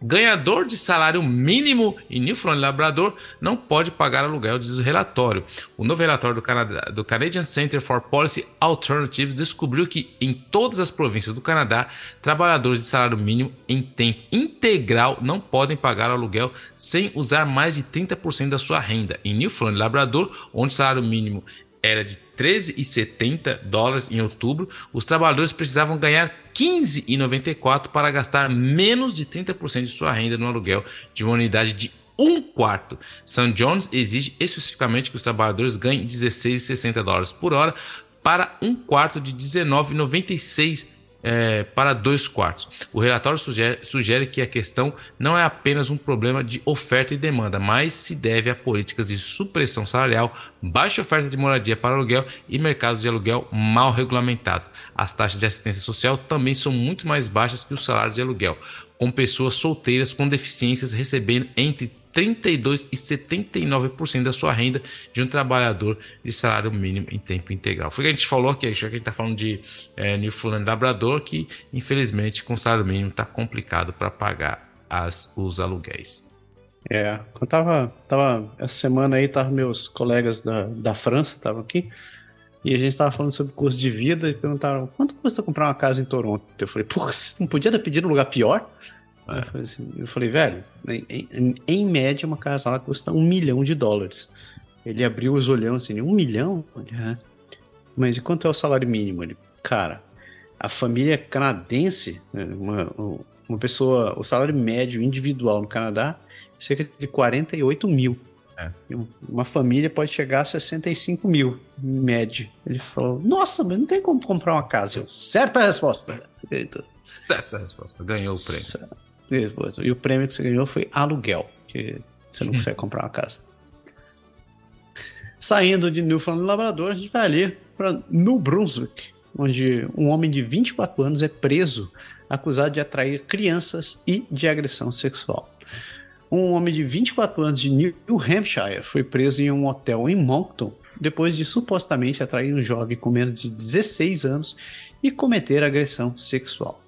Ganhador de salário mínimo em Newfoundland e Labrador não pode pagar aluguel, diz o relatório. O novo relatório do, Canadá, do Canadian Center for Policy Alternatives descobriu que em todas as províncias do Canadá, trabalhadores de salário mínimo em tempo integral não podem pagar aluguel sem usar mais de 30% da sua renda. Em Newfoundland e Labrador, onde o salário mínimo era de 13,70 dólares em outubro, os trabalhadores precisavam ganhar 15,94 para gastar menos de 30% de sua renda no aluguel de uma unidade de um quarto. St. John's exige especificamente que os trabalhadores ganhem 16,60 dólares por hora para um quarto de 19,96 é, para dois quartos. O relatório sugere, sugere, que a questão não é apenas um problema de oferta e demanda, mas se deve a políticas de supressão salarial, baixa oferta de moradia para aluguel e mercados de aluguel mal regulamentados. As taxas de assistência social também são muito mais baixas que o salário de aluguel, com pessoas solteiras com deficiências recebendo entre 32% e 79% da sua renda de um trabalhador de salário mínimo em tempo integral. Foi o que a gente falou aqui, já que a gente está falando de é, Newfoundland Labrador, que infelizmente com salário mínimo está complicado para pagar as, os aluguéis. É, eu tava, tava essa semana aí, tava meus colegas da, da França, estavam aqui, e a gente estava falando sobre custo de vida e perguntaram quanto custa comprar uma casa em Toronto? Eu falei, pô, não podia ter pedido um lugar pior? É. Eu, falei assim, eu falei, velho, em, em, em, média uma casa lá custa um milhão de dólares. Ele abriu os olhões assim, um milhão? Falei, Mas e quanto é o salário mínimo? Ele, cara, a família canadense, né, uma, uma pessoa, o salário médio individual no Canadá é cerca de 48 mil. É. Uma família pode chegar a 65 mil, em média. Ele falou: Nossa, mas não tem como comprar uma casa. Eu, certa resposta. Certa resposta. Ganhou o prêmio. Certo. E o prêmio que você ganhou foi aluguel, que você não consegue comprar uma casa. Saindo de Newfoundland e Labrador, a gente vai ali para New Brunswick, onde um homem de 24 anos é preso acusado de atrair crianças e de agressão sexual. Um homem de 24 anos de New Hampshire foi preso em um hotel em Moncton depois de supostamente atrair um jovem com menos de 16 anos e cometer agressão sexual.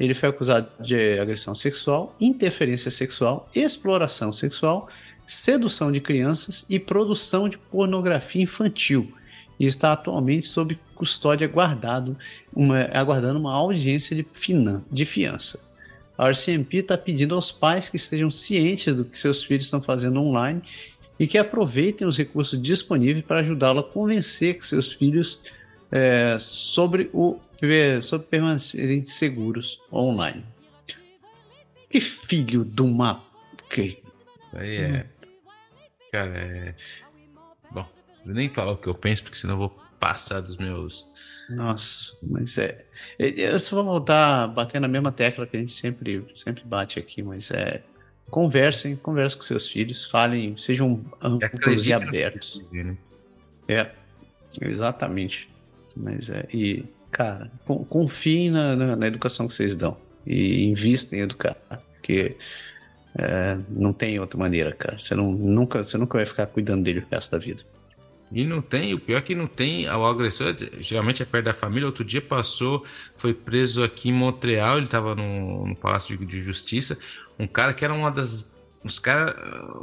Ele foi acusado de agressão sexual, interferência sexual, exploração sexual, sedução de crianças e produção de pornografia infantil. E está atualmente sob custódia guardado, uma, aguardando uma audiência de, finan, de fiança. A RCMP está pedindo aos pais que estejam cientes do que seus filhos estão fazendo online e que aproveitem os recursos disponíveis para ajudá-lo a convencer seus filhos é, sobre o sobre permanecerem seguros online. Que filho de uma. Que... Isso aí é. Cara, é. Bom, nem falar o que eu penso, porque senão eu vou passar dos meus. Nossa, mas é. Eu só vou voltar a bater na mesma tecla que a gente sempre, sempre bate aqui, mas é. Conversem, conversem com seus filhos, falem, sejam amplos e abertos. Né? É, exatamente. Mas é. E cara, confiem na, na, na, educação que vocês dão e invistem em educar, porque é, não tem outra maneira, cara. Você, não, nunca, você nunca vai ficar cuidando dele o resto da vida. E não tem, o pior é que não tem, o agressor geralmente é perto da família. Outro dia passou, foi preso aqui em Montreal, ele estava no, no Palácio de, de Justiça. Um cara que era uma das. Uns cara,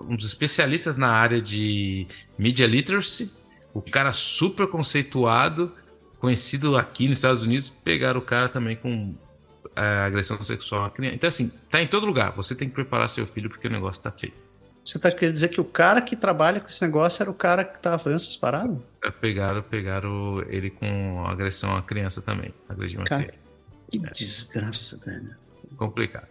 um dos especialistas na área de media literacy, o cara super conceituado, conhecido aqui nos Estados Unidos, pegaram o cara também com é, agressão sexual à criança. Então, assim, tá em todo lugar. Você tem que preparar seu filho porque o negócio tá feio. Você tá querendo dizer que o cara que trabalha com esse negócio era o cara que tava fazendo essas paradas? É, pegaram, pegaram ele com agressão à criança também. Agrediu uma cara, criança. Que é. desgraça, velho. Complicado.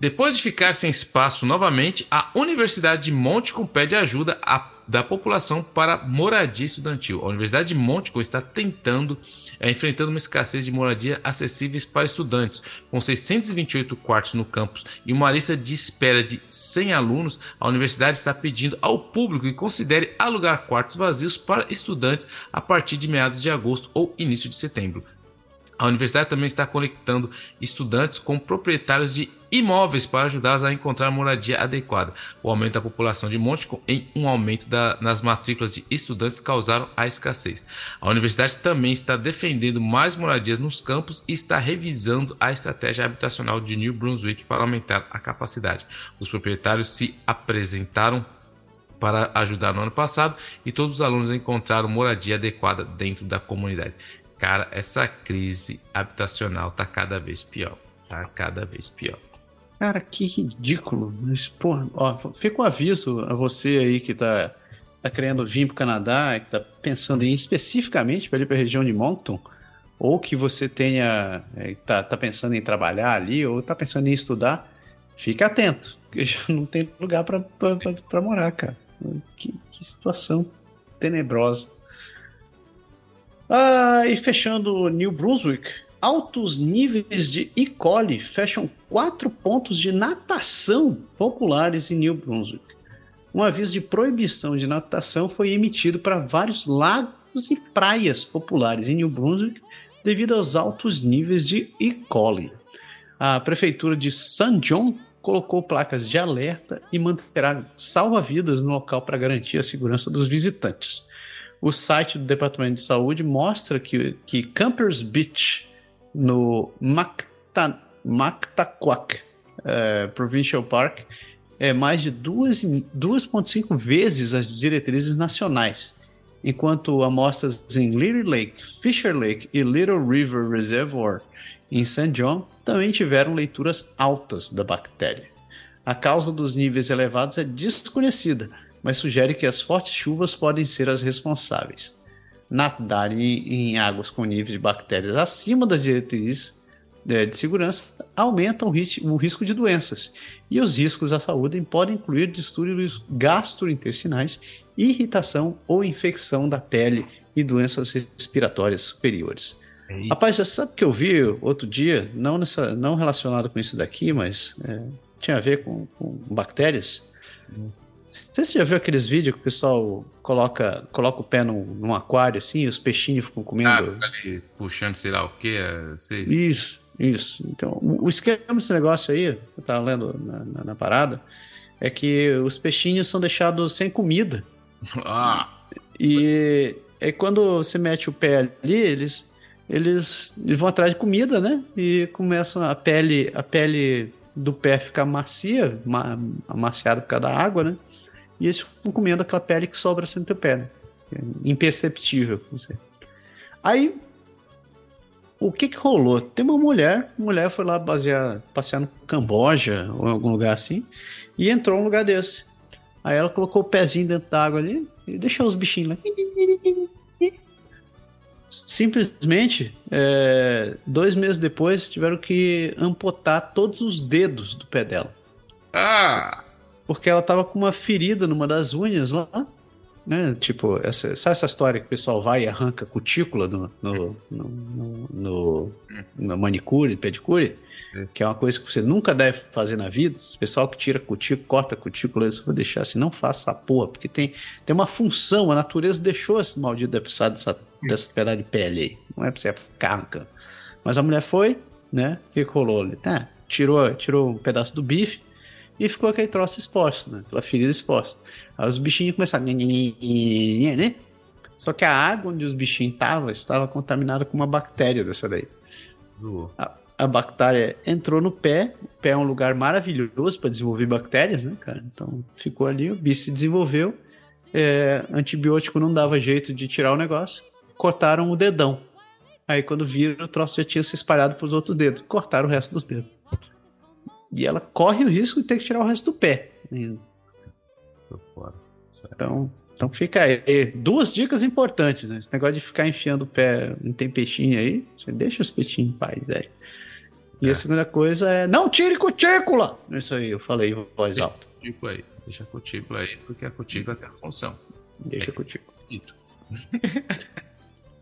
Depois de ficar sem espaço novamente, a Universidade de Montcalm pede ajuda a da população para moradia estudantil. A Universidade de Montico está tentando, é, enfrentando uma escassez de moradia acessíveis para estudantes. Com 628 quartos no campus e uma lista de espera de 100 alunos, a universidade está pedindo ao público que considere alugar quartos vazios para estudantes a partir de meados de agosto ou início de setembro. A universidade também está conectando estudantes com proprietários de imóveis para ajudá-los a encontrar moradia adequada. O aumento da população de Montico em um aumento da, nas matrículas de estudantes causaram a escassez. A universidade também está defendendo mais moradias nos campos e está revisando a estratégia habitacional de New Brunswick para aumentar a capacidade. Os proprietários se apresentaram para ajudar no ano passado e todos os alunos encontraram moradia adequada dentro da comunidade. Cara, essa crise habitacional tá cada vez pior. Tá cada vez pior. Cara, que ridículo. Mas, porra, ó, fica um aviso a você aí que tá, tá querendo vir pro Canadá, que tá pensando em especificamente para ir pra região de Moncton, ou que você tenha. É, tá, tá pensando em trabalhar ali, ou tá pensando em estudar, fica atento, porque já não tem lugar para morar, cara. Que, que situação tenebrosa. Ah, e fechando New Brunswick, altos níveis de E. coli fecham quatro pontos de natação populares em New Brunswick. Um aviso de proibição de natação foi emitido para vários lagos e praias populares em New Brunswick devido aos altos níveis de E. coli. A prefeitura de St. John colocou placas de alerta e manterá salva-vidas no local para garantir a segurança dos visitantes. O site do Departamento de Saúde mostra que, que Campers Beach, no Macta, Mactaquac é, Provincial Park, é mais de 2,5 vezes as diretrizes nacionais, enquanto amostras em Little Lake, Fisher Lake e Little River Reservoir em St. John também tiveram leituras altas da bactéria. A causa dos níveis elevados é desconhecida, mas sugere que as fortes chuvas podem ser as responsáveis. Nadar em, em águas com níveis de bactérias acima das diretrizes de, de segurança aumenta o, rit, o risco de doenças, e os riscos à saúde podem incluir distúrbios gastrointestinais, irritação ou infecção da pele e doenças respiratórias superiores. Rapaz, você sabe que eu vi outro dia, não, nessa, não relacionado com isso daqui, mas é, tinha a ver com, com bactérias. Hum. Você já viu aqueles vídeos que o pessoal coloca, coloca o pé num, num aquário assim e os peixinhos ficam comendo? Ah, ali puxando sei lá o que. Sei. Isso, isso. Então, o esquema desse negócio aí, eu tava lendo na, na, na parada, é que os peixinhos são deixados sem comida. Ah! E aí quando você mete o pé ali, eles, eles, eles vão atrás de comida, né? E começam a pele, a pele do pé ficar macia, amaciada por causa da água, né? E eles ficam comendo aquela pele que sobra assim no teu pé, né? É imperceptível. Você. Aí, o que que rolou? Tem uma mulher, a mulher foi lá basear, passear no Camboja ou em algum lugar assim, e entrou num lugar desse. Aí ela colocou o pezinho dentro da água ali e deixou os bichinhos lá simplesmente, é, dois meses depois, tiveram que amputar todos os dedos do pé dela. Ah! Porque ela tava com uma ferida numa das unhas lá, né? Tipo, essa, sabe essa história que o pessoal vai e arranca cutícula no, no, no, no, no, no manicure, pedicure? que é uma coisa que você nunca deve fazer na vida. O pessoal que tira cutícula, corta cutícula, eu vou deixar assim, não faça essa porra, porque tem, tem uma função, a natureza deixou esse maldito precisar dessa, dessa pedaço de pele aí. Não é pra você ficar arrancando. Mas a mulher foi, né? O que, que rolou ali? É, tirou, tirou um pedaço do bife e ficou aquele troço exposto, né? Aquela ferida exposta. Aí os bichinhos começaram. Né? Só que a água onde os bichinhos estavam estava contaminada com uma bactéria dessa daí. A, a bactéria entrou no pé. O pé é um lugar maravilhoso para desenvolver bactérias, né, cara? Então ficou ali, o bicho se desenvolveu. É, antibiótico não dava jeito de tirar o negócio. Cortaram o dedão. Aí quando viram, o troço já tinha se espalhado para os outros dedos. Cortaram o resto dos dedos. E ela corre o risco de ter que tirar o resto do pé. Então, então fica aí. Duas dicas importantes, né? Esse negócio de ficar enfiando o pé, não tem peixinho aí, você deixa os peixinhos em paz, velho. E é. a segunda coisa é, não tire cutícula! Isso aí, eu falei em voz alta. Cutícula aí, deixa a cutícula aí, porque a cutícula tem a função. Deixa contigo.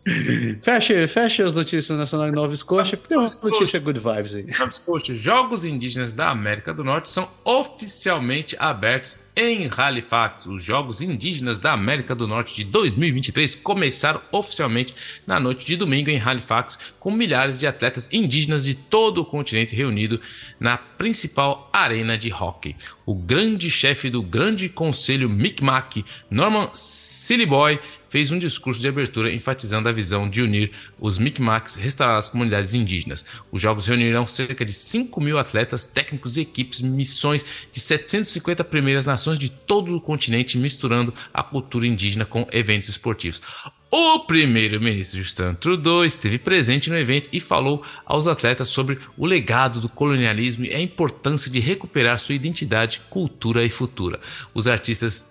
fecha, fecha as notícias nacionais Nova Escócia, porque tem uma notícia good vibes aí. Nova Escócia, Jogos Indígenas da América do Norte são oficialmente abertos em Halifax. Os Jogos Indígenas da América do Norte de 2023 começaram oficialmente na noite de domingo em Halifax, com milhares de atletas indígenas de todo o continente reunido na principal arena de hockey. O grande chefe do Grande Conselho Micmac, Norman Sillyboy, fez um discurso de abertura enfatizando a visão de unir os Micmacs e restaurar as comunidades indígenas. Os Jogos reunirão cerca de 5 mil atletas, técnicos e equipes, missões de 750 primeiras nações de todo o continente, misturando a cultura indígena com eventos esportivos. O primeiro-ministro Justin Trudeau esteve presente no evento e falou aos atletas sobre o legado do colonialismo e a importância de recuperar sua identidade, cultura e futura. Os artistas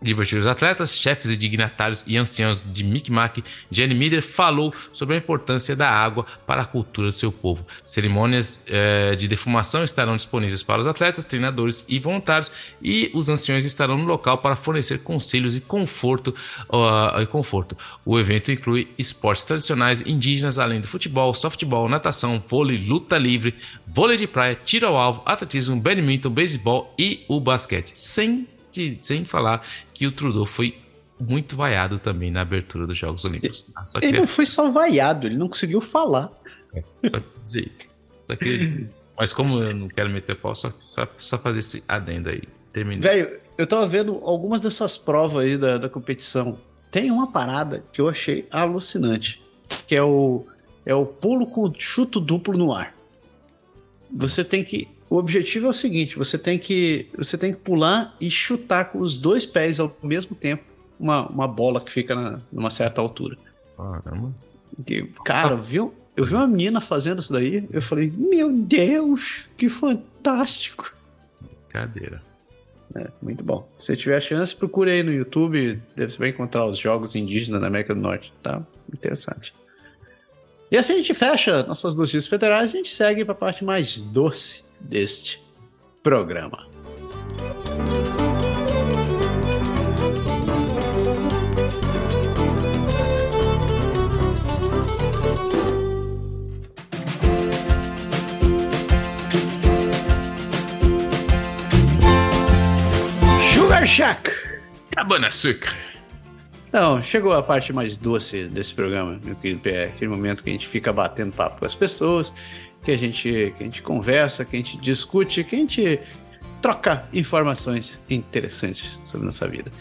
divertir os atletas, chefes e dignatários e anciãos de Micmac, Jenny Miller falou sobre a importância da água para a cultura do seu povo. Cerimônias eh, de defumação estarão disponíveis para os atletas, treinadores e voluntários, e os anciões estarão no local para fornecer conselhos e conforto. Uh, e conforto. O evento inclui esportes tradicionais indígenas, além do futebol, softball, natação, vôlei, luta livre, vôlei de praia, tiro ao alvo, atletismo, badminton, beisebol e o basquete. Sem de, sem falar que o Trudeau foi muito vaiado também na abertura dos Jogos Olímpicos. Tá? Ele queria... não foi só vaiado, ele não conseguiu falar. É, só dizer isso. Só queria... Mas como eu não quero meter pau, só, só, só fazer esse adendo aí. Terminei. Velho, eu tava vendo algumas dessas provas aí da, da competição. Tem uma parada que eu achei alucinante, que é o, é o pulo com chuto duplo no ar. Você tem que o objetivo é o seguinte: você tem que você tem que pular e chutar com os dois pés ao mesmo tempo uma, uma bola que fica na, numa certa altura. Caramba. cara, viu? Eu vi uma menina fazendo isso daí, eu falei, meu Deus, que fantástico. Cadeira. É, muito bom. Se tiver chance, procure aí no YouTube, deve vai encontrar os jogos indígenas na América do Norte, tá? Interessante. E assim a gente fecha nossas notícias federais e a gente segue para a parte mais doce deste programa. Sugar Shack. Cabana Açúcar. Não, chegou a parte mais doce desse programa, meu querido Pé. Aquele momento que a gente fica batendo papo com as pessoas que a gente, que a gente conversa, que a gente discute, que a gente troca informações interessantes sobre nossa vida.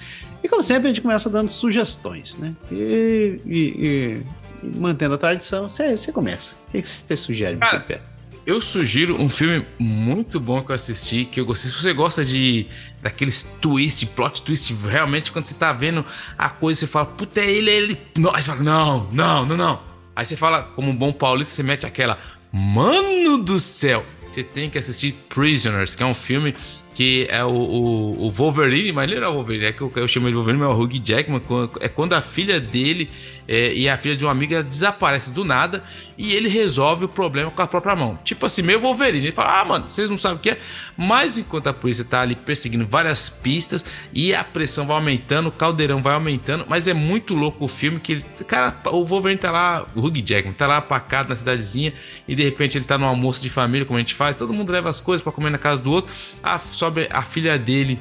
E como sempre, a gente começa dando sugestões, né? E, e, e, mantendo a tradição, você começa. O que, você sugere, Cara, Pepe? Eu sugiro um filme muito bom que eu assisti, que eu gostei. Se você gosta de daqueles twist, plot twist, realmente quando você tá vendo a coisa, você fala, puta, é ele, é ele. Não, aí você fala, não, não, não, não. Aí você fala, como um bom paulista, você mete aquela Mano do céu! Você tem que assistir Prisoners, que é um filme que é o, o, o Wolverine, mas ele não é o Wolverine, é que eu, eu chamo de Wolverine, mas é o Hugh Jackman, é quando a filha dele é, e a filha de uma amiga desaparece do nada e ele resolve o problema com a própria mão. Tipo assim, meio Wolverine. Ele fala: Ah, mano, vocês não sabem o que é. Mas enquanto a polícia tá ali perseguindo várias pistas e a pressão vai aumentando, o caldeirão vai aumentando. Mas é muito louco o filme que ele. Cara, o Wolverine tá lá, o Hugh Jackman, tá lá apacado na cidadezinha e de repente ele tá no almoço de família, como a gente faz. Todo mundo leva as coisas para comer na casa do outro. A, sobe a filha dele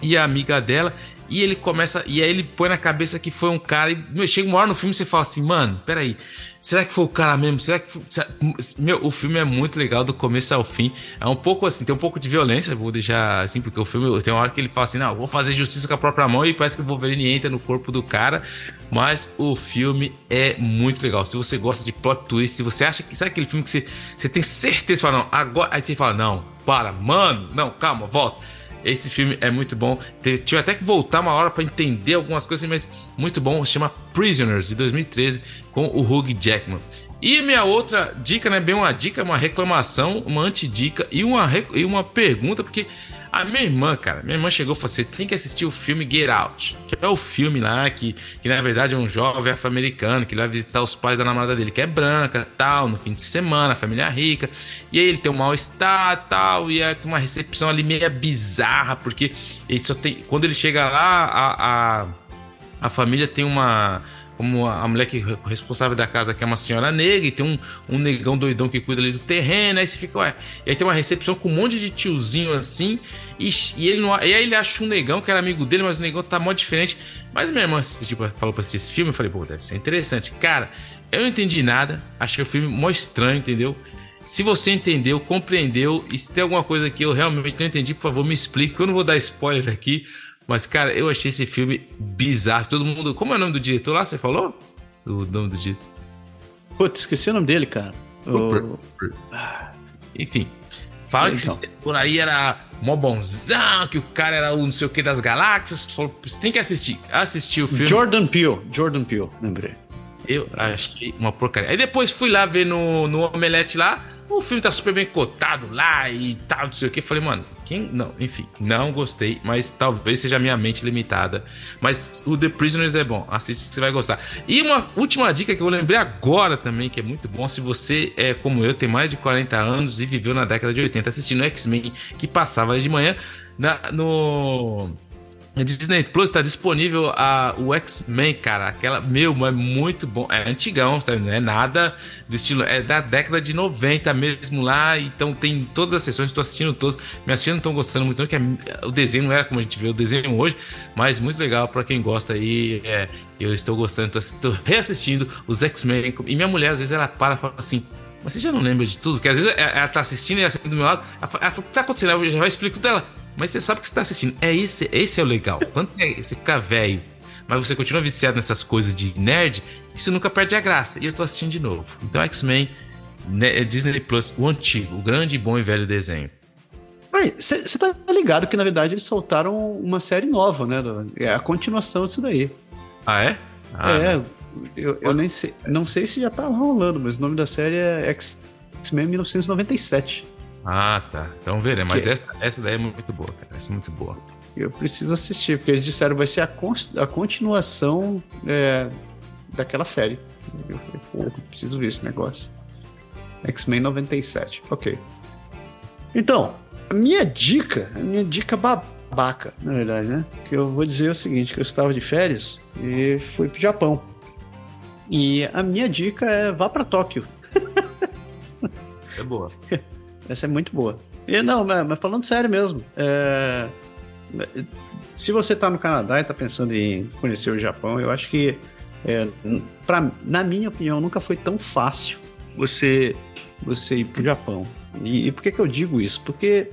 e a amiga dela e ele começa. E aí ele põe na cabeça que foi um cara. E chega uma hora no filme e você fala assim, mano, peraí. Será que foi o cara mesmo? Será que. Foi, será, meu, o filme é muito legal do começo ao fim. É um pouco assim, tem um pouco de violência, vou deixar assim, porque o filme tem uma hora que ele fala assim: não, vou fazer justiça com a própria mão e parece que o Wolverine entra no corpo do cara. Mas o filme é muito legal. Se você gosta de plot twist, se você acha que. Sabe aquele filme que você, você tem certeza, você fala, não, agora. Aí você fala, não, para, mano, não, calma, volta. Esse filme é muito bom. Tive até que voltar uma hora para entender algumas coisas, mas muito bom. Chama Prisoners, de 2013, com o Hugh Jackman. E minha outra dica, né? Bem uma dica, uma reclamação, uma antidica e uma, e uma pergunta, porque a minha irmã, cara, minha irmã chegou e falou: você tem que assistir o filme Get Out, que é o filme lá que, que na verdade é um jovem afro-americano que vai visitar os pais da namorada dele, que é branca, tal, no fim de semana, família rica. E aí ele tem um mal-estar, tal, e é uma recepção ali meio bizarra, porque ele só tem. Quando ele chega lá, a, a a família tem uma como a, mulher que é responsável da casa, que é uma senhora negra, e tem um, um negão doidão que cuida ali do terreno, aí você fica, ué. E aí tem uma recepção com um monte de tiozinho assim, e, e ele não, e aí ele acha um negão que era amigo dele, mas o negão tá mó diferente. Mas minha irmã tipo, falou pra assistir esse filme, eu falei, pô, deve ser interessante. Cara, eu não entendi nada, achei o filme mó estranho, entendeu? Se você entendeu, compreendeu, e se tem alguma coisa que eu realmente não entendi, por favor, me explique, eu não vou dar spoiler aqui, mas, cara, eu achei esse filme bizarro. Todo mundo. Como é o nome do diretor lá? Você falou? O nome do diretor. Putz, esqueci o nome dele, cara. O... Enfim. Fala então. que por aí era mó bonzão, que o cara era o não sei o que das galáxias. Falou, você tem que assistir. Assistir o filme. Jordan Peele. Jordan Peele, lembrei. Eu achei uma porcaria. Aí depois fui lá ver no, no Omelete lá o filme tá super bem cotado lá e tal, não sei o que. Falei, mano, quem. Não, enfim, não gostei, mas talvez seja minha mente limitada. Mas o The Prisoners é bom, assiste que você vai gostar. E uma última dica que eu lembrei agora também, que é muito bom, se você é como eu, tem mais de 40 anos e viveu na década de 80 assistindo X-Men que passava de manhã na, no Disney Plus está disponível a, o X-Men, cara. Aquela, meu, é muito bom. É antigão, sabe? Não é nada do estilo. É da década de 90 mesmo lá. Então tem todas as sessões, estou assistindo todas. Minhas filhas não estão gostando muito, porque o desenho não era como a gente vê o desenho hoje. Mas muito legal para quem gosta aí. É, eu estou gostando, estou reassistindo os X-Men. E minha mulher, às vezes, ela para e fala assim. Mas você já não lembra de tudo? Porque às vezes ela tá assistindo e ela senta do meu lado. Ela fala, o que tá acontecendo? Eu já vai explicar tudo dela. Mas você sabe que você está assistindo. É esse, esse é o legal. Quando você fica velho, mas você continua viciado nessas coisas de nerd, isso nunca perde a graça. E eu tô assistindo de novo. Então, X-Men, né, Disney Plus, o antigo, o grande, bom e velho desenho. Você tá ligado que, na verdade, eles soltaram uma série nova, né? É a continuação disso daí. Ah, é? Ah, é, eu, eu, nem sei, não sei se já tá rolando, mas o nome da série é X-Men 1997. Ah, tá. Então veremos. Mas essa, essa daí é muito boa, cara. Essa é muito boa. Eu preciso assistir, porque eles disseram que vai ser a, a continuação é, daquela série. Eu, eu, eu preciso ver esse negócio. X-Men 97. Ok. Então, a minha dica, a minha dica babaca, na verdade, né? Que eu vou dizer o seguinte, que eu estava de férias e fui pro Japão. E a minha dica é vá para Tóquio. É boa. Essa é muito boa. E não, mas, falando sério mesmo, é, se você está no Canadá e está pensando em conhecer o Japão, eu acho que, é, pra, na minha opinião, nunca foi tão fácil você, você ir para o Japão. E, e, por que, que eu digo isso? Porque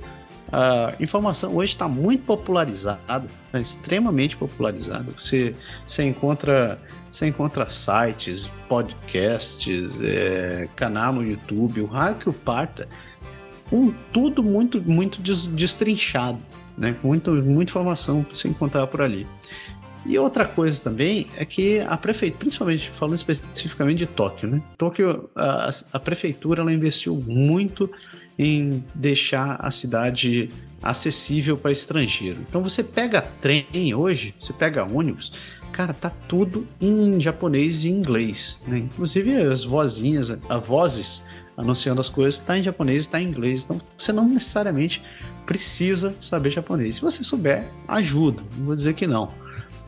a informação hoje está muito popularizada, tá extremamente popularizada. Você, você encontra você encontra sites, podcasts, é, canal no YouTube, o raio que o parta um, tudo muito, muito destrinchado, né? Muito, muita informação para você encontrar por ali. E outra coisa também é que a prefeitura, principalmente falando especificamente de Tóquio, né? Tóquio, a, a prefeitura ela investiu muito em deixar a cidade acessível para estrangeiro. Então você pega trem hoje, você pega ônibus, cara, tá tudo em japonês e inglês, né? Inclusive as vozinhas, as vozes anunciando as coisas, está em japonês, está em inglês. Então você não necessariamente precisa saber japonês. Se você souber, ajuda. Não vou dizer que não.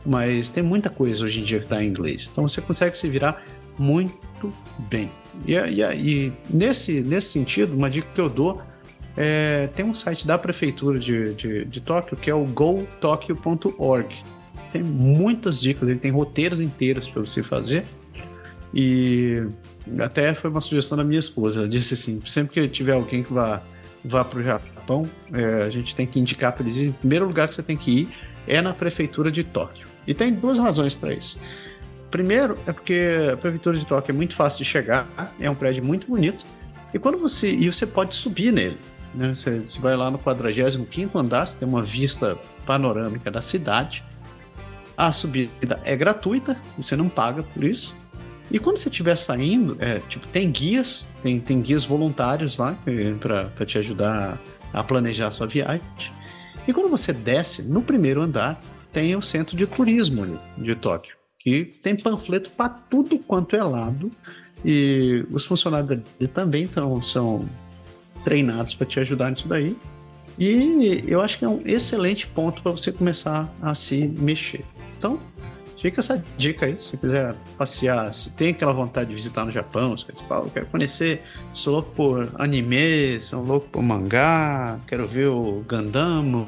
Mas tem muita coisa hoje em dia que está em inglês. Então você consegue se virar muito bem. E, e, e nesse, nesse sentido, uma dica que eu dou é, tem um site da prefeitura de, de, de Tóquio que é o gotokyo.org. Tem muitas dicas, ele tem roteiros inteiros para você fazer. E até foi uma sugestão da minha esposa. Ela disse assim: sempre que tiver alguém que vá, vá para o Japão, é, a gente tem que indicar para eles. O primeiro lugar que você tem que ir é na prefeitura de Tóquio. E tem duas razões para isso. Primeiro é porque a prefeitura de Tóquio é muito fácil de chegar, é um prédio muito bonito. E quando você e você pode subir nele, né? Você, você vai lá no 45 andar, você tem uma vista panorâmica da cidade. A subida é gratuita, você não paga por isso. E quando você estiver saindo, é, tipo, tem guias, tem, tem guias voluntários lá para te ajudar a planejar a sua viagem. E quando você desce, no primeiro andar, tem o centro de turismo de Tóquio, que tem panfleto para tudo quanto é lado. E os funcionários também tão, são treinados para te ajudar nisso daí. E eu acho que é um excelente ponto para você começar a se mexer. Então, fica essa dica aí, se quiser passear, se tem aquela vontade de visitar no Japão, se quer eu quero conhecer, sou louco por anime, sou louco por mangá, quero ver o Gundam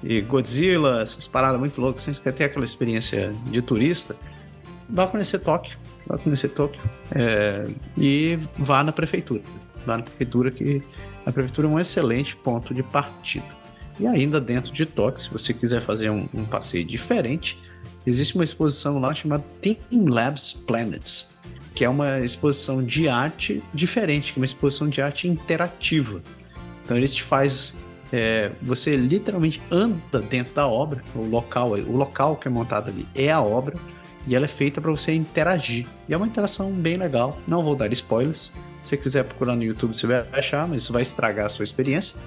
e Godzilla, essas paradas muito loucas, você quer ter aquela experiência de turista, vá conhecer Tóquio, vá conhecer Tóquio é, e vá na prefeitura, vá na prefeitura que a prefeitura é um excelente ponto de partida. E ainda dentro de Tóquio, se você quiser fazer um, um passeio diferente, existe uma exposição lá chamada Team Labs Planets, que é uma exposição de arte diferente, que é uma exposição de arte interativa. Então ele te faz. É, você literalmente anda dentro da obra, o local, o local que é montado ali é a obra e ela é feita para você interagir. E é uma interação bem legal. Não vou dar spoilers. Se você quiser procurar no YouTube, você vai achar, mas isso vai estragar a sua experiência.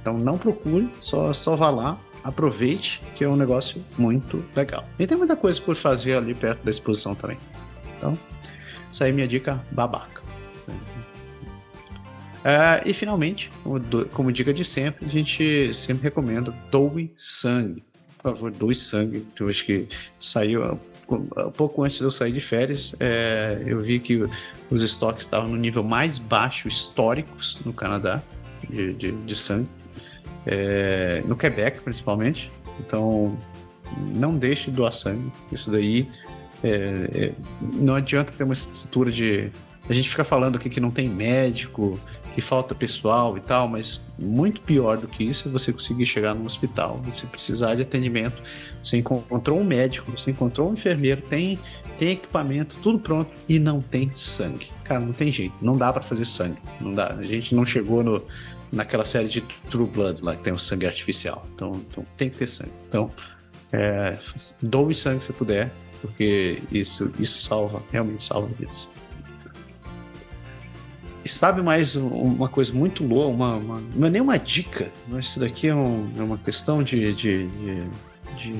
Então não procure, só, só vá lá, aproveite, que é um negócio muito legal. E tem muita coisa por fazer ali perto da exposição também. Então, essa aí é minha dica babaca. É, e finalmente, como dica de sempre, a gente sempre recomenda doe sangue. Por favor, doe sangue. Eu acho que saiu pouco antes de eu sair de férias, é, eu vi que os estoques estavam no nível mais baixo históricos no Canadá de, de, de sangue é, no Quebec principalmente. Então, não deixe de doar sangue. Isso daí é, é, não adianta ter uma estrutura de. A gente fica falando aqui que não tem médico, que falta pessoal e tal, mas muito pior do que isso é você conseguir chegar no hospital, você precisar de atendimento, você encontrou um médico, você encontrou um enfermeiro, tem, tem equipamento, tudo pronto e não tem sangue. Cara, não tem jeito, não dá para fazer sangue, não dá. A gente não chegou no, naquela série de True Blood lá, que tem o sangue artificial. Então, então tem que ter sangue. Então, é, doe sangue se puder, porque isso, isso salva, realmente salva vidas. E sabe mais uma coisa muito louca, uma, uma, não é nem uma dica, mas isso daqui é, um, é uma questão de, de, de, de,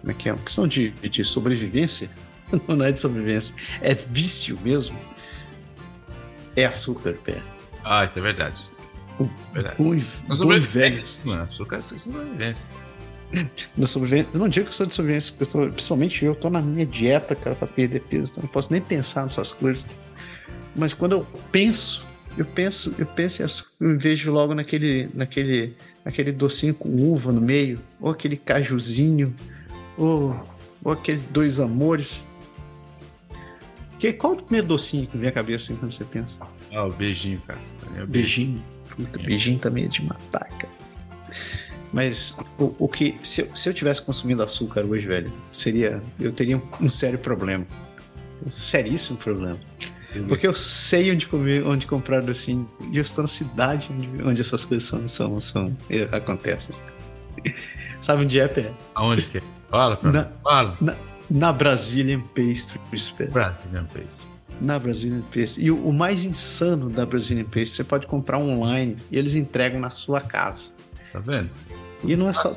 Como é que é? Uma questão de, de sobrevivência. Não é de sobrevivência, é vício mesmo. É açúcar, pé. Ah, isso é verdade. Verdade. Um, Na sobrevivência. Mano, açúcar é sobrevivência. Na sobrevivência. Eu não digo que eu sou de sobrevivência, principalmente eu tô na minha dieta, cara, pra perder peso, então não posso nem pensar nessas coisas. Mas quando eu penso, eu penso, eu penso açúcar, eu vejo logo naquele, naquele, naquele docinho com uva no meio, ou aquele cajuzinho, ou, ou aqueles dois amores. Que, qual o primeiro docinho que vem à cabeça assim, quando você pensa? Ah, o beijinho, cara. É o beijinho. beijinho. Puta, beijinho também é de matar, cara. Mas o, o que. Se eu, se eu tivesse consumindo açúcar hoje, velho, seria. Eu teria um, um sério problema. Um seríssimo problema. Porque eu sei onde comer, onde comprar docinho. E eu estou na cidade onde, onde essas coisas são, são, são acontecem. Sabe onde é, Pé? Aonde que é? Fala, pra na, Fala. Na, na Brazilian Pastries, Pé. Brazilian Pastries na Brazilian Paste. E o, o, mais insano da Brazilian Paste, você pode comprar online e eles entregam na sua casa. Tá vendo? E não é só.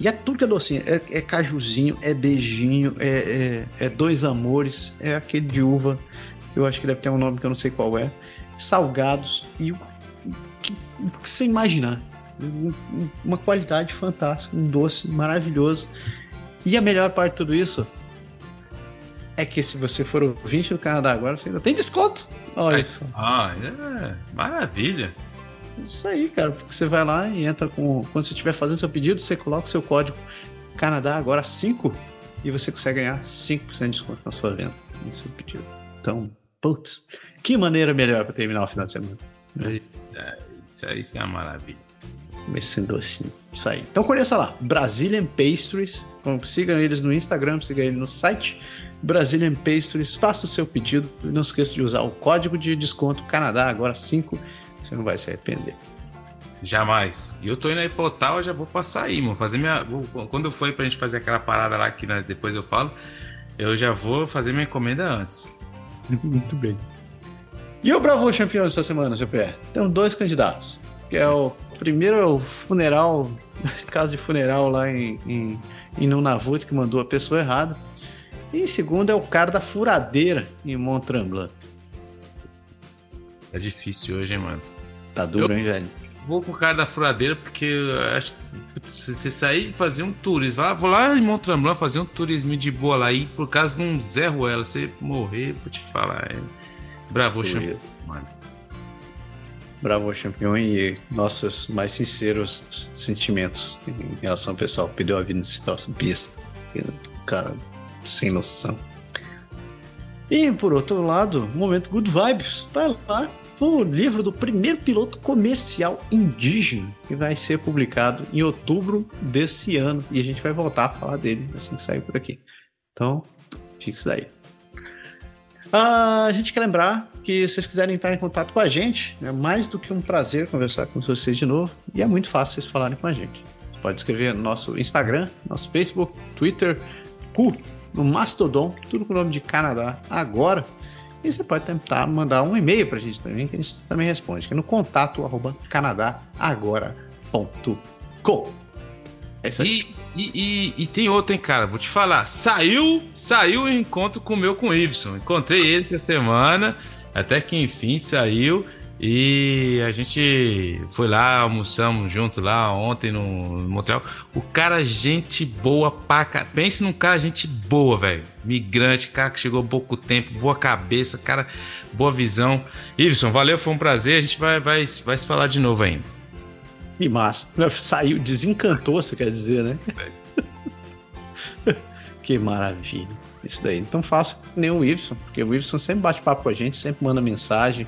E é tudo que é docinho. É, é cajuzinho, é beijinho, é, é, é, dois amores, é aquele de uva. Eu acho que deve ter um nome que eu não sei qual é. Salgados e o que, o que você imaginar. Uma qualidade fantástica, um doce maravilhoso. E a melhor parte de tudo isso é que se você for ouvinte do Canadá agora, você ainda tem desconto. Olha isso. Ah, é maravilha. Isso aí, cara, porque você vai lá e entra com. Quando você estiver fazendo seu pedido, você coloca o seu código Canadá agora 5 e você consegue ganhar 5% de desconto na sua venda, no seu pedido. Então, putz, que maneira melhor para terminar o final de semana. Né? É, isso aí isso é uma maravilha. Esse docinho. Isso aí. Então conheça lá, Brazilian Pastries. Sigam eles no Instagram, sigam eles no site Brazilian Pastries. Faça o seu pedido. Não esqueça de usar o código de desconto Canadá, agora 5. Você não vai se arrepender. Jamais. E eu tô indo aí pro Ottawa, já vou passar aí, mano. Fazer minha. Quando eu for pra gente fazer aquela parada lá que né, depois eu falo, eu já vou fazer minha encomenda antes. Muito bem. E o Bravo campeão dessa semana, GPR? Tem dois candidatos. Que é o primeiro é o funeral, caso de funeral lá em, em, em Nunavut, que mandou a pessoa errada. E em segundo é o cara da furadeira em Mont Tremblant. É difícil hoje, hein, mano? Tá duro, eu, hein, velho? vou com o cara da furadeira, porque eu acho que se você sair de fazer um turismo, vou lá em Montremblant fazer um turismo de boa lá e por causa de um Zé Ruela, você morrer, vou te falar. É... Bravo, champion, mano. Bravo, champion, e nossos mais sinceros sentimentos em relação ao pessoal que perdeu a vida nesse troço besta. Cara, sem noção. E por outro lado, momento Good Vibes. Vai lá, o livro do primeiro piloto comercial indígena, que vai ser publicado em outubro desse ano. E a gente vai voltar a falar dele assim que sair por aqui. Então, fique isso daí. Ah, a gente quer lembrar que se vocês quiserem entrar em contato com a gente, é mais do que um prazer conversar com vocês de novo. E é muito fácil vocês falarem com a gente. Você pode escrever no nosso Instagram, nosso Facebook, Twitter, Cu, no Mastodon, tudo com o nome de Canadá agora. E você pode tentar mandar um e-mail para a gente também, que a gente também responde, que é no contato arroba canadagora.com. É isso aí. E, e, e, e, tem outro, hein, cara? Vou te falar. Saiu, saiu o encontro com o meu com o Iveson. Encontrei ele essa semana, até que enfim saiu. E a gente foi lá, almoçamos junto lá ontem no, no Montreal. O cara, gente boa pra cá. Pense num cara, gente boa, velho. Migrante, cara que chegou pouco tempo, boa cabeça, cara, boa visão. Iveson, valeu, foi um prazer. A gente vai, vai, vai se falar de novo ainda. Que massa. Saiu, desencantou, você quer dizer, né? Que maravilha. Isso daí. Então faça nem o Iveson, porque o Iveson sempre bate papo com a gente, sempre manda mensagem.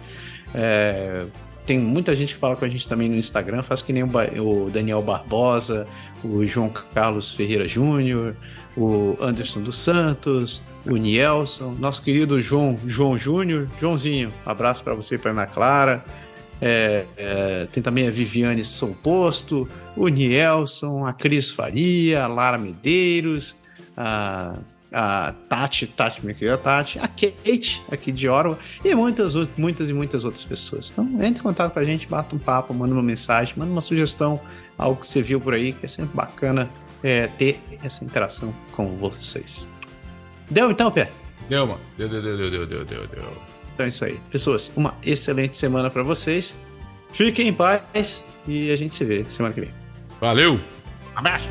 É, tem muita gente que fala com a gente também no Instagram, faz que nem o, Daniel Barbosa, o João Carlos Ferreira Júnior, o Anderson dos Santos, o Nielson, nosso querido João João Júnior. Joãozinho, abraço para você e para Ana Clara. É, é, tem também a Viviane São Posto, o Nielson, a Cris Faria, a Lara Medeiros, a a Tati, Tati, minha querida Tati, a Kate, aqui de Orwa, e muitas, muitas e muitas outras pessoas. Então, entre em contato com a gente, bata um papo, manda uma mensagem, manda uma sugestão, algo que você viu por aí, que é sempre bacana é, ter essa interação com vocês. Deu então, Pé? Deu, mano. Deu, deu, deu, deu, deu, deu, deu. Então é isso aí. Pessoas, uma excelente semana para vocês. Fiquem em paz e a gente se vê semana que vem. Valeu! Abraço!